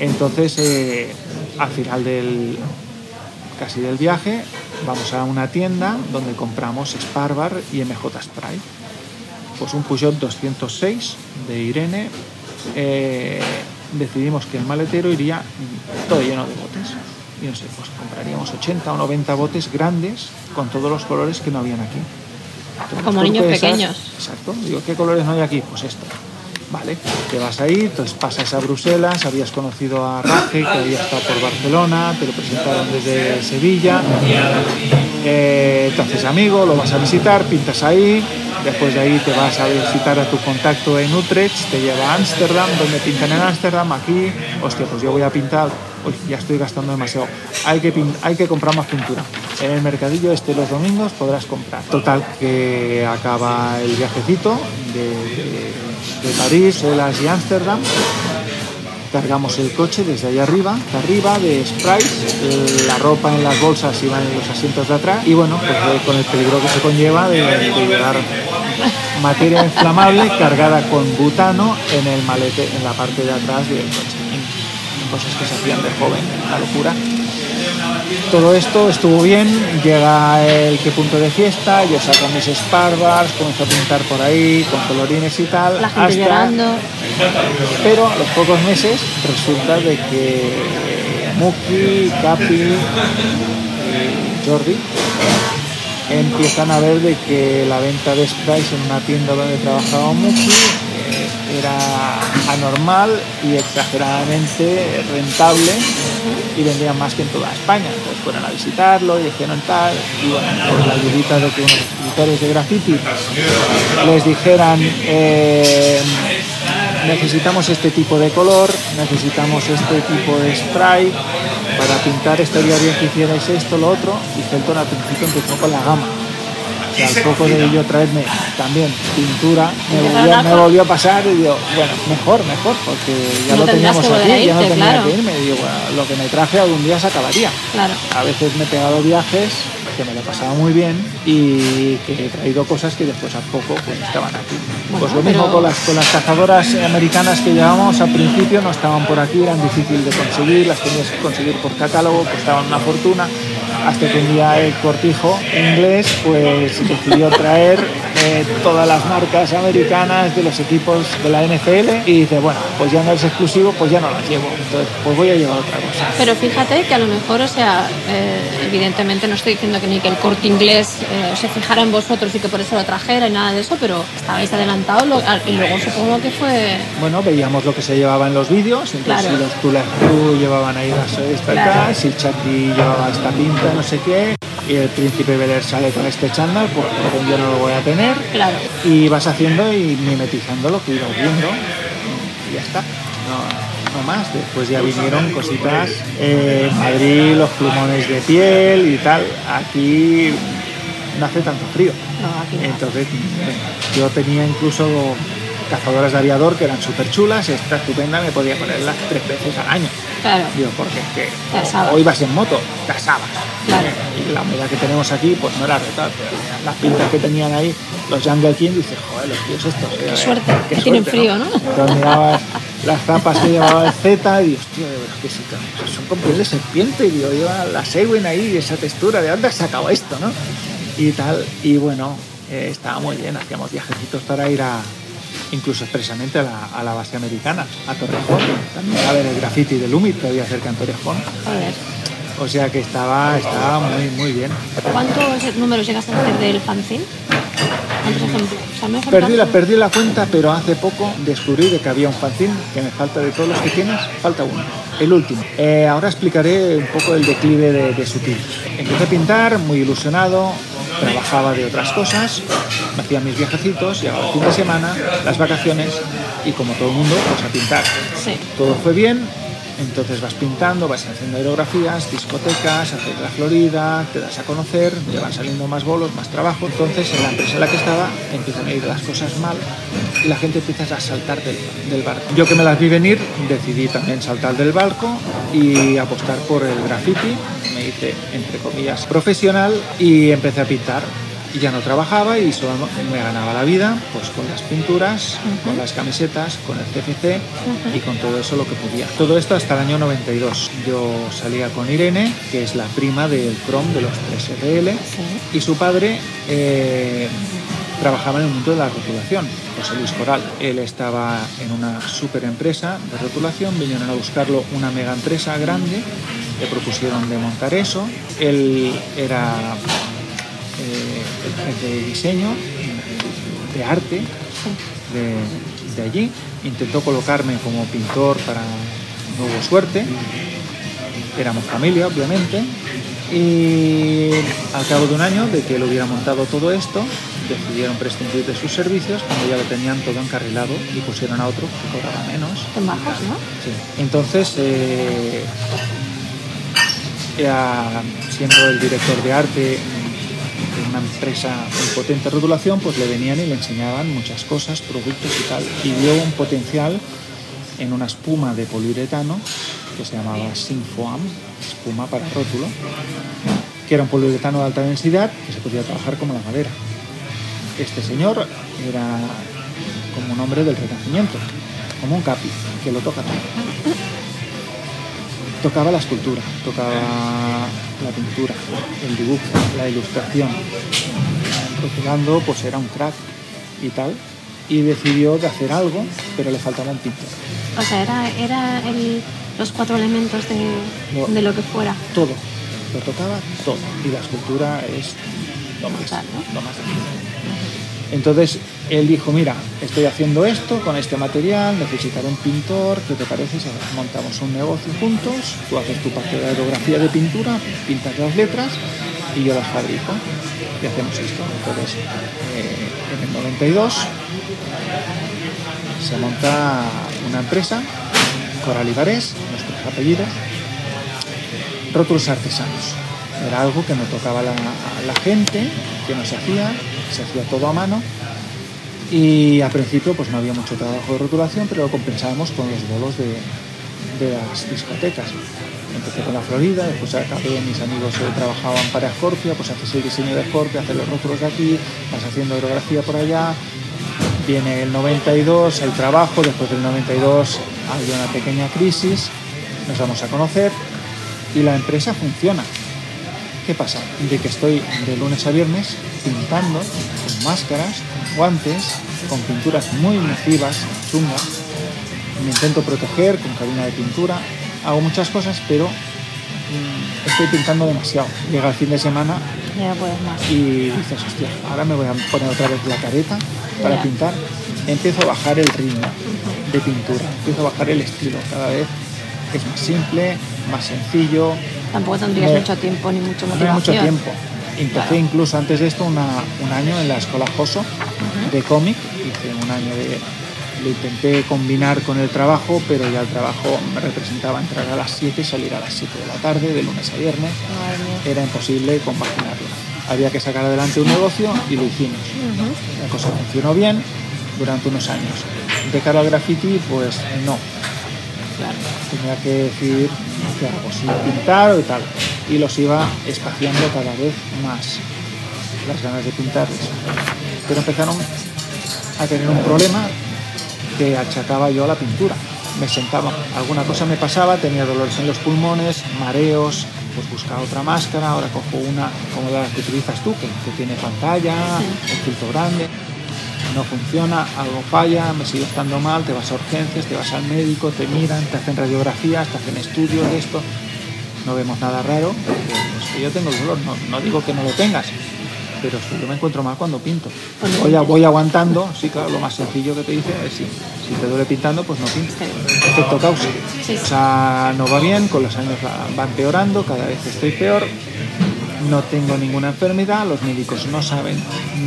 Entonces, eh, al final del casi del viaje, vamos a una tienda donde compramos Sparbar y MJ Spray. Pues un Peugeot 206 de Irene. eh, decidimos que el maletero iría todo lleno de botes. Y no sé, pues compraríamos 80 o 90 botes grandes con todos los colores que no habían aquí. Entonces, Como niños pequeños. Exacto. Digo, ¿qué colores no hay aquí? Pues esto. Vale, te vas ahí, entonces pasas a Bruselas, habías conocido a Raje, que había estado por Barcelona, te lo presentaron desde Sevilla, eh, te haces amigo, lo vas a visitar, pintas ahí, después de ahí te vas a visitar a tu contacto en Utrecht, te lleva a Ámsterdam, donde pintan en Ámsterdam, aquí, hostia, pues yo voy a pintar, ya estoy gastando demasiado, hay que, hay que comprar más pintura. En el mercadillo este los domingos podrás comprar. Total, que acaba el viajecito de, de- de París, Elas y Ámsterdam. Cargamos el coche desde allá arriba, de arriba, de sprays, la ropa en las bolsas iban en los asientos de atrás y bueno, pues eh, con el peligro que se conlleva de, de materia inflamable cargada con butano en el malete, en la parte de atrás del coche. Cosas que se hacían de joven, la locura. Todo esto estuvo bien, llega el que punto de fiesta, yo saco mis Sparbars, comienzo a pintar por ahí con colorines y tal. La gente llorando. Pero a los pocos meses resulta de que Muki, Capi y Jordi empiezan a ver de que la venta de sprays en una tienda donde trabajaba Muki eh, era a normal y exageradamente rentable y vendían más que en toda España. Entonces fueron a visitarlo y dijeron tal, y bueno, por la ayudita de que unos escritores de graffiti les dijeran eh, necesitamos este tipo de color, necesitamos este tipo de spray para pintar, estaría bien que hicierais esto, lo otro, y Felton al principio empezó con la gama al poco de yo traerme también pintura, me volvió, me volvió a pasar y digo, bueno, mejor, mejor, porque ya No lo teníamos aquí, ya no tenía claro. que irme. Y digo, bueno, lo que me traje algún día se acabaría. Claro. A veces me he pegado viajes que me lo he pasado muy bien y que he traído cosas que después a poco pues estaban aquí. Bueno, pues lo mismo pero- con las, con las cazadoras americanas que llevamos al principio no estaban por aquí, eran difíciles de conseguir, las tenías que conseguir por catálogo, costaban una fortuna, hasta que un día el cortijo inglés pues decidió traer eh, todas las marcas americanas de los equipos de la NFL y dice, bueno, pues ya no es exclusivo, pues ya no las llevo, entonces pues voy a llevar otra cosa. Pero fíjate que a lo mejor, o sea, eh, evidentemente no estoy diciendo que ni que el corte inglés eh, se fijara en vosotros y que por eso lo trajera y nada de eso, pero estabais adelantados y luego supongo que fue... Bueno, veíamos lo que se llevaba en los vídeos, entonces Claro. si los Tula Crew llevaban ahí las esta Claro. acá, si Chucky llevaba esta pinta, no sé qué, y el príncipe Beler sale con este chándal, pues porque yo no lo voy a tener, Claro. y vas haciendo y mimetizando lo que ibas viendo, y ya está. No, no más, después ya vinieron cositas, eh, Madrid los plumones de piel y tal, aquí no hace tanto frío. No, aquí no. Entonces, yo tenía incluso cazadoras de aviador que eran súper chulas, esta estupenda me podía ponerlas tres veces al año. Claro. Digo, porque es que asabas. o ibas en moto, te asabas. Claro. Y la humedad que tenemos aquí, pues no era retal, pero las pintas que tenían ahí, los Jungle King, dices, joder, los tíos estos. eh, suerte, que tienen frío, ¿no? Entonces mirabas las zapas que llevaba el Z y hostia, de verdad que sí, son con piel de serpiente, y digo, lleva la Segwin ahí, esa textura, ¿de dónde has sacado esto, no? Y tal, y bueno, eh, estaba muy bien, hacíamos viajecitos para ir a, incluso expresamente a la, a la base americana, a Torrejón, también a ver el graffiti de Lumit que había cerca en Torrejón, o sea que estaba, estaba muy, muy bien. ¿Cuántos números llegaste a hacer del fanzine? ¿no Perdí la, perdí la cuenta, pero hace poco descubrí de que había un fanzine que me falta de todos los que tienes, falta uno, el último. Eh, ahora explicaré un poco el declive de, de Sutil. Empecé a pintar, muy ilusionado, trabajaba de otras cosas, me hacía mis viajecitos, llegaba el fin de semana, las vacaciones y como todo el mundo, pues a pintar. Sí. Todo fue bien, entonces vas pintando, vas haciendo aerografías, discotecas, haces la Florida, te das a conocer, te van saliendo más bolos, más trabajo. Entonces en la empresa en la que estaba empiezan a ir las cosas mal y la gente empieza a saltar del, del barco. Yo que me las vi venir, decidí también saltar del barco y apostar por el graffiti. Me hice, entre comillas, profesional y empecé a pintar. Y ya no trabajaba y solo me ganaba la vida pues con las pinturas, con las camisetas, con el CFC y con todo eso lo que podía. Todo esto hasta el año 92. Yo salía con Irene, que es la prima del Chrome de los 3RL, Sí. y su padre eh, trabajaba en el mundo de la rotulación, José Luis Coral. Él estaba en una super empresa de rotulación, vinieron a buscarlo una mega empresa grande, le propusieron de montar eso. Él era eh, el jefe de diseño, de arte de, de allí. Intentó colocarme como pintor para Nuevo Suerte. Éramos familia, obviamente. Y al cabo de un año de que él hubiera montado todo esto, decidieron prescindir de sus servicios cuando ya lo tenían todo encarrilado y pusieron a otro que cobraba menos. En bajos, ¿no? Sí. Entonces, eh, era- siendo el director de arte una empresa con potente rotulación, pues le venían y le enseñaban muchas cosas, productos y tal. Y vio un potencial en una espuma de poliuretano que se llamaba Sinfoam, espuma para rótulo, que era un poliuretano de alta densidad que se podía trabajar como la madera. Este señor era como un hombre del Renacimiento, como un capi, que lo toca todo. Tocaba la escultura, tocaba la pintura, el dibujo, la ilustración. Rotulando, pues era un crack y tal. Y decidió de hacer algo, pero le faltaba un pintor. O sea, era, era el- los cuatro elementos de, No. de lo que fuera. Todo, lo tocaba todo. Y la escultura es lo más, lo más. Entonces él dijo, mira, estoy haciendo esto con este material, necesitaré un pintor, ¿qué te parece montamos un negocio juntos? Tú haces tu parte de aerografía de pintura, pintas las letras y yo las fabrico y hacemos esto. Entonces, eh, en el 92 se monta una empresa, Coral Ibarés, nuestros apellidos, rótulos artesanos. Era algo que no tocaba la, la gente, que no se hacía, se hacía todo a mano y al principio pues no había mucho trabajo de rotulación, pero lo compensábamos con los bolos de, las discotecas. Empecé con la Florida, después acabé, mis amigos eh, trabajaban para Scorpio, pues haces el diseño de Scorpio, haces los rótulos de aquí, vas haciendo aerografía por allá. Viene el 92, el trabajo, después del 92 hay una pequeña crisis, nos vamos a conocer y la empresa funciona. ¿Qué pasa? De que estoy de lunes a viernes pintando con máscaras, guantes, con pinturas muy masivas, chungas. Me intento proteger con cabina de pintura. Hago muchas cosas, pero mm, estoy pintando demasiado. Llega el fin de semana Ya puedes más. y dices, hostia, ahora me voy a poner otra vez la careta para Ya. pintar. Empiezo a bajar el ritmo de pintura, empiezo a bajar el estilo. Cada vez es más simple, más sencillo, Tampoco tendrías Me- mucho tiempo ni no hay motivación. mucho tiempo. Empecé Claro. incluso antes de esto una- un año en la escuela Joso de cómic. Hice un año de... Lo intenté combinar con el trabajo, pero ya el trabajo me representaba entrar a las 7 y salir a las 7 de la tarde, de lunes a viernes. Madre. Era imposible compaginarlo. Había que sacar adelante un negocio y lo hicimos. La cosa funcionó bien durante unos años. De cara al graffiti, pues no. Claro. Tenía que decidir qué hago, si pintar o tal. Y los iba espaciando cada vez más las ganas de pintarles. Pero empezaron a tener un problema que achacaba yo a la pintura. Me sentaba, alguna cosa me pasaba, tenía dolores en los pulmones, mareos, pues buscaba otra máscara, ahora cojo una como la que utilizas tú, que, que tiene pantalla, un filtro grande, no funciona, algo falla, me sigue estando mal, te vas a urgencias, te vas al médico, te miran, te hacen radiografías, te hacen estudios de esto, no vemos nada raro, porque es que yo tengo dolor, no, no digo que no lo tengas, pero yo me encuentro mal cuando pinto. Voy, a- voy aguantando, sí, claro, lo más sencillo que te dice es si, si te duele pintando, pues no pintes. Efecto causa. O sea, no va bien, con los años va empeorando, cada vez estoy peor, no tengo ninguna enfermedad, los médicos no saben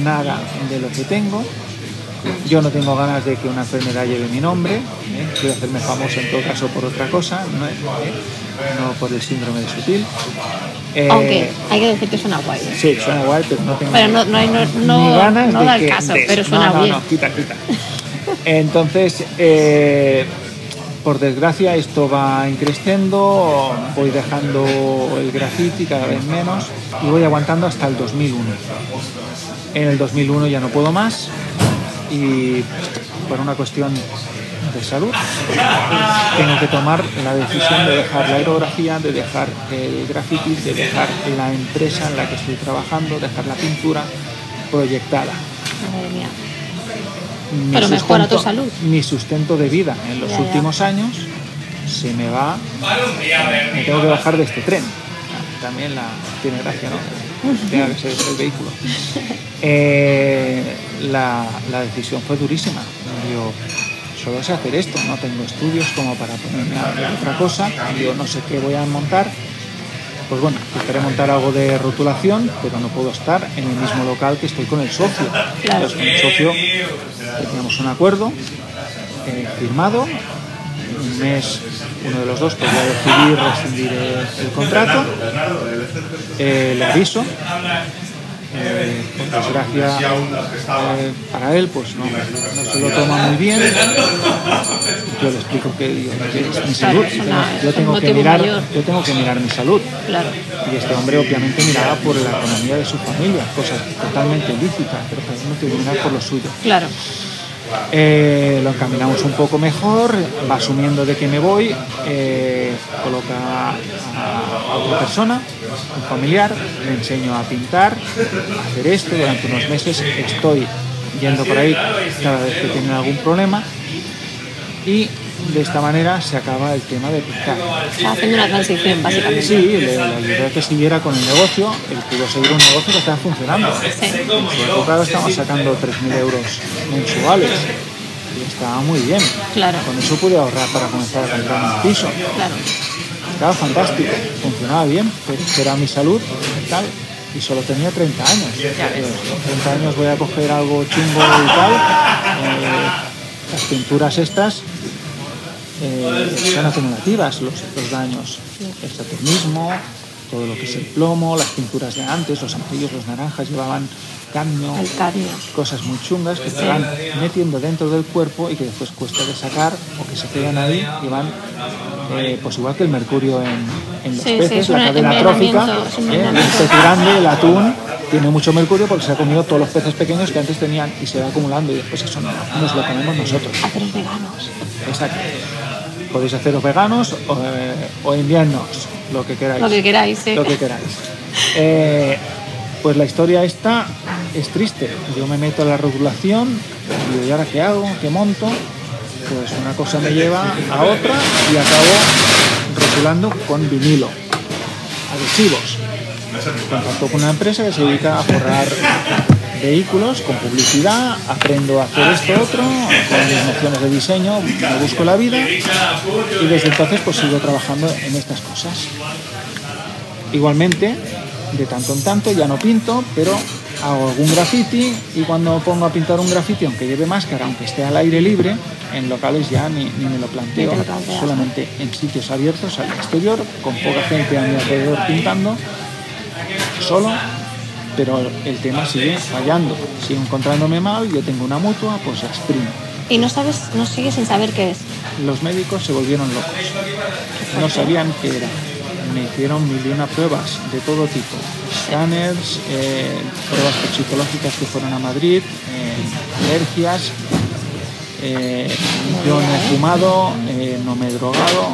nada de lo que tengo. Yo no tengo ganas de que una enfermedad lleve mi nombre, ¿eh? quiero hacerme famoso en todo caso por otra cosa, no, ¿eh? no por el síndrome de Sutil. Eh, Aunque hay que decir que suena guay. ¿eh? Sí, suena guay, pero no tengo Pero no, no, hay- no, no, ganas no de da el que- caso, pero suena no, no, bien. No, quita, quita. Entonces, eh, por desgracia, esto va increciendo, voy dejando el graffiti cada vez menos y voy aguantando hasta el 2001. En el 2001 ya no puedo más y por una cuestión de salud tengo que tomar la decisión de dejar la aerografía, de dejar el graffiti, de dejar la empresa en la que estoy trabajando, dejar la pintura proyectada. Madre mía. Mi Pero mejora tu salud. Mi sustento de vida en los Ya, ya. últimos años se me va. Me tengo que bajar de este tren. También la, tiene gracia, ¿no? Tenga que ser el vehículo. Eh, la, la decisión fue durísima. Yo solo sé hacer esto, no tengo estudios como para ponerme a hacer otra cosa. Yo no sé qué voy a montar. Pues bueno, intentaré montar algo de rotulación, pero no puedo estar en el mismo local que estoy con el socio. Claro. Entonces, con el socio teníamos un acuerdo eh, firmado. Un mes uno de los dos podía decidir rescindir el, el contrato. Eh, le aviso. Eh, por desgracia eh, para él pues no, no se lo toma muy bien yo le explico que, digo, que es mi salud yo tengo que mirar yo tengo que mirar mi salud y este hombre obviamente miraba por la economía de su familia, cosa totalmente lícita, pero uno tiene que mirar por lo suyo. Claro. Eh, lo encaminamos un poco mejor, va asumiendo de que me voy, eh, coloca a, otra persona, un familiar, le enseño a pintar, a hacer esto, durante unos meses estoy yendo por ahí cada vez que tienen algún problema y de esta manera se acaba el tema de pintar. Está haciendo una transición, básicamente. Sí, le, le ayudé a que siguiera con el negocio, él pudo seguir un negocio que estaba funcionando. Sí. Su época estamos sacando 3.000 euros mensuales y estaba muy bien. Claro. Con eso pude ahorrar para comenzar a comprar un piso. Claro. Estaba fantástico, funcionaba bien, pero era mi salud y tal. Y solo tenía 30 años. Entonces, con 30 años voy a coger algo chungo y tal. eh, las pinturas estas eh, son acumulativas, los, los daños. El saturnismo, todo lo que es el plomo, las pinturas de antes, los amarillos, los naranjas llevaban cadmio, cosas muy chungas que se van metiendo dentro del cuerpo y que después cuesta de sacar o que se quedan ahí y van, eh, pues igual que el mercurio en, en los Sí, sí, peces, es la cadena trófica, ¿eh? el pez grande, el atún, tiene mucho mercurio porque se ha comido todos los peces pequeños que antes tenían y se va acumulando y después eso no, nos lo comemos nosotros. Haceros veganos. Exacto. Podéis haceros veganos o, eh, o inviernos, lo que queráis Lo que queráis, sí. lo que queráis. Eh, pues la historia esta es triste. Yo me meto a la regulación, digo, ¿y ahora qué hago? ¿Qué monto? Pues una cosa me lleva a otra y acabo rotulando con vinilo, adhesivos. Contacto con una empresa que se dedica a forrar vehículos con publicidad, aprendo a hacer esto otro, con mis nociones de diseño, me busco la vida y desde entonces pues sigo trabajando en estas cosas. Igualmente, de tanto en tanto ya no pinto, pero hago algún graffiti y cuando pongo a pintar un graffiti, aunque lleve máscara, aunque esté al aire libre, en locales ya ni, ni me lo planteo, lo solamente en sitios abiertos al exterior, con poca gente a mi alrededor pintando, solo, pero el tema sigue fallando, sigue encontrándome mal, yo tengo una mutua, pues exprimo. Y no sabes, no sigues sin saber qué es. Los médicos se volvieron locos, no sabían qué era. Me hicieron mil y una pruebas de todo tipo, escáneres, eh, pruebas toxicológicas que fueron a Madrid, eh, alergias, eh, yo no he fumado, no me he drogado,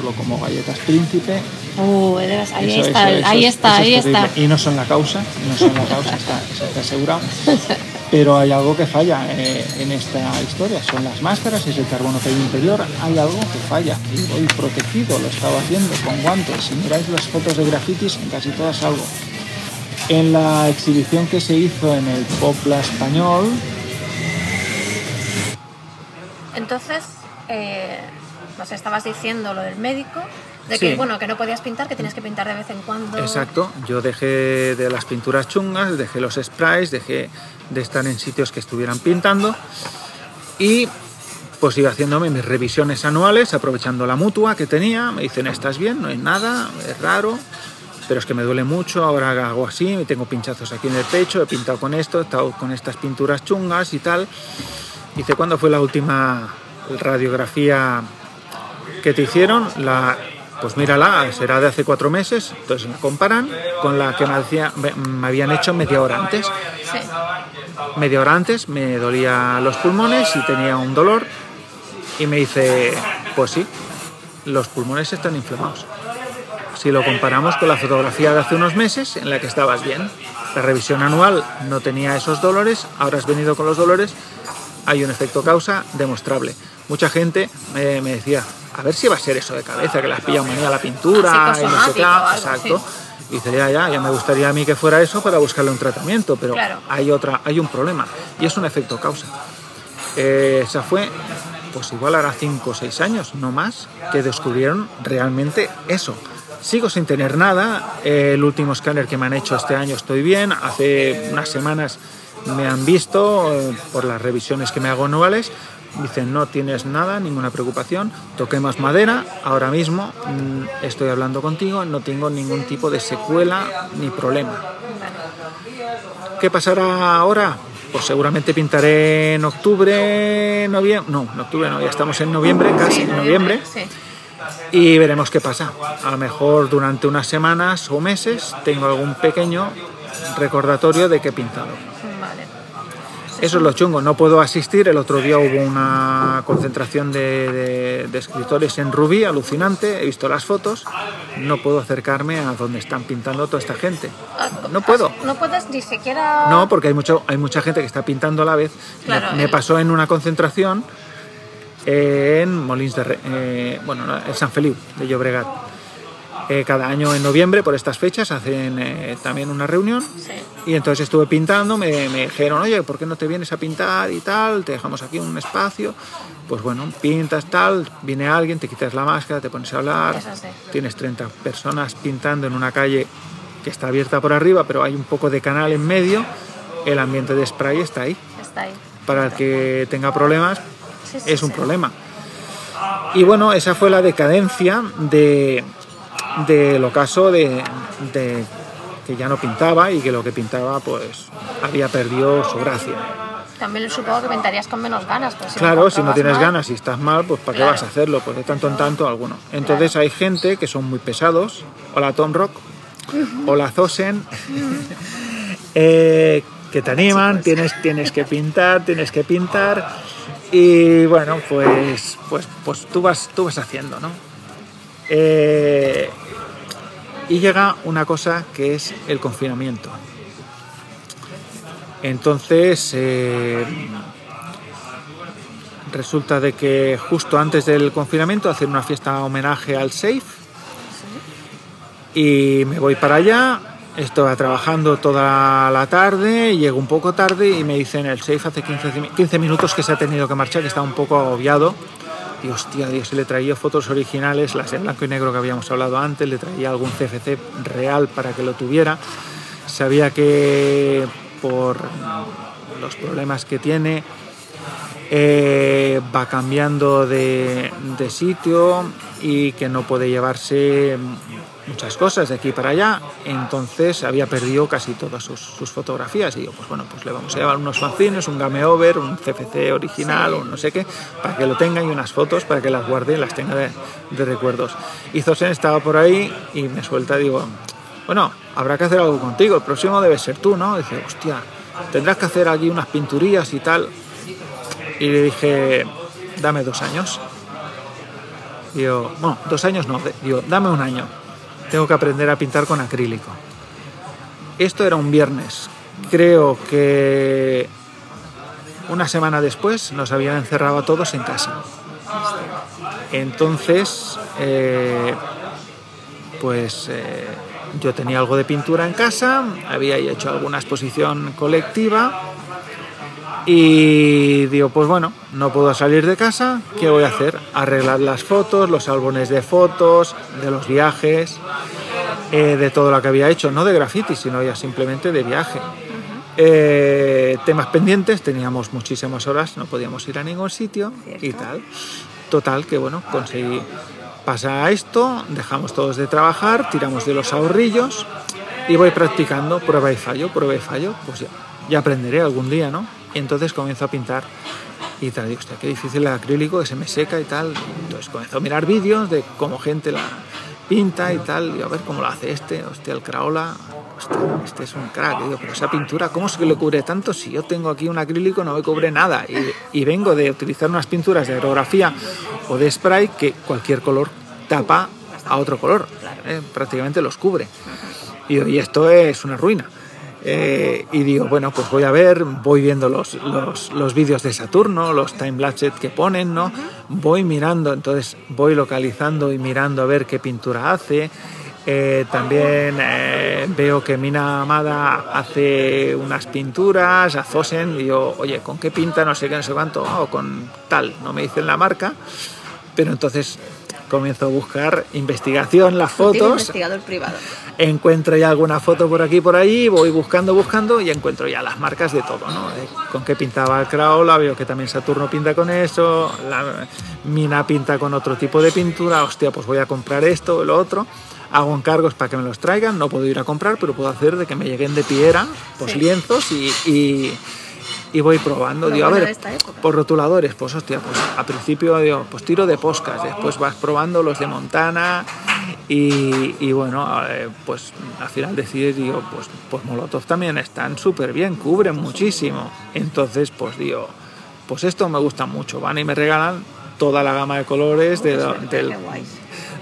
solo como galletas príncipe. Uh, de ahí Eso- está, eso- eso ahí es- está, eso es ahí terrible. está. Y no son la causa, no son la causa, está, eso está asegurado. Pero hay algo que falla eh, en esta historia, son las máscaras, es el carbono que hay interior, hay algo que falla. Y voy protegido, lo estaba haciendo con guantes. Si miráis las fotos de grafitis, en casi todas salgo. En la exhibición que se hizo en el Popla Español, Entonces, eh, nos estabas diciendo lo del médico, de Sí. que bueno, que no podías pintar, que tienes que pintar de vez en cuando. Exacto, yo dejé de las pinturas chungas, dejé los sprays, dejé de estar en sitios que estuvieran pintando y pues iba haciéndome mis revisiones anuales, aprovechando la mutua que tenía, me dicen, ¿estás bien? No hay nada, es raro, pero es que me duele mucho, ahora hago así, me tengo pinchazos aquí en el pecho, he pintado con esto, he estado con estas pinturas chungas y tal. Dice, ¿cuándo fue la última radiografía que te hicieron? La, pues mírala, será de hace cuatro meses, entonces me comparan con la que me, hacía- me habían hecho media hora antes. Sí. Media hora antes me dolía los pulmones y tenía un dolor y me dice, pues sí, los pulmones están inflamados. Si lo comparamos con la fotografía de hace unos meses en la que estabas bien, la revisión anual no tenía esos dolores, ahora has venido con los dolores, hay un efecto causa demostrable. Mucha gente me, me decía, a ver si va a ser eso de cabeza, que le has pillado manía a la pintura, y no sé qué, exacto. Y dice, ya, ya, ya me gustaría a mí que fuera eso para buscarle un tratamiento, pero Claro. hay, otra, hay un problema y es un efecto causa. Eh, esa fue, pues igual hará 5 o 6 años, no más, que descubrieron realmente eso. Sigo sin tener nada, eh, el último escáner que me han hecho este año estoy bien, hace unas semanas me han visto eh, por las revisiones que me hago anuales, dicen no tienes nada, ninguna preocupación, toquemos madera, ahora mismo mm, estoy hablando contigo, no tengo ningún tipo de secuela ni problema. ¿Qué pasará ahora? Pues seguramente pintaré en octubre, noviembre. No, en octubre no, ya estamos en noviembre, casi en noviembre. Sí. Y veremos qué pasa. A lo mejor durante unas semanas o meses tengo algún pequeño recordatorio de que he pintado. Eso es lo chungo, no puedo asistir. El otro día hubo una concentración de, de- de escritores en Rubí, alucinante. He visto las fotos. No puedo acercarme a donde están pintando toda esta gente. No puedo. No puedes ni siquiera. No, porque hay, mucho, hay mucha gente que está pintando a la vez. Me- Claro, me, el- pasó en una concentración en Molins de Re- eh, bueno, no, en San Feliu de Llobregat. Eh, cada año en noviembre, por estas fechas, hacen eh, también una reunión Sí. y entonces estuve pintando, me, me dijeron, oye, ¿por qué no te vienes a pintar y tal? Te dejamos aquí un espacio. Pues bueno, pintas tal, viene alguien, te quitas la máscara, te pones a hablar. Sí. Tienes 30 personas pintando en una calle que está abierta por arriba, pero hay un poco de canal en medio. El ambiente de spray está ahí. Está ahí. Para el que tenga problemas, Sí, es un problema. Y bueno, esa fue la decadencia de, del ocaso de, de que ya no pintaba y que lo que pintaba pues había perdido su gracia. También supongo que pintarías con menos ganas. Pues, si Claro, si no tienes mal. ganas y estás mal, pues ¿para qué vas a hacerlo? Pues de tanto en tanto alguno. Entonces hay gente que son muy pesados. Hola Tom Rock. Hola Zosen. eh, que te animan, tienes, tienes que pintar, tienes que pintar. Y bueno, pues, pues, pues tú, vas, tú vas haciendo, ¿no? Eh, y llega una cosa que es el confinamiento. Entonces, eh, resulta de que justo antes del confinamiento hacen una fiesta homenaje al Safe y me voy para allá. Estaba trabajando toda la tarde, llego un poco tarde y me dicen el Safe hace 15, 15 minutos que se ha tenido que marchar, que está un poco agobiado. Y hostia, Dios, le traía fotos originales, las en blanco y negro que habíamos hablado antes, le traía algún CFC real para que lo tuviera. Sabía que por los problemas que tiene, eh, va cambiando de, de sitio y que no puede llevarse muchas cosas de aquí para allá. Entonces había perdido casi todas sus, sus fotografías. Y yo, pues bueno, pues le vamos a llevar unos fanzines, un game over, un CFC original o no sé qué, para que lo tenga y unas fotos para que las guarde y las tenga de, de recuerdos. Y Zosen estaba por ahí y me suelta, digo, bueno, habrá que hacer algo contigo, el próximo debe ser tú, ¿no? dice, hostia, tendrás que hacer aquí unas pinturillas y tal. Y le dije, dame dos años. Digo, bueno, dos años no, digo, dame un año. Tengo que aprender a pintar con acrílico. Esto era un viernes. Creo que una semana después nos habían encerrado a todos en casa. Entonces, eh, pues eh, yo tenía algo de pintura en casa, había hecho alguna exposición colectiva y digo, pues bueno, no puedo salir de casa, ¿qué voy a hacer? Arreglar las fotos, los álbumes de fotos, de los viajes, eh, de todo lo que había hecho, no de graffiti, sino ya simplemente de viaje. Eh, temas pendientes, teníamos muchísimas horas, no podíamos ir a ningún sitio y tal. Total, que bueno, conseguí. Pasa esto, dejamos todos de trabajar, tiramos de los ahorrillos y voy practicando prueba y fallo, prueba y fallo, pues ya, ya aprenderé algún día, ¿no? Y entonces comienzo a pintar y tal, digo, qué difícil el acrílico, que se me seca y tal. Entonces comienzo a mirar vídeos de cómo gente la pinta y tal, y a ver cómo lo hace este, hostia, el Craola, hostia, este es un crack, digo, pero esa pintura, ¿cómo que le cubre tanto? Si yo tengo aquí un acrílico no me cubre nada y, y vengo de utilizar unas pinturas de aerografía o de spray que cualquier color tapa a otro color, ¿eh? prácticamente los cubre. Y, y esto es una ruina. Eh, y digo, bueno, pues voy a ver, voy viendo los, los, los vídeos de Saturno, los time-lapse que ponen, ¿no? Voy mirando, entonces voy localizando y mirando a ver qué pintura hace. Eh, también eh, veo que Mina Amada hace unas pinturas, a Zosen, digo, oye, ¿con qué pinta? No sé qué, no sé cuánto, o con tal, no me dicen la marca, pero entonces comienzo a buscar investigación, las fotos, investigador privado. encuentro ya alguna foto por aquí por allí, voy buscando, buscando y encuentro ya las marcas de todo, ¿no? De con qué pintaba el Craola, veo que también Saturno pinta con eso, la Mina pinta con otro tipo de pintura, hostia, pues voy a comprar esto lo otro. Hago encargos para que me los traigan, no puedo ir a comprar, pero puedo hacer de que me lleguen de piedra, pues Sí. lienzos y, y, y voy probando. Lo digo, a ver, por rotuladores, pues hostia, pues al principio digo, pues tiro de poscas, después vas probando los de Montana y, y bueno, eh, pues al final decides, digo, pues, pues Molotov también están súper bien, cubren muchísimo. Entonces, pues digo, pues esto me gusta mucho, van y me regalan toda la gama de colores de, del.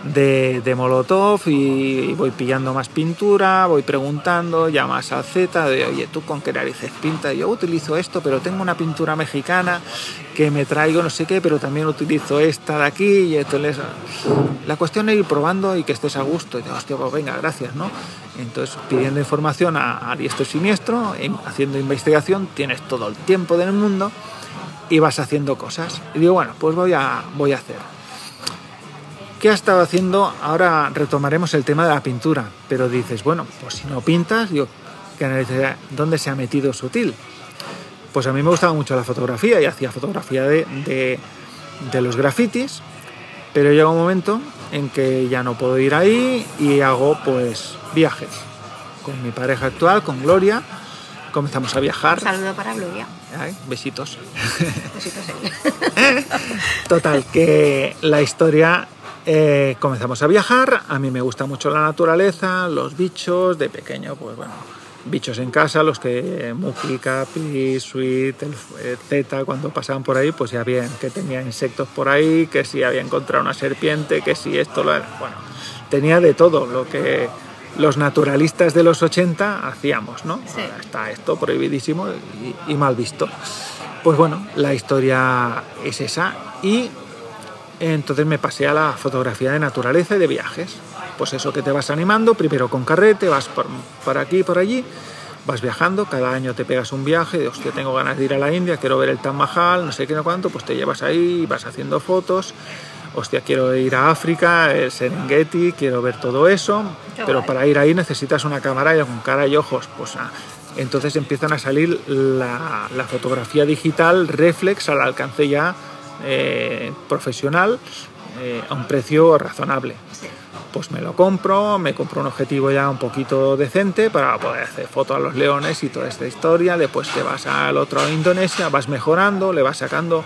De, de Molotov y, voy pillando más pintura, voy preguntando, llamas al Z, de oye, ¿tú con qué narices pintas? Yo utilizo esto, pero tengo una pintura mexicana que me traigo no sé qué, pero también utilizo esta de aquí y esto les... La cuestión es ir probando y que estés a gusto. Y digo, hostia, pues venga, gracias, ¿no? Entonces, pidiendo información a, a diestro y siniestro, haciendo investigación, tienes todo el tiempo del mundo y vas haciendo cosas. Y digo, bueno, pues voy a, voy a hacer. ¿Qué ha estado haciendo? Ahora retomaremos el tema de la pintura, pero dices, bueno, pues si no pintas, digo, ¿dónde se ha metido sutil? Pues a mí me gustaba mucho la fotografía y hacía fotografía de, de, de los grafitis, pero llega un momento en que ya no puedo ir ahí y hago pues viajes con mi pareja actual, con Gloria, comenzamos a viajar. Un saludo para Gloria. Ay, besitos. Besitos Total, que la historia eh, comenzamos a viajar. A mí me gusta mucho la naturaleza, los bichos. De pequeño, pues bueno, bichos en casa, los que Muki, Capi, Sweet, el, el Z, cuando pasaban por ahí, pues ya bien, que tenía insectos por ahí, que si había encontrado una serpiente, que si esto lo era. Bueno, tenía de todo lo que los naturalistas de los 80 hacíamos, ¿no? Sí. Está esto prohibidísimo y, y, mal visto. Pues bueno, la historia es esa y entonces me pasé a la fotografía de naturaleza y de viajes. Pues eso que te vas animando, primero con carrete, vas por, por aquí, por allí, vas viajando, cada año te pegas un viaje, de, hostia, tengo ganas de ir a la India, quiero ver el Taj Mahal, no sé qué, no cuánto, pues te llevas ahí, vas haciendo fotos hostia, quiero ir a África, el Serengeti, quiero ver todo eso, pero para ir ahí necesitas una cámara y con cara y ojos. Pues ah, entonces empiezan a salir la, la fotografía digital reflex al alcance ya eh, profesional eh, a un precio razonable. Pues me lo compro, me compro un objetivo ya un poquito decente para poder hacer fotos a los leones y toda esta historia. Después te vas al otro a Indonesia, vas mejorando, le vas sacando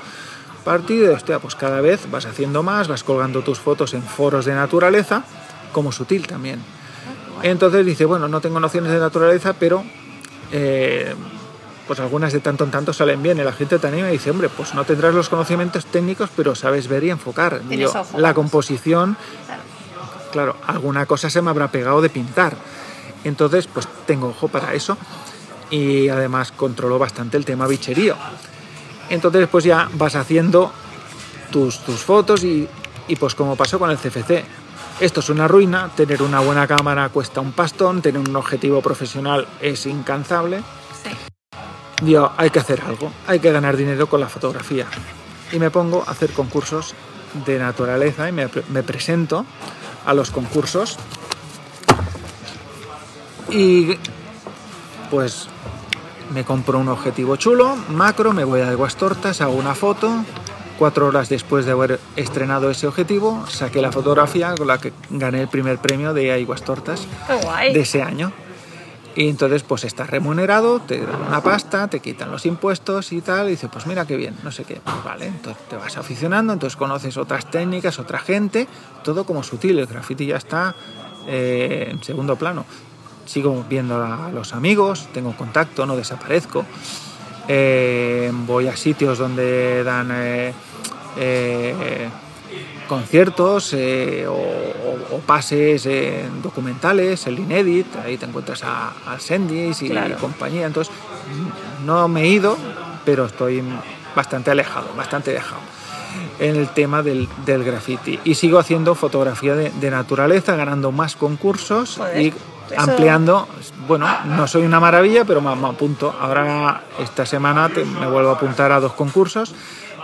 partido hostia, pues cada vez vas haciendo más, vas colgando tus fotos en foros de naturaleza, como sutil también. Entonces dice, bueno, no tengo nociones de naturaleza, pero eh, pues algunas de tanto en tanto salen bien. Y la gente te anima y dice, hombre, pues no tendrás los conocimientos técnicos, pero sabes ver y enfocar. Yo, ojo, la composición, Claro. claro, alguna cosa se me habrá pegado de pintar. Entonces, pues tengo ojo para eso. Y además controlo bastante el tema bicherío. Entonces, pues ya vas haciendo tus, tus fotos y, y pues como pasó con el CFC. Esto es una ruina, tener una buena cámara cuesta un pastón, tener un objetivo profesional es incansable. Sí. Digo, hay que hacer algo, hay que ganar dinero con la fotografía. Y me pongo a hacer concursos de naturaleza y me, pre- me presento a los concursos. Y pues me compro un objetivo chulo, macro, me voy a Aguas Tortas, hago una foto. Cuatro horas después de haber estrenado ese objetivo, saqué la fotografía con la que gané el primer premio de Aguas Tortas de ese año. Y entonces pues estás remunerado, te dan una pasta, te quitan los impuestos y tal, y dices, pues mira qué bien, no sé qué. Pues vale, entonces te vas aficionando, entonces conoces otras técnicas, otra gente, todo como sutil, el graffiti ya está eh, en segundo plano. Sigo viendo a los amigos, tengo contacto, no desaparezco. Eh, voy a sitios donde dan eh, conciertos eh, o, o- o pases eh, documentales, el Inedit, ahí te encuentras a, a Sendis y Claro. compañía. Entonces, no me he ido, pero estoy bastante alejado, bastante dejado en el tema del, del graffiti. Y sigo haciendo fotografía de, de naturaleza, ganando más concursos Joder, y eso- ampliando. Bueno, no soy una maravilla, pero me, me apunto. Ahora, esta semana, te- me vuelvo a apuntar a dos concursos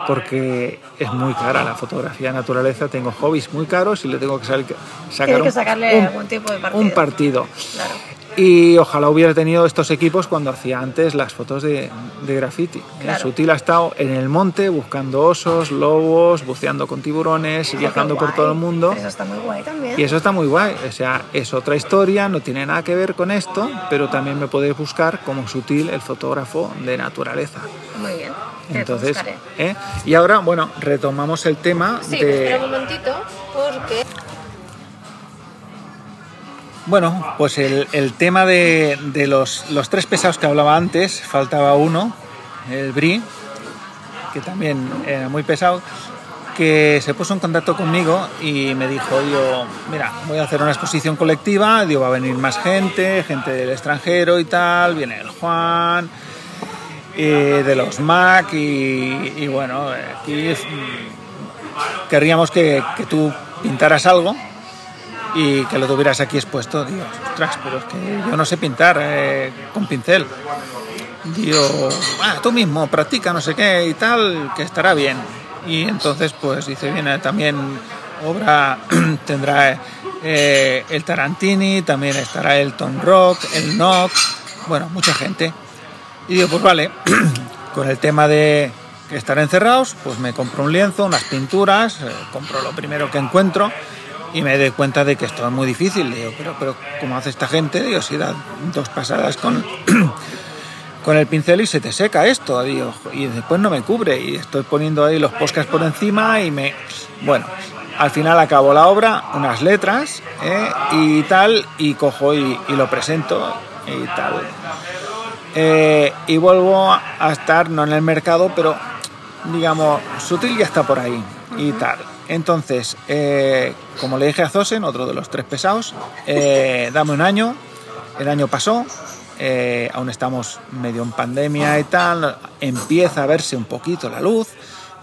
porque es muy cara la fotografía de naturaleza. Tengo hobbies muy caros y le tengo que sacar que un- sacarle un- algún tipo de partido. un partido. Claro. Y ojalá hubiera tenido estos equipos cuando hacía antes las fotos de, de graffiti. Claro. Sutil ha estado en el monte buscando osos, lobos, buceando con tiburones, viajando por todo el mundo. Eso está muy guay también. Y eso está muy guay. O sea, es otra historia, no tiene nada que ver con esto, pero también me podéis buscar como Sutil, el fotógrafo de naturaleza. Muy bien. Entonces. ¿eh? y ahora, bueno, retomamos el tema Sí, de... espera un momentito porque... Bueno, pues el, el tema de, de los, los tres pesados que hablaba antes, faltaba uno, el Brie, que también era muy pesado, que se puso en contacto conmigo y me dijo, digo, mira, voy a hacer una exposición colectiva, digo, va a venir más gente, gente del extranjero y tal, viene el Juan, de los Mac y, bueno, aquí mm, querríamos que, tú pintaras algo y que lo tuvieras aquí expuesto. Digo, ostras, pero es que yo no sé pintar eh, con pincel. Digo, ah, tú mismo practica no sé qué y tal, que estará bien. Y entonces, pues dice, viene también obra, tendrá eh, el Tarantini, también estará el Tom Rock, el Knock, bueno, mucha gente. Y digo, pues vale, con el tema de estar encerrados, pues me compro un lienzo, unas pinturas, eh, compro lo primero que encuentro y me doy cuenta de que esto es muy difícil. Digo, pero, pero ¿cómo hace esta gente? Digo, si da dos pasadas con, con el pincel y se te seca esto. Y después no me cubre. Y estoy poniendo ahí los poscas por encima y me... Bueno, al final acabo la obra, unas letras ¿eh? y tal, y cojo y, lo presento y tal. Eh, y vuelvo a estar, no en el mercado, pero digamos, sutil ya está por ahí y tal. Entonces, eh, como le dije a Zosen, otro de los tres pesados, eh, dame un año, el año pasó, eh, aún estamos medio en pandemia y tal, empieza a verse un poquito la luz,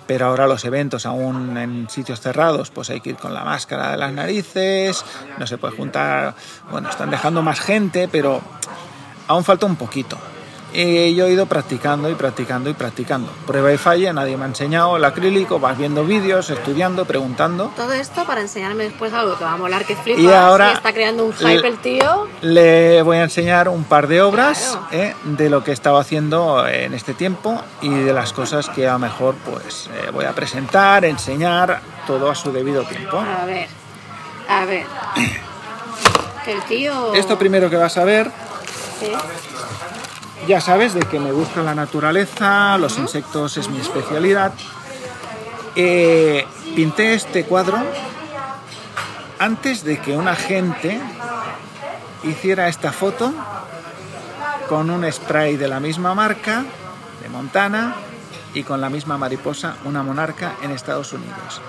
pero ahora los eventos aún en sitios cerrados, pues hay que ir con la máscara de las narices, no se puede juntar, bueno, están dejando más gente, pero aún falta un poquito. Y yo he ido practicando y practicando y practicando. Prueba y falla, nadie me ha enseñado el acrílico, vas viendo vídeos, estudiando, preguntando. Todo esto para enseñarme después algo que va a molar que flipas. Y ahora está creando un hype el tío. Le voy a enseñar un par de obras claro. eh, de lo que he estado haciendo en este tiempo y de las cosas que a lo mejor pues eh, voy a presentar, enseñar, todo a su debido tiempo. A ver, a ver. Que el tío... Esto primero que vas a ver Sí. Ya sabes de que me gusta la naturaleza, los insectos es mi especialidad. Eh, pinté este cuadro antes de que una gente hiciera esta foto con un spray de la misma marca, de Montana, y con la misma mariposa, una monarca en Estados Unidos.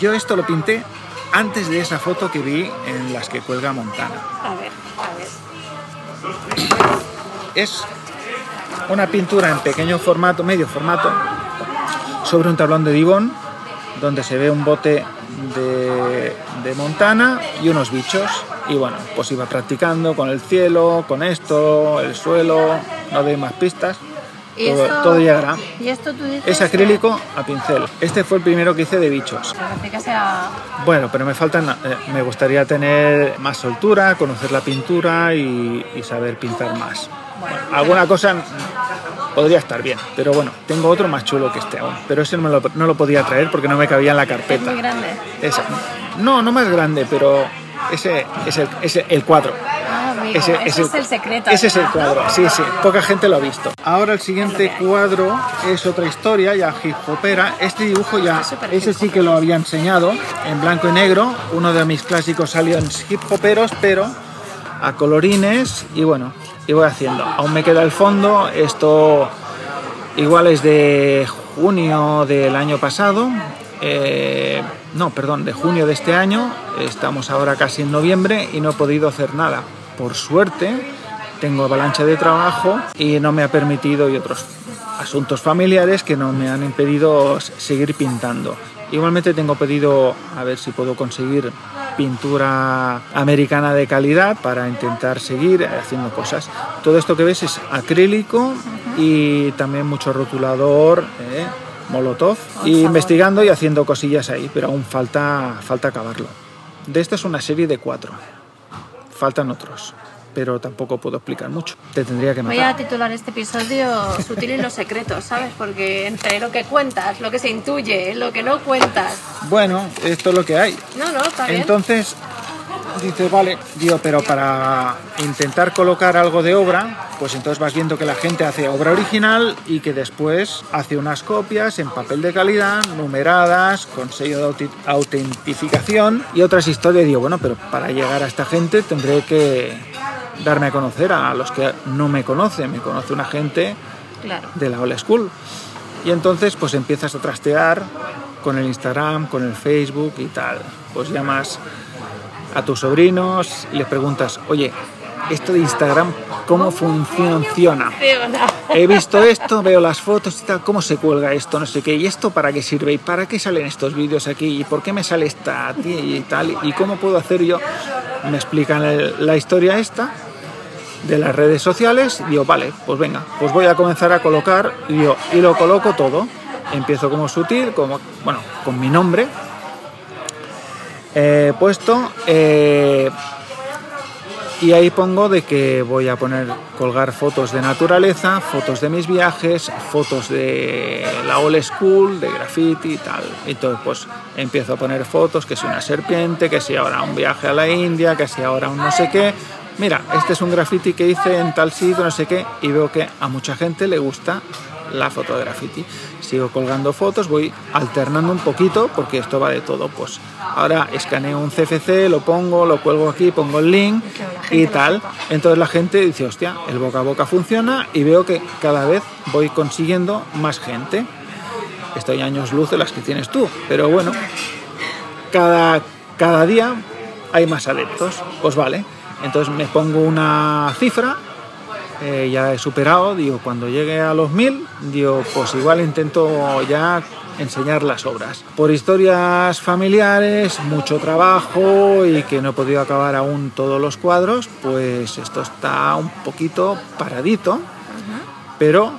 Yo esto lo pinté antes de esa foto que vi en las que cuelga Montana. A ver, a ver. Es una pintura en pequeño formato, medio formato, sobre un tablón de Divón, donde se ve un bote de, de, Montana y unos bichos. Y bueno, pues iba practicando con el cielo, con esto, el suelo, no doy más pistas. Todo, llegará. ¿Y esto tú dices Es acrílico a pincel. Este fue el primero que hice de bichos. Bueno, pero me faltan. Eh, me gustaría tener más soltura, conocer la pintura y, saber pintar más. Alguna cosa podría estar bien, pero bueno, tengo otro más chulo que este aún. Pero ese no, me lo, podía traer porque no me cabía en la carpeta. Es muy grande. No, no más grande, pero ese es el, ese, el amigo, ese, es el secreto. Ese es el cuadro, sí, sí, poca gente lo ha visto. Ahora el siguiente cuadro es otra historia, ya hip hopera. Este dibujo ya, ese sí que lo había enseñado en blanco y negro. Uno de mis clásicos salió en hip hoperos, pero a colorines y bueno, y voy haciendo. Aún me queda el fondo, esto igual es de junio del año pasado. eh, no, perdón, de junio de este año. Estamos ahora casi en noviembre y no he podido hacer nada. Por suerte, tengo avalancha de trabajo y no me ha permitido y otros asuntos familiares que no me han impedido seguir pintando. Igualmente tengo pedido a ver si puedo conseguir pintura americana de calidad para intentar seguir haciendo cosas. Todo esto que ves es acrílico y también mucho rotulador, ¿eh? molotov, y investigando y haciendo cosillas ahí, pero aún falta, falta acabarlo. De esta es una serie de cuatro. Faltan otros, pero tampoco puedo explicar mucho. Te tendría que Voy matar. a titular este episodio Sutil y los secretos, ¿sabes? Porque entre lo que cuentas, lo que se intuye, lo que no cuentas. Bueno, esto es lo que hay. No, no, está bien. Entonces, dice, vale, digo, pero para intentar colocar algo de obra, pues entonces vas viendo que la gente hace obra original y que después hace unas copias en papel de calidad, numeradas, con sello de autentificación y otras historias. Digo, bueno, pero para llegar a esta gente tendré que darme a conocer a los que no me conocen. Me conoce una gente Claro. de la old school. Y entonces pues empiezas a trastear con el Instagram, con el Facebook y tal. Pues llamas a tus sobrinos y les preguntas, oye, esto de Instagram, ¿cómo funciona? He visto esto, veo las fotos y tal, ¿cómo se cuelga esto? No sé qué, ¿y esto para qué sirve? ¿Y para qué salen estos vídeos aquí? ¿Y por qué me sale esta y tal? ¿Y cómo puedo hacer yo? Me explican la historia esta de las redes sociales, digo, vale, pues venga, pues voy a comenzar a colocar, digo, y lo coloco todo. Empiezo como sutil, como, bueno, con mi nombre puesto, eh, y ahí pongo de que voy a poner, colgar fotos de naturaleza, fotos de mis viajes, fotos de la old school, de graffiti y tal. Entonces pues empiezo a poner fotos, que si una serpiente, que si ahora un viaje a la India, que si ahora un no sé qué, mira, este es un graffiti que hice en tal sitio, no sé qué, y veo que a mucha gente le gusta la foto de graffiti. Sigo colgando fotos, voy alternando un poquito, porque esto va de todo. Pues ahora escaneo un CFC, lo pongo, lo cuelgo aquí, pongo el link y tal. Entonces la gente dice, hostia, el boca a boca funciona y veo que cada vez voy consiguiendo más gente. Estoy años luz de las que tienes tú, pero bueno, cada, cada día hay más adeptos. Pues vale, entonces me pongo una cifra, eh, ya he superado, digo, cuando llegue a los mil, digo, pues igual intento ya enseñar las obras. Por historias familiares, mucho trabajo y que no he podido acabar aún todos los cuadros, pues esto está un poquito paradito, pero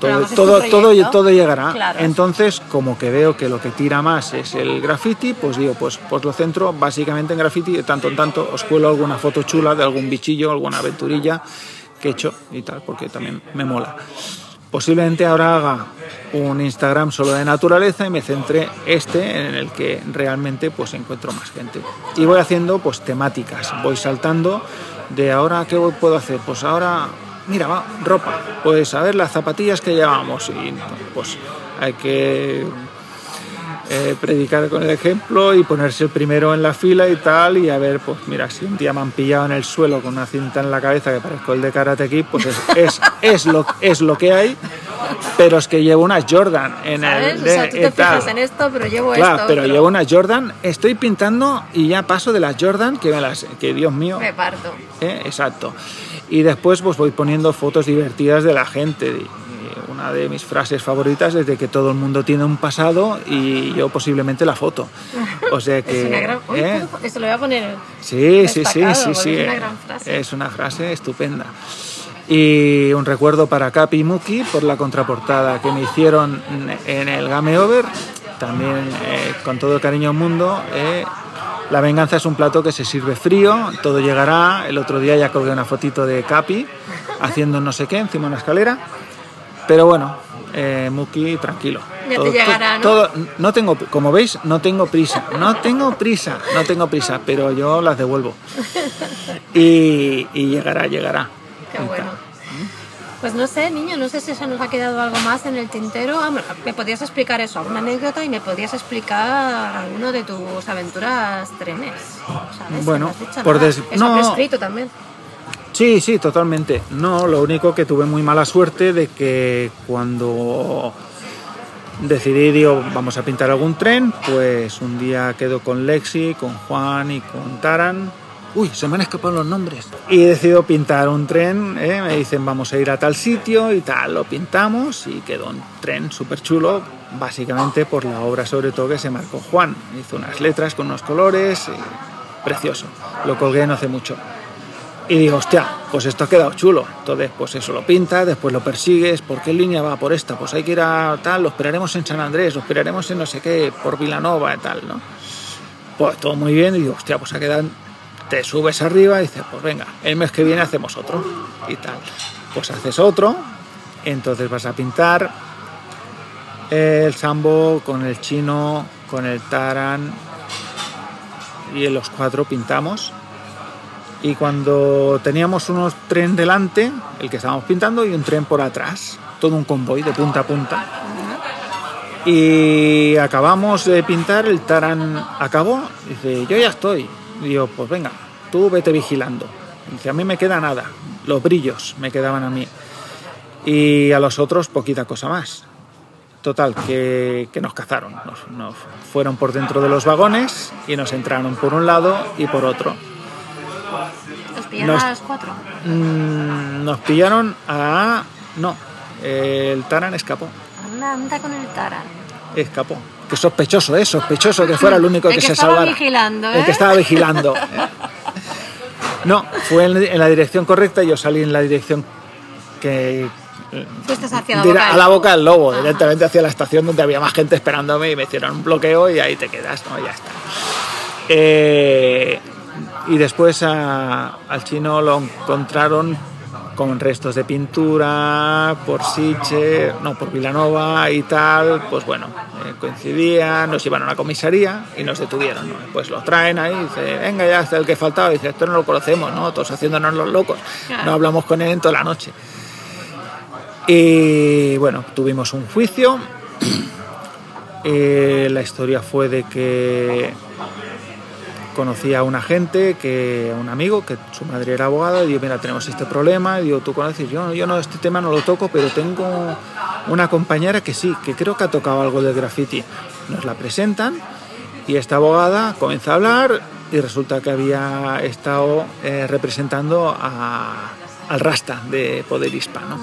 todo, todo, todo, todo, llegará. Entonces, como que veo que lo que tira más es el graffiti, pues digo, pues, pues lo centro básicamente en graffiti, de tanto en tanto os cuelo alguna foto chula de algún bichillo, alguna aventurilla que he hecho y tal, porque también me mola. Posiblemente ahora haga un Instagram solo de naturaleza y me centre este en el que realmente pues encuentro más gente. Y voy haciendo pues temáticas, voy saltando de ahora qué puedo hacer, pues ahora mira, va, ropa, pues a ver las zapatillas que llevamos y pues hay que eh, predicar con el ejemplo y ponerse el primero en la fila y tal y a ver, pues mira, si un día me han pillado en el suelo con una cinta en la cabeza que parezco el de Karate Kid, pues es, es, es, lo, es lo que hay, pero es que llevo unas Jordan en el... De, o sea, tú te fijas en esto, pero llevo claro, esto. pero, pero llevo unas Jordan, estoy pintando y ya paso de las Jordan, que, me las, que Dios mío... Me parto. Eh, exacto. Y después pues voy poniendo fotos divertidas de la gente. Una de mis frases favoritas es de que todo el mundo tiene un pasado y yo posiblemente la foto. O sea que... es una gran... ¿eh? Esto lo voy a poner... Sí, sí, sí, sí, sí. Es una gran frase. Es una frase estupenda. Y un recuerdo para Capi y Muki por la contraportada que me hicieron en el Game Over. También eh, con todo el cariño del mundo. Eh, la venganza es un plato que se sirve frío, todo llegará. El otro día ya colgué una fotito de Capi haciendo no sé qué encima de una escalera. Pero bueno, eh, Muki, tranquilo. Ya todo, te llegará, ¿no? Todo, no tengo, como veis, no tengo prisa. No tengo prisa, no tengo prisa, pero yo las devuelvo. Y, y llegará, llegará. Qué bueno. Pues no sé, niño, no sé si se nos ha quedado algo más en el tintero. Ah, me podías explicar eso, alguna anécdota y me podías explicar alguno de tus aventuras trenes. ¿sabes? Bueno, dicho, por des... Eso no, escrito también. Sí, sí, totalmente. No, lo único que tuve muy mala suerte de que cuando decidí, digo, vamos a pintar algún tren, pues un día quedo con Lexi, con Juan y con Taran. Uy, se me han escapado los nombres. Y decido pintar un tren, ¿eh? me dicen vamos a ir a tal sitio y tal, lo pintamos y quedó un tren súper chulo, básicamente por la obra sobre todo que se marcó Juan. Hizo unas letras con unos colores, precioso. Lo colgué no hace mucho. Y digo, hostia, pues esto ha quedado chulo. Entonces, pues eso lo pintas, después lo persigues. ¿Por qué línea va por esta? Pues hay que ir a tal, lo esperaremos en San Andrés, lo esperaremos en no sé qué, por Vilanova y tal, ¿no? Pues todo muy bien. Y digo, hostia, pues ha quedado. Te subes arriba y dices, pues venga, el mes que viene hacemos otro. Y tal. Pues haces otro. Entonces vas a pintar el sambo con el chino, con el taran. Y en los cuatro pintamos y cuando teníamos unos tren delante, el que estábamos pintando, y un tren por atrás, todo un convoy de punta a punta. Y acabamos de pintar, el Taran acabó, dice, yo ya estoy. Y digo, pues venga, tú vete vigilando. Dice, a mí me queda nada, los brillos me quedaban a mí. Y a los otros poquita cosa más. Total, que, que nos cazaron. Nos fueron por dentro de los vagones y nos entraron por un lado y por otro. ¿Os pillaron Nos- a las cuatro? Mm, nos pillaron a... No, el Taran escapó. Anda, anda con el Taran. Escapó. Que sospechoso, ¿eh? Sospechoso que fuera el único El que, que se estaba salvara. vigilando, El ¿eh? que estaba vigilando. ¿eh? No, fue en, en la dirección correcta y yo salí en la dirección que... Fuiste hacia la boca a la boca del lobo, Ajá. directamente hacia la estación donde había más gente esperándome y me hicieron un bloqueo y ahí te quedas, ¿no? Ya está. Eh, y después a- al chino lo encontraron con restos de pintura por Siche, no, por Vilanova y tal, pues bueno, eh, coincidían, nos llevaron a la comisaría y nos detuvieron, ¿no? Pues lo traen ahí, dice, venga ya, hasta el que faltaba, dice, esto no lo conocemos, ¿no? Todos haciéndonos los locos, no hablamos con él en toda la noche. Y bueno, tuvimos un juicio. Eh, la historia fue de que conocí a un agente, que, a un amigo, que su madre era abogada, y digo, mira, tenemos este problema, y digo, tú conoces, yo, yo no, este tema no lo toco, pero tengo una compañera que sí, que creo que ha tocado algo del graffiti. Nos la presentan, y esta abogada comienza a hablar, y resulta que había estado eh, representando a- al Rasta de Poder Hispano.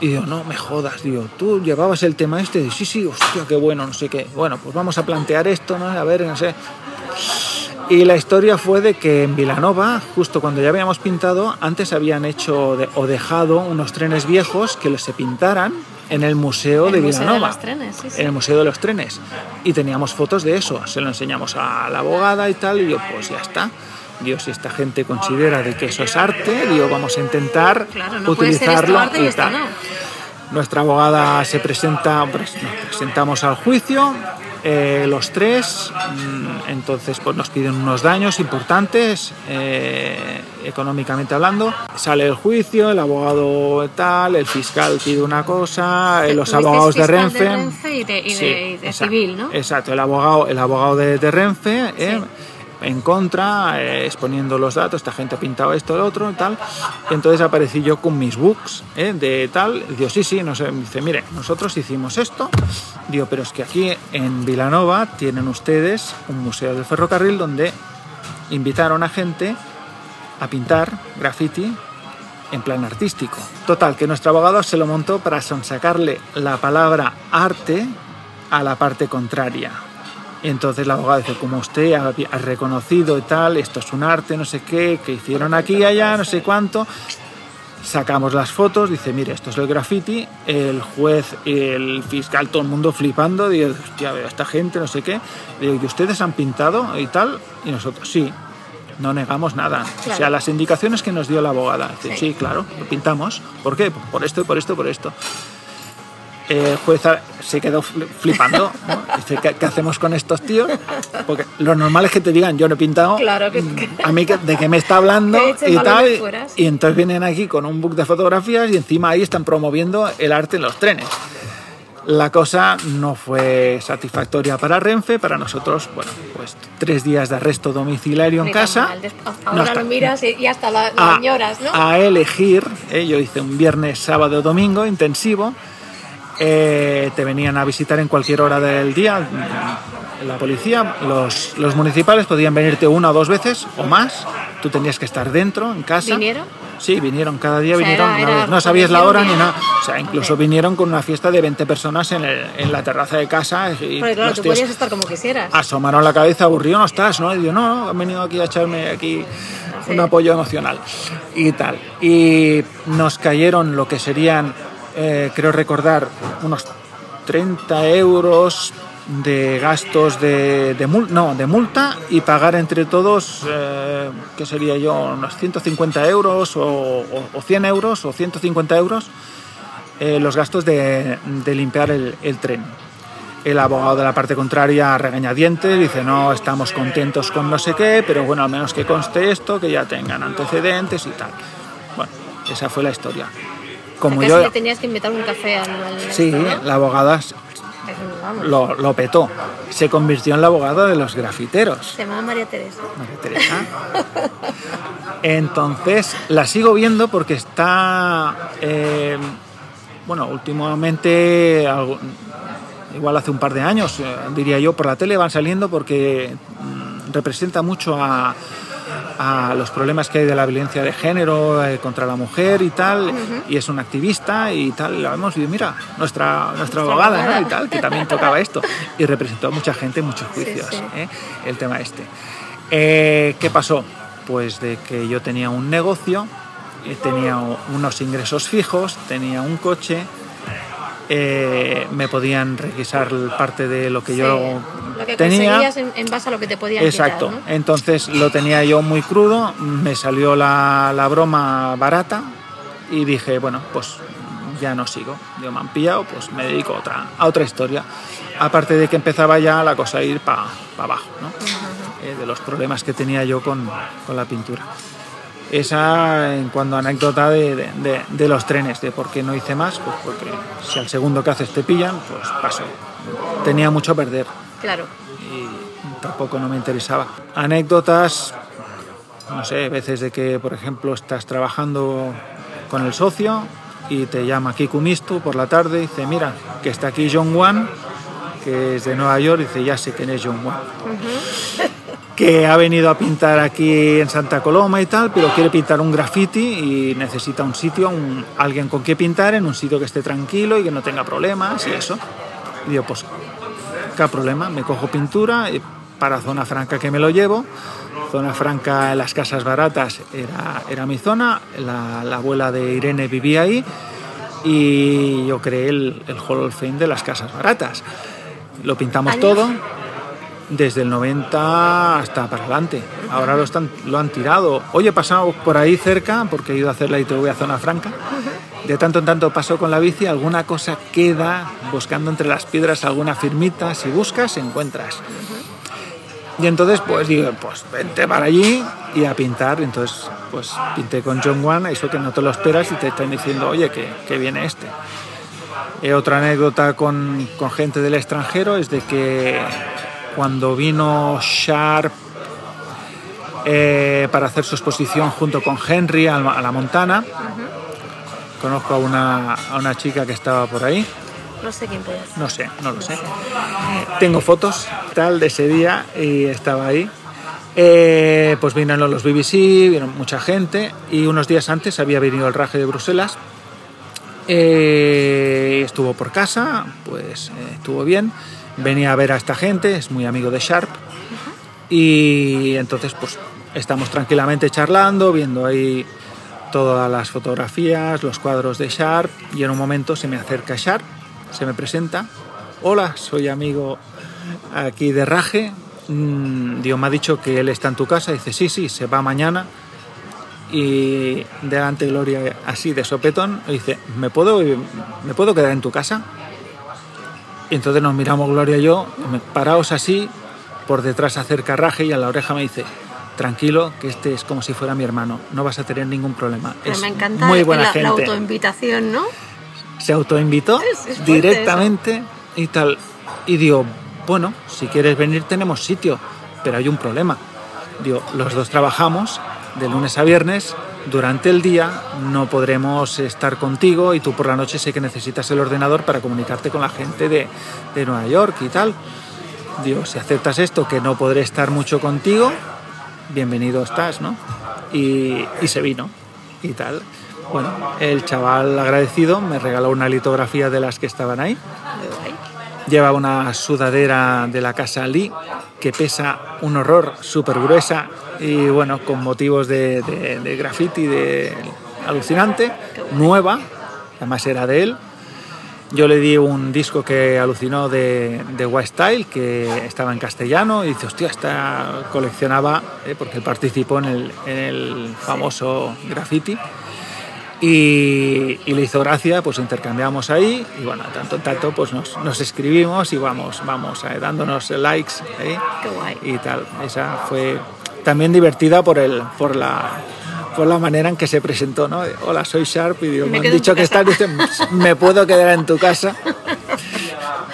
Y digo, no me jodas, digo, tú llevabas el tema este, y sí, sí, hostia, qué bueno, no sé qué. Bueno, pues vamos a plantear esto, ¿no? A ver, no sé. Y la historia fue de que en Vilanova, justo cuando ya habíamos pintado, antes habían hecho de- o dejado unos trenes viejos que los se pintaran en el museo El de Museo de Vilanova. los Trenes, sí, sí. En el museo de los trenes. Y teníamos fotos de eso. Se lo enseñamos a la abogada y tal. Y yo, pues ya está. Digo, si esta gente considera de que eso es arte, digo, vamos a intentar Claro, no puede ser utilizarlo arte y y tal. no. Nuestra abogada se presenta, pres- nos presentamos al juicio, eh, los tres, mm, entonces pues nos piden unos daños importantes, eh, económicamente hablando. Sale el juicio, el abogado tal, el fiscal pide una cosa, eh, los abogados de Renfe. de Renfe y de- y de- Sí, y de exacto, civil, ¿no? Exacto, el abogado, el abogado de, de Renfe. eh, en contra, eh, exponiendo los datos, esta gente ha pintado esto, lo otro y tal. Entonces aparecí yo con mis books eh, de tal. Y digo, sí, sí, no sé. Dice, mire, nosotros hicimos esto. Digo, pero es que aquí en Vilanova tienen ustedes un museo del ferrocarril donde invitaron a gente a pintar graffiti en plan artístico. Total, que nuestro abogado se lo montó para sonsacarle la palabra arte a la parte contraria. Y entonces la abogada dice, como usted ha, ha reconocido y tal, esto es un arte, no sé qué, que hicieron aquí y allá, no sé cuánto. Sacamos las fotos, dice, mire, esto es el graffiti, el juez, el fiscal, todo el mundo flipando, digo, hostia, veo a esta gente, no sé qué. Digo, ¿y ustedes han pintado y tal? Y nosotros, sí, no negamos nada. O sea, las indicaciones que nos dio la abogada. Dice, Sí. sí, claro, lo pintamos. ¿Por qué? Por esto, por esto, por esto. El juez se quedó fl- flipando. ¿no? Dice, ¿qué, qué hacemos con estos tíos? Porque lo normal es que te digan, yo no he pintado. Claro que- que- A mí, ¿de qué me está hablando? Y tal. Y, entonces vienen aquí con un book de fotografías y encima ahí están promoviendo el arte en los trenes. La cosa no fue satisfactoria para Renfe, para nosotros, bueno, pues tres días de arresto domiciliario en casa. Des- No Ahora está- lo miras y, hasta la, a, la añoras, ¿no? a elegir, eh, yo hice un viernes, sábado, domingo intensivo, eh, te venían a visitar en cualquier hora del día, la policía, los, los municipales podían venirte una o dos veces o más, tú tenías que estar dentro, en casa. ¿Vinieron? Sí, vinieron, cada día O sea, vinieron, era- una era vez. no sabías la hora ni nada, o sea, incluso vinieron con una fiesta de 20 personas en, el- en la terraza de casa y Porque claro, tú podías estar como quisieras. asomaron la cabeza, aburrido no estás, ¿no? Y yo, no, no, han venido aquí a echarme aquí un apoyo emocional y tal. Y nos cayeron lo que serían, eh, creo recordar, unos 30 euros de gastos de, de, mul- no, de multa y pagar entre todos, eh, ¿qué sería yo? Unos 150 euros o, o- o 100 euros o 150 euros eh, los gastos de, de limpiar el, el tren. El abogado de la parte contraria, regañadientes, dice, no, estamos contentos con no sé qué, pero bueno, al menos que conste esto, que ya tengan antecedentes y tal. Bueno, esa fue la historia. Como Casi yo... le tenías que invitar un café al... Sí, la abogada lo, lo petó. Se convirtió en la abogada de los grafiteros. Se llama María Teresa. María Teresa. Entonces la sigo viendo porque está, eh, bueno, últimamente igual hace un par de años, eh, diría yo, por la tele van saliendo porque mm, representa mucho a, a los problemas que hay de la violencia de género eh, contra la mujer y tal, y es una activista y tal, la vemos y mira, nuestra, nuestra abogada ¿no? y tal, que también tocaba esto, y representó a mucha gente en muchos juicios, sí. ¿eh? el tema este. Eh, ¿Qué pasó? Pues de que yo tenía un negocio, eh, tenía unos ingresos fijos, tenía un coche, eh, me podían requisar parte de lo que Sí, yo lo que tenía. conseguías en, en base a lo que te podían Exacto. quitar, ¿no? Entonces lo tenía yo muy crudo, me salió la, la broma barata y dije, bueno, pues ya no sigo. Yo me han pillado, pues me dedico a otra, a otra historia. Aparte de que empezaba ya la cosa a ir para abajo, ¿no? Eh, de los problemas que tenía yo con, con la pintura. Esa en cuanto a anécdota de, de- los trenes, de por qué no hice más, pues porque si al segundo que haces te pillan, pues paso. Tenía mucho a perder Claro. y tampoco no me interesaba. Anécdotas, no sé, veces de que, por ejemplo, estás trabajando con el socio y te llama Kiku Mistu por la tarde y dice, mira, que está aquí John Wan, que es de Nueva York, y dice, ya sé quién es John Wan. Que ha venido a pintar aquí en Santa Coloma y tal, pero quiere pintar un graffiti y necesita un sitio, un- alguien con que pintar en un sitio que esté tranquilo y que no tenga problemas y eso. Y digo, pues ¿Qué problema? Me cojo pintura y para zona franca que me lo llevo. Zona franca en las casas baratas era, era mi zona. La, la abuela de Irene vivía ahí y yo creé el, el Hall of Fame de las casas baratas. Lo pintamos ¿Años? todo desde el 90 hasta para adelante. Ahora lo, han tirado. Hoy he pasado por ahí cerca porque he ido a hacer la ITV a Zona Franca. De tanto en tanto paso con la bici, alguna cosa queda buscando entre las piedras alguna firmita. Si buscas, encuentras. Y entonces, pues digo, pues vente para allí y a pintar. Entonces, pues pinté con John Wan, eso que no te lo esperas y te están diciendo, oye, que, viene este. Otra anécdota con gente del extranjero es de que cuando vino Sharp eh, para hacer su exposición junto con Henry a, la- Montana, conozco a una, a una chica que estaba por ahí, No sé quién puede ser. no sé, no lo sé. Tengo fotos tal de ese día y estaba ahí. Eh, pues vinieron los BBC, vino mucha gente y unos días antes había venido el raje de Bruselas. Eh, estuvo por casa, pues eh, estuvo bien. Venía a ver a esta gente, es muy amigo de Sharp. Y entonces pues estamos tranquilamente charlando, viendo ahí todas las fotografías, los cuadros de Sharp y en un momento se me acerca Sharp, se me presenta, hola, soy amigo aquí de Raje, Mm, Dios me ha dicho que él está en tu casa, dice sí, sí, se va mañana y delante Gloria así de sopetón dice, ¿me puedo, ¿me puedo quedar en tu casa? Y entonces nos miramos Gloria y yo, paraos así, por detrás acerca Raje y a la oreja me dice, tranquilo, que este es como si fuera mi hermano, no vas a tener ningún problema. Pero es me encanta muy buena la, la gente. autoinvitación, ¿no? Se autoinvitó Es- es fuerte directamente y tal. Y digo, bueno, si quieres venir tenemos sitio, pero hay un problema. Digo, los dos trabajamos de lunes a viernes, durante el día no podremos estar contigo y tú por la noche sé que necesitas el ordenador para comunicarte con la gente de, de Nueva York y tal. Digo, si aceptas esto, que no podré estar mucho contigo, bienvenido estás, ¿no? Y, y se vino y tal. Bueno, el chaval agradecido me regaló una litografía de las que estaban ahí. Muy guay. Lleva una sudadera de la casa Lee que pesa un horror, súper gruesa y bueno, con motivos de, graffiti de alucinante, nueva, además era de él. Yo le di un disco que alucinó de, de White Style, que estaba en castellano, y dice, hostia, esta coleccionaba, eh, porque participó en en el famoso graffiti. Y, y le hizo gracia, pues intercambiamos ahí y bueno, tanto tanto pues nos, nos escribimos y vamos, vamos eh, dándonos likes eh, Qué guay. y tal. Esa fue también divertida por, el, por, la, por la manera en que se presentó, ¿no? Hola, soy Sharp y digo, Me me, han dicho que casa". estás, me puedo quedar en tu casa.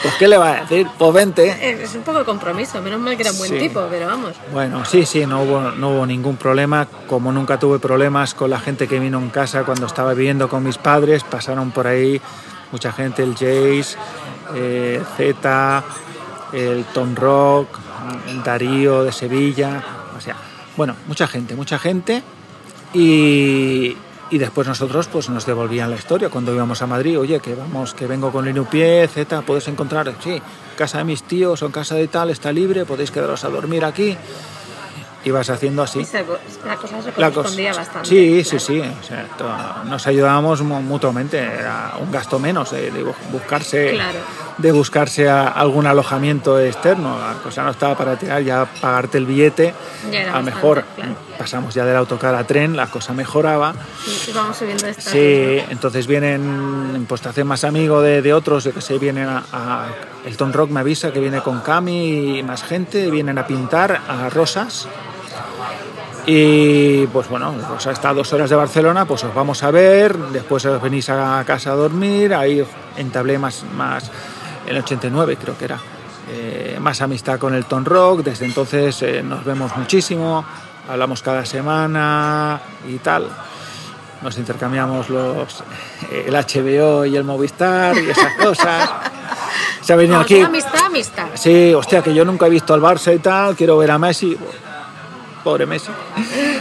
Pues ¿qué le va a decir? Pues vente. Es un poco de compromiso, menos mal que era un buen Sí. tipo, pero vamos. Bueno, sí, sí, no hubo, no hubo ningún problema. Como nunca tuve problemas con la gente que vino en casa cuando estaba viviendo con mis padres, pasaron por ahí mucha gente, el Jace, eh, Z, el Tom Rock, el Darío de Sevilla, o sea, bueno, mucha gente, mucha gente. Y, y después nosotros pues nos devolvían la historia cuando íbamos a Madrid, oye, que vamos, que vengo con Linupié, Z, puedes encontrar, sí, casa de mis tíos o en casa de tal, está libre, podéis quedaros a dormir aquí. Y vas haciendo así. Se- la cosa se La cosa- bastante. Sí, sí, claro. sí. o sea, nos ayudábamos mu- mutuamente. Era un gasto menos eh, de bu- buscarse, Claro. De buscarse a- algún alojamiento externo. La cosa no estaba para tirar, ya pagarte el billete. Ya a mejor claro. pasamos ya del autocar a tren, la cosa mejoraba. Y vamos subiendo esta. Sí, entonces vienen, pues te hacen más amigo de, de otros, yo que sé, vienen a, a- El Tom Rock me avisa que viene con Cami y más gente, vienen a pintar a Rosas. Y pues bueno, Rosa está a dos horas de Barcelona, pues os vamos a ver, después os venís a casa a dormir, ahí entablé más, más el 89 creo que era, eh, más amistad con el Tom Rock, desde entonces eh, nos vemos muchísimo, hablamos cada semana y tal nos intercambiamos los el HBO y el Movistar y esas cosas. Se ha venido Vamos, aquí. amistad, amistad. Sí, hostia, que yo nunca he visto al Barça y tal, quiero ver a Messi. Pobre Messi.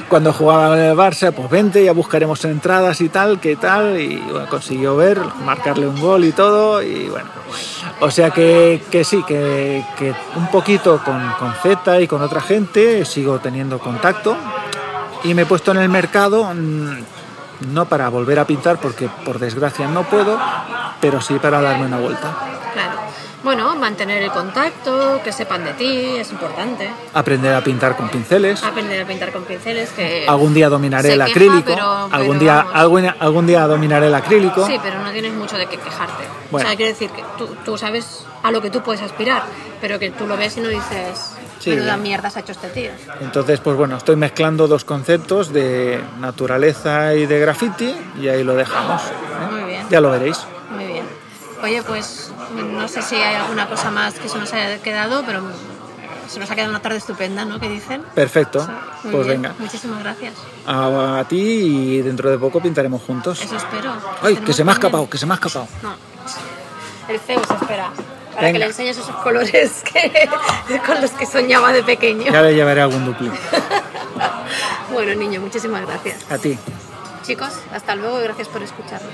Cuando jugaba en el Barça, pues vente, ya buscaremos entradas y tal, qué tal, y bueno, consiguió ver, marcarle un gol y todo, y bueno. O sea que, que sí, que, que un poquito con, con Z y con otra gente sigo teniendo contacto, y me he puesto en el mercado, mm, no para volver a pintar, porque por desgracia no puedo, pero sí para darme una vuelta. Claro. Bueno, mantener el contacto, que sepan de ti, es importante. Aprender a pintar con pinceles. Aprender a pintar con pinceles, que... Algún día dominaré el queja, acrílico. pero- algún, pero día, algún, algún día dominaré el acrílico. Sí, pero no tienes mucho de qué quejarte. Bueno. O sea, quiero decir que tú, tú sabes a lo que tú puedes aspirar, pero que tú lo ves y no dices, Sí. menuda mierda se ha hecho este tío. Entonces, pues bueno, estoy mezclando dos conceptos de naturaleza y de graffiti y ahí lo dejamos. ¿eh? Muy bien. Ya lo veréis. Muy bien. Oye, pues no sé si hay alguna cosa más que se nos haya quedado, pero se nos ha quedado una tarde estupenda, ¿no? ¿Qué dicen? Perfecto. Muy Pues bien. venga. Muchísimas gracias. A, a ti y dentro de poco pintaremos juntos. Eso espero. Ay, que se me ha escapado, que se me ha escapado. No. El Zeus espera. Para Venga. que le enseñes esos colores que, con los que soñaba de pequeño. Ya le llevaré algún dupli. Bueno, niño, muchísimas gracias. A ti. Chicos, hasta luego y gracias por escucharnos.